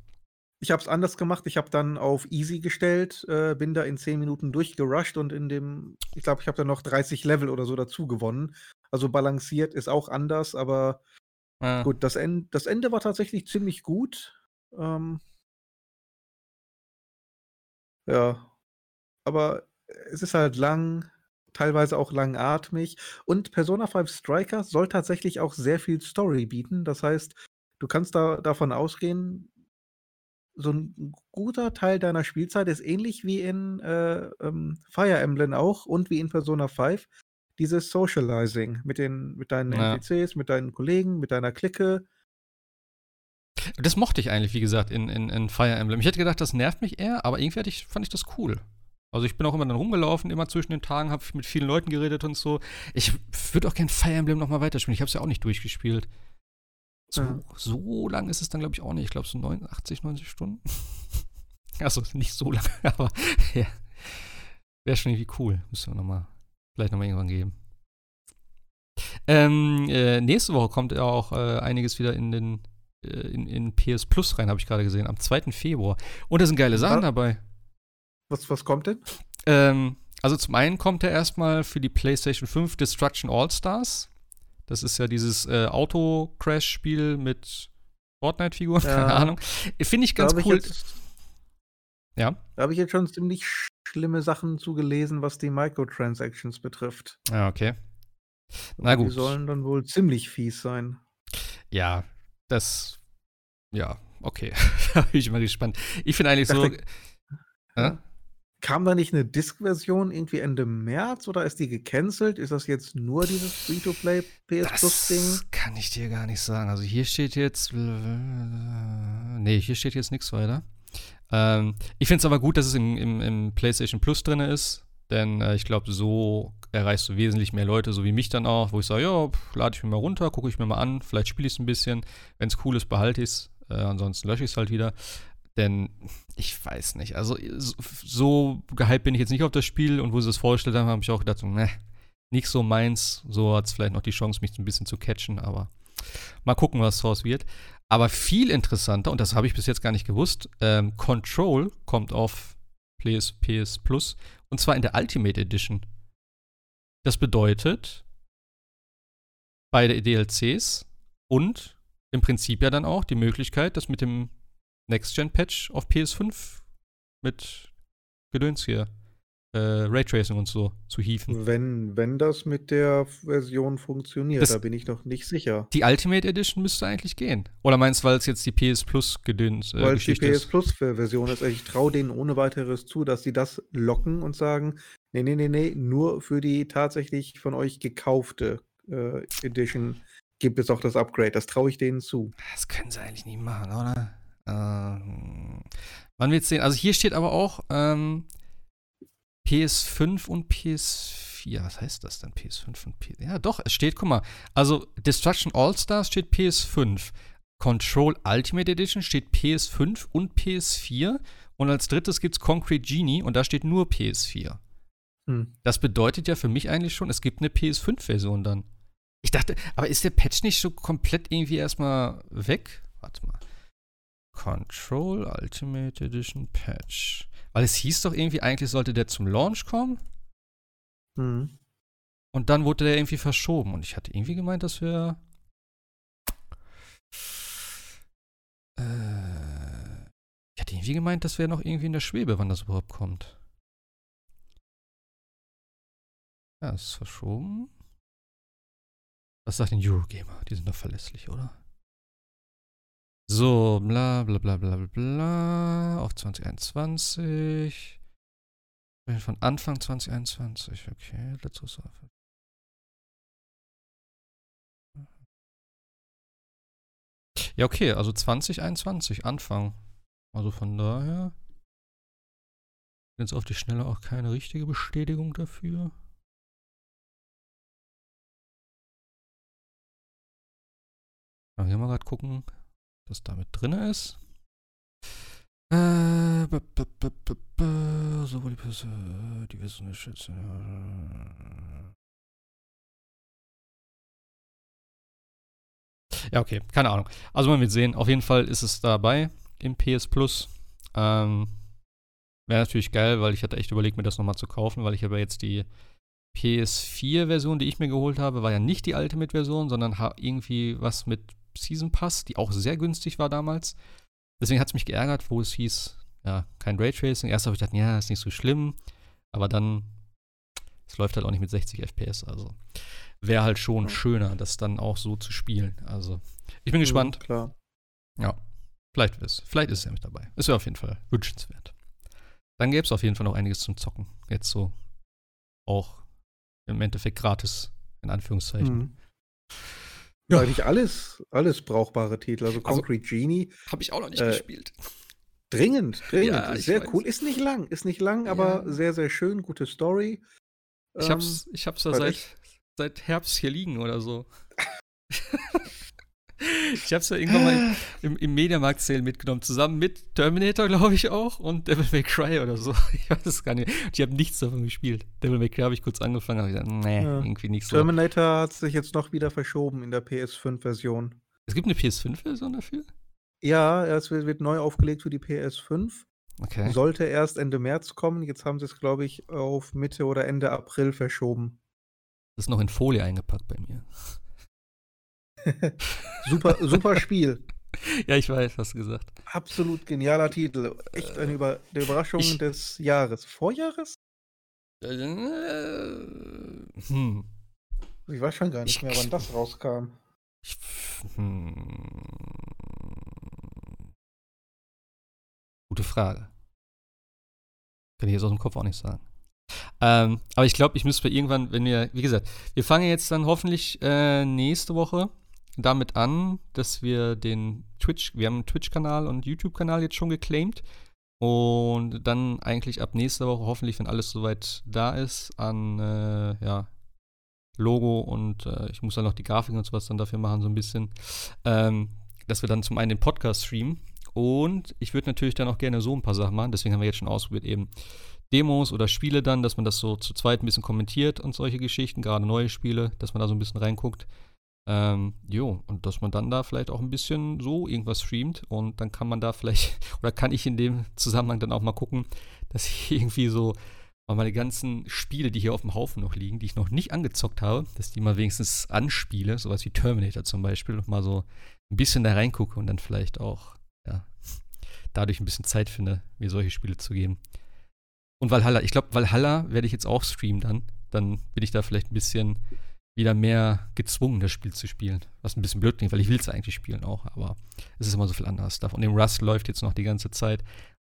Ich habe es anders gemacht. Ich habe dann auf easy gestellt, äh, bin da in 10 Minuten durchgerusht und in dem, ich glaube, ich habe dann noch 30 Level oder so dazu gewonnen. Also balanciert ist auch anders, aber Äh, gut, das, End, das Ende war tatsächlich ziemlich gut. Ähm, ja, aber es ist halt lang, teilweise auch langatmig. Und Persona 5 Strikers soll tatsächlich auch sehr viel Story bieten. Das heißt, du kannst da davon ausgehen, so ein guter Teil deiner Spielzeit ist ähnlich wie in äh, ähm, Fire Emblem auch und wie in Persona 5. Dieses Socializing mit, den, mit deinen Ja. NPCs, mit deinen Kollegen, mit deiner Clique. Das mochte ich eigentlich, wie gesagt, in, in, in Fire Emblem. Ich hätte gedacht, das nervt mich eher, aber irgendwie ich, fand ich das cool. Also ich bin auch immer dann rumgelaufen, immer zwischen den Tagen, habe mit vielen Leuten geredet und so. Ich würde auch gern Fire Emblem noch mal weiterspielen. Ich habe es ja auch nicht durchgespielt. So, Ja. so lang ist es dann, glaube ich, auch nicht. Ich glaube, so 89, 90 Stunden. also nicht so lang, aber ja. Wäre schon irgendwie cool. Müssen wir nochmal, vielleicht nochmal irgendwann geben. Ähm, äh, nächste Woche kommt ja auch äh, einiges wieder in den äh, in, in PS Plus rein, habe ich gerade gesehen, am 2. Februar. Und da sind geile Sachen Was? dabei. Was, was kommt denn? Ähm, also zum einen kommt er erstmal für die PlayStation 5 Destruction All-Stars. Das ist ja dieses äh, Auto-Crash-Spiel mit Fortnite-Figuren, Ja. keine Ahnung. Finde ich Da ganz ich, cool. jetzt- Ja. da habe ich jetzt schon ziemlich schlimme Sachen zugelesen, was die Microtransactions betrifft. Ja, okay. Na Die gut. sollen dann wohl ziemlich fies sein. Ja, das. Ja, okay. da bin ich mal gespannt. Ich finde eigentlich Ich so. dachte- Hä? Kam da nicht eine Disk-Version irgendwie Ende März oder ist die gecancelt? Ist das jetzt nur dieses Free-to-Play PS Plus-Ding? Das kann ich dir gar nicht sagen. Also hier steht jetzt. Nee, hier steht jetzt nichts weiter. Ähm, ich finde es aber gut, dass es im, im, im PlayStation Plus drin ist. Denn äh, ich glaube, so erreichst du wesentlich mehr Leute, so wie mich dann auch, wo ich sage, ja, lade ich mir mal runter, gucke ich mir mal an, vielleicht spiele ich es ein bisschen. Wenn es cool ist, behalte ich es. Äh, ansonsten lösche ich es halt wieder. Denn ich weiß nicht. Also so, gehypt bin ich jetzt nicht auf das Spiel und wo sie es vorgestellt haben, habe ich auch gedacht, ne, nicht so meins. So hat es vielleicht noch die Chance, mich ein bisschen zu catchen, aber mal gucken, was draus wird. Aber viel interessanter, und das habe ich bis jetzt gar nicht gewusst, ähm, Control kommt auf PS, PS Plus und zwar in der Ultimate Edition. Das bedeutet, beide DLCs und im Prinzip ja dann auch die Möglichkeit, das mit dem Next-Gen-Patch auf PS5 mit Gedöns hier, äh, Raytracing und so zu hieven. Wenn, wenn das mit der Version funktioniert, Das- da bin ich noch nicht sicher. Die Ultimate Edition müsste eigentlich gehen. Oder meinst du, weil es jetzt die PS Plus Gedöns äh, Weil es die PS? Plus Version ist. Ich traue denen ohne weiteres zu, dass sie das locken und sagen, nee, nee, nee, nee, nur für die tatsächlich von euch gekaufte äh, Edition gibt es auch das Upgrade. Das traue ich denen zu. Das können sie eigentlich nicht machen, oder? Ähm, wann wird's sehen? Also hier steht aber auch ähm, PS5 und PS4. Was heißt das denn? PS5 und PS. Ja, doch, es steht, guck mal. Also Destruction All-Stars steht PS5. Control Ultimate Edition steht PS5 und PS4. Und als drittes gibt's Concrete Genie und da steht nur PS4. Hm. Das bedeutet ja für mich eigentlich schon, es gibt eine PS5-Version dann. Ich dachte, aber ist der Patch nicht so komplett irgendwie erstmal weg? Warte mal. Control Ultimate Edition Patch. Weil es hieß doch irgendwie, eigentlich sollte der zum Launch kommen Hm. und dann wurde der irgendwie verschoben. Und ich hatte irgendwie gemeint, dass wir. Äh, ich hatte irgendwie gemeint, das wäre noch irgendwie in der Schwebe, wann das überhaupt kommt. Ja, es ist verschoben. Was sagt denn Eurogamer? Die sind doch verlässlich, oder? So, bla bla bla bla bla. Auf 2021. Von Anfang 2021, okay. Letztes Jahr. Ja, okay, also 2021, Anfang. Also von daher. Jetzt auf die Schnelle auch keine richtige Bestätigung dafür. Aber hier mal gerade gucken, was da mit drin ist. Äh, b -b -b -b -b so, wo die Person, die wissen nicht jetzt. Ja, okay, keine Ahnung. Also man wird sehen. Auf jeden Fall ist es dabei im PS Plus. Ähm, Wäre natürlich geil, weil ich hatte echt überlegt, mir das nochmal zu kaufen, weil ich habe jetzt die PS4-Version, die ich mir geholt habe, war ja nicht die Ultimate-Version, sondern irgendwie was mit Season Pass, die auch sehr günstig war damals. Deswegen hat es mich geärgert, wo es hieß, ja, kein Raytracing. Erst habe ich gedacht, ja, ist nicht so schlimm. Aber dann, es läuft halt auch nicht mit 60 FPS. Also wäre halt schon Ja. schöner, das dann auch so zu spielen. Also ich bin gespannt. Klar. Ja, vielleicht ist, vielleicht ist er mit dabei. Ist ja auf jeden Fall wünschenswert. Dann gäbe es auf jeden Fall noch einiges zum Zocken. Jetzt so auch im Endeffekt gratis, in Anführungszeichen. Mhm. Ja. Eigentlich alles, alles brauchbare Titel. Also Also- Concrete Genie, Habe ich auch noch nicht Äh, gespielt. dringend, dringend. Ja, sehr weiß. cool. Ist nicht lang, ist nicht lang, aber Ja. sehr, sehr schön. Gute Story. Ich Ähm, hab's, ich hab's ja weil seit, ich- seit Herbst hier liegen oder so. Ich habe es ja irgendwann mal im, im Mediamarkt-Sale mitgenommen, zusammen mit Terminator, glaube ich auch, und Devil May Cry oder so. Ich weiß es gar nicht. Ich habe nichts davon gespielt. Devil May Cry habe ich kurz angefangen, ich gesagt, nee, Ja. irgendwie nicht so. Terminator hat sich jetzt noch wieder verschoben in der PS5-Version. Es gibt eine PS5-Version dafür? Ja, es wird, wird neu aufgelegt für die PS5. Okay. Sollte erst Ende März kommen. Jetzt haben sie es, glaube ich, auf Mitte oder Ende April verschoben. Das ist noch in Folie eingepackt bei mir. Super, super Spiel. Ja, ich weiß, hast du gesagt. Absolut genialer Titel. Echt eine, Über eine Überraschung ich- des Jahres. Vorjahres? Äh, hm. Ich weiß schon gar nicht Ich- mehr, wann das rauskam. Ich, hm. Gute Frage. Kann ich jetzt aus dem Kopf auch nicht sagen. Ähm, aber ich glaube, ich müsste irgendwann, wenn wir, wie gesagt, wir fangen jetzt dann hoffentlich äh, nächste Woche damit an, dass wir den Twitch, wir haben einen Twitch-Kanal und YouTube-Kanal jetzt schon geclaimed. Und dann eigentlich ab nächster Woche, hoffentlich, wenn alles soweit da ist, an äh, ja, Logo und äh, ich muss dann noch die Grafik und sowas dann dafür machen, so ein bisschen. Ähm, dass wir dann zum einen den Podcast streamen und ich würde natürlich dann auch gerne so ein paar Sachen machen, deswegen haben wir jetzt schon ausprobiert, eben Demos oder Spiele dann, dass man das so zu zweit ein bisschen kommentiert und solche Geschichten, gerade neue Spiele, dass man da so ein bisschen reinguckt. Ähm, jo, und dass man dann da vielleicht auch ein bisschen so irgendwas streamt und dann kann man da vielleicht, oder kann ich in dem Zusammenhang dann auch mal gucken, dass ich irgendwie so mal meine ganzen Spiele, die hier auf dem Haufen noch liegen, die ich noch nicht angezockt habe, dass die mal wenigstens anspiele, sowas wie Terminator zum Beispiel, noch mal so ein bisschen da reingucke und dann vielleicht auch, ja, dadurch ein bisschen Zeit finde, mir solche Spiele zu geben. Und Valhalla, ich glaube, Valhalla werde ich jetzt auch streamen dann. Dann bin ich da vielleicht ein bisschen wieder mehr gezwungen, das Spiel zu spielen. Was ein bisschen blöd klingt, weil ich will es eigentlich spielen auch, aber es ist immer so viel anderes. Und dem Rust läuft jetzt noch die ganze Zeit.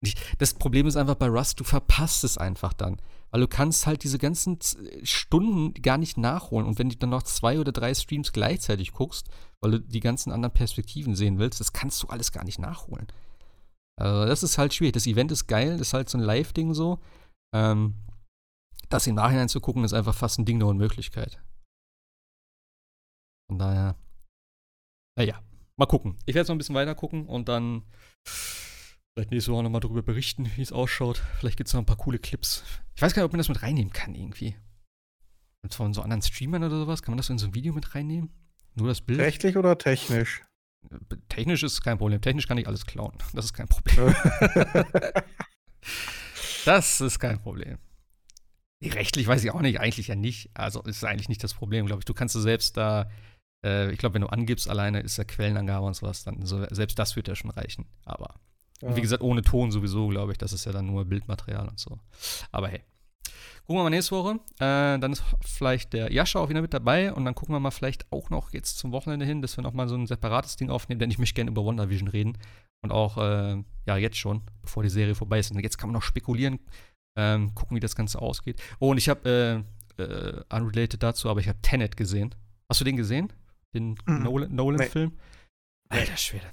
Ich, das Problem ist einfach bei Rust, du verpasst es einfach dann. Weil du kannst halt diese ganzen Z- Stunden gar nicht nachholen. Und wenn du dann noch zwei oder drei Streams gleichzeitig guckst, weil du die ganzen anderen Perspektiven sehen willst, das kannst du alles gar nicht nachholen. Also das ist halt schwierig. Das Event ist geil, das ist halt so ein Live-Ding so. Ähm, das im Nachhinein zu gucken, ist einfach fast ein Ding der Unmöglichkeit. Von daher, naja, mal gucken. Ich werde jetzt noch ein bisschen weiter gucken und dann vielleicht nächste Woche nochmal darüber berichten, wie es ausschaut. Vielleicht gibt es noch ein paar coole Clips. Ich weiß gar nicht, ob man das mit reinnehmen kann irgendwie. Und von so anderen Streamern oder sowas, kann man das in so ein Video mit reinnehmen? Nur das Bild? Rechtlich oder technisch? Technisch ist kein Problem. Technisch kann ich alles klauen. Das ist kein Problem. das ist kein Problem. Rechtlich weiß ich auch nicht, eigentlich ja nicht. Also ist eigentlich nicht das Problem, glaube ich. Du kannst du selbst da, äh, ich glaube, wenn du angibst alleine, ist ja Quellenangabe und sowas, dann so, selbst das wird ja schon reichen. Aber und wie Ja. gesagt, ohne Ton sowieso, glaube ich, das ist ja dann nur Bildmaterial und so. Aber hey. Gucken wir mal nächste Woche. Äh, dann ist vielleicht der Jascha auch wieder mit dabei und dann gucken wir mal vielleicht auch noch jetzt zum Wochenende hin, dass wir noch mal so ein separates Ding aufnehmen, denn ich möchte gerne über WandaVision reden. Und auch, äh, ja, jetzt schon, bevor die Serie vorbei ist. Und jetzt kann man noch spekulieren, ähm, gucken, wie das Ganze ausgeht. Oh, und ich habe, äh, äh, unrelated dazu, aber ich habe Tenet gesehen. Hast du den gesehen? Den Mhm. Nolan- Nolan-Film? Nee. Alter Schwede.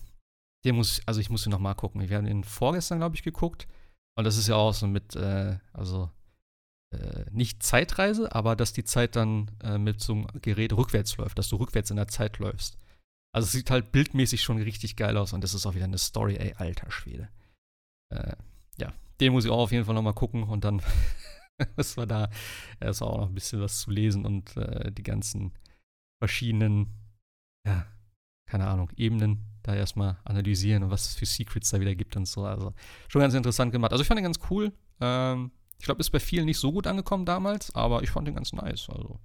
Den muss, also ich muss ihn noch mal gucken. Wir haben den vorgestern, glaube ich, geguckt. Und das ist ja auch so mit, äh, also äh, nicht Zeitreise, aber dass die Zeit dann äh, mit so einem Gerät rückwärts läuft, dass du rückwärts in der Zeit läufst. Also es sieht halt bildmäßig schon richtig geil aus und das ist auch wieder eine Story, ey, alter Schwede. Äh, ja, den muss ich auch auf jeden Fall noch mal gucken und dann ist war da ist auch noch ein bisschen was zu lesen und äh, die ganzen verschiedenen, ja, keine Ahnung, Ebenen da erstmal analysieren und was es für Secrets da wieder gibt und so. Also schon ganz interessant gemacht. Also ich fand den ganz cool. Ähm, ich glaube, ist bei vielen nicht so gut angekommen damals, aber ich fand den ganz nice. Also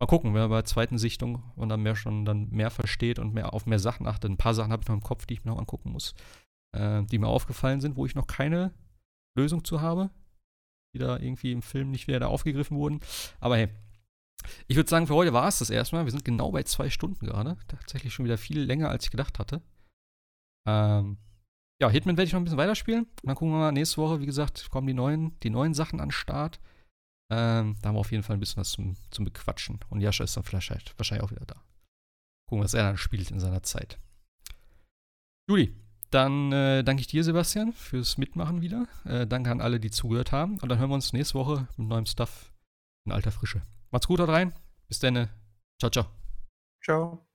mal gucken, wer bei der zweiten Sichtung und dann mehr schon dann mehr versteht und mehr auf mehr Sachen achtet. Ein paar Sachen habe ich noch im Kopf, die ich mir noch angucken muss, äh, die mir aufgefallen sind, wo ich noch keine Lösung zu habe, die da irgendwie im Film nicht wieder da aufgegriffen wurden. Aber hey, ich würde sagen, für heute war es das erstmal. Wir sind genau bei zwei Stunden gerade. Tatsächlich schon wieder viel länger, als ich gedacht hatte. Ähm, ja, Hitman werde ich noch ein bisschen weiterspielen. Und dann gucken wir mal nächste Woche, wie gesagt, kommen die neuen, die neuen Sachen an den Start. Ähm, da haben wir auf jeden Fall ein bisschen was zum, zum Bequatschen. Und Jascha ist dann vielleicht wahrscheinlich auch wieder da. Gucken, was er dann spielt in seiner Zeit. Juli, dann äh, danke ich dir, Sebastian, fürs Mitmachen wieder. Äh, danke an alle, die zugehört haben. Und dann hören wir uns nächste Woche mit neuem Stuff in alter Frische. Macht's gut, haut rein. Bis dann. Ciao, ciao. Ciao.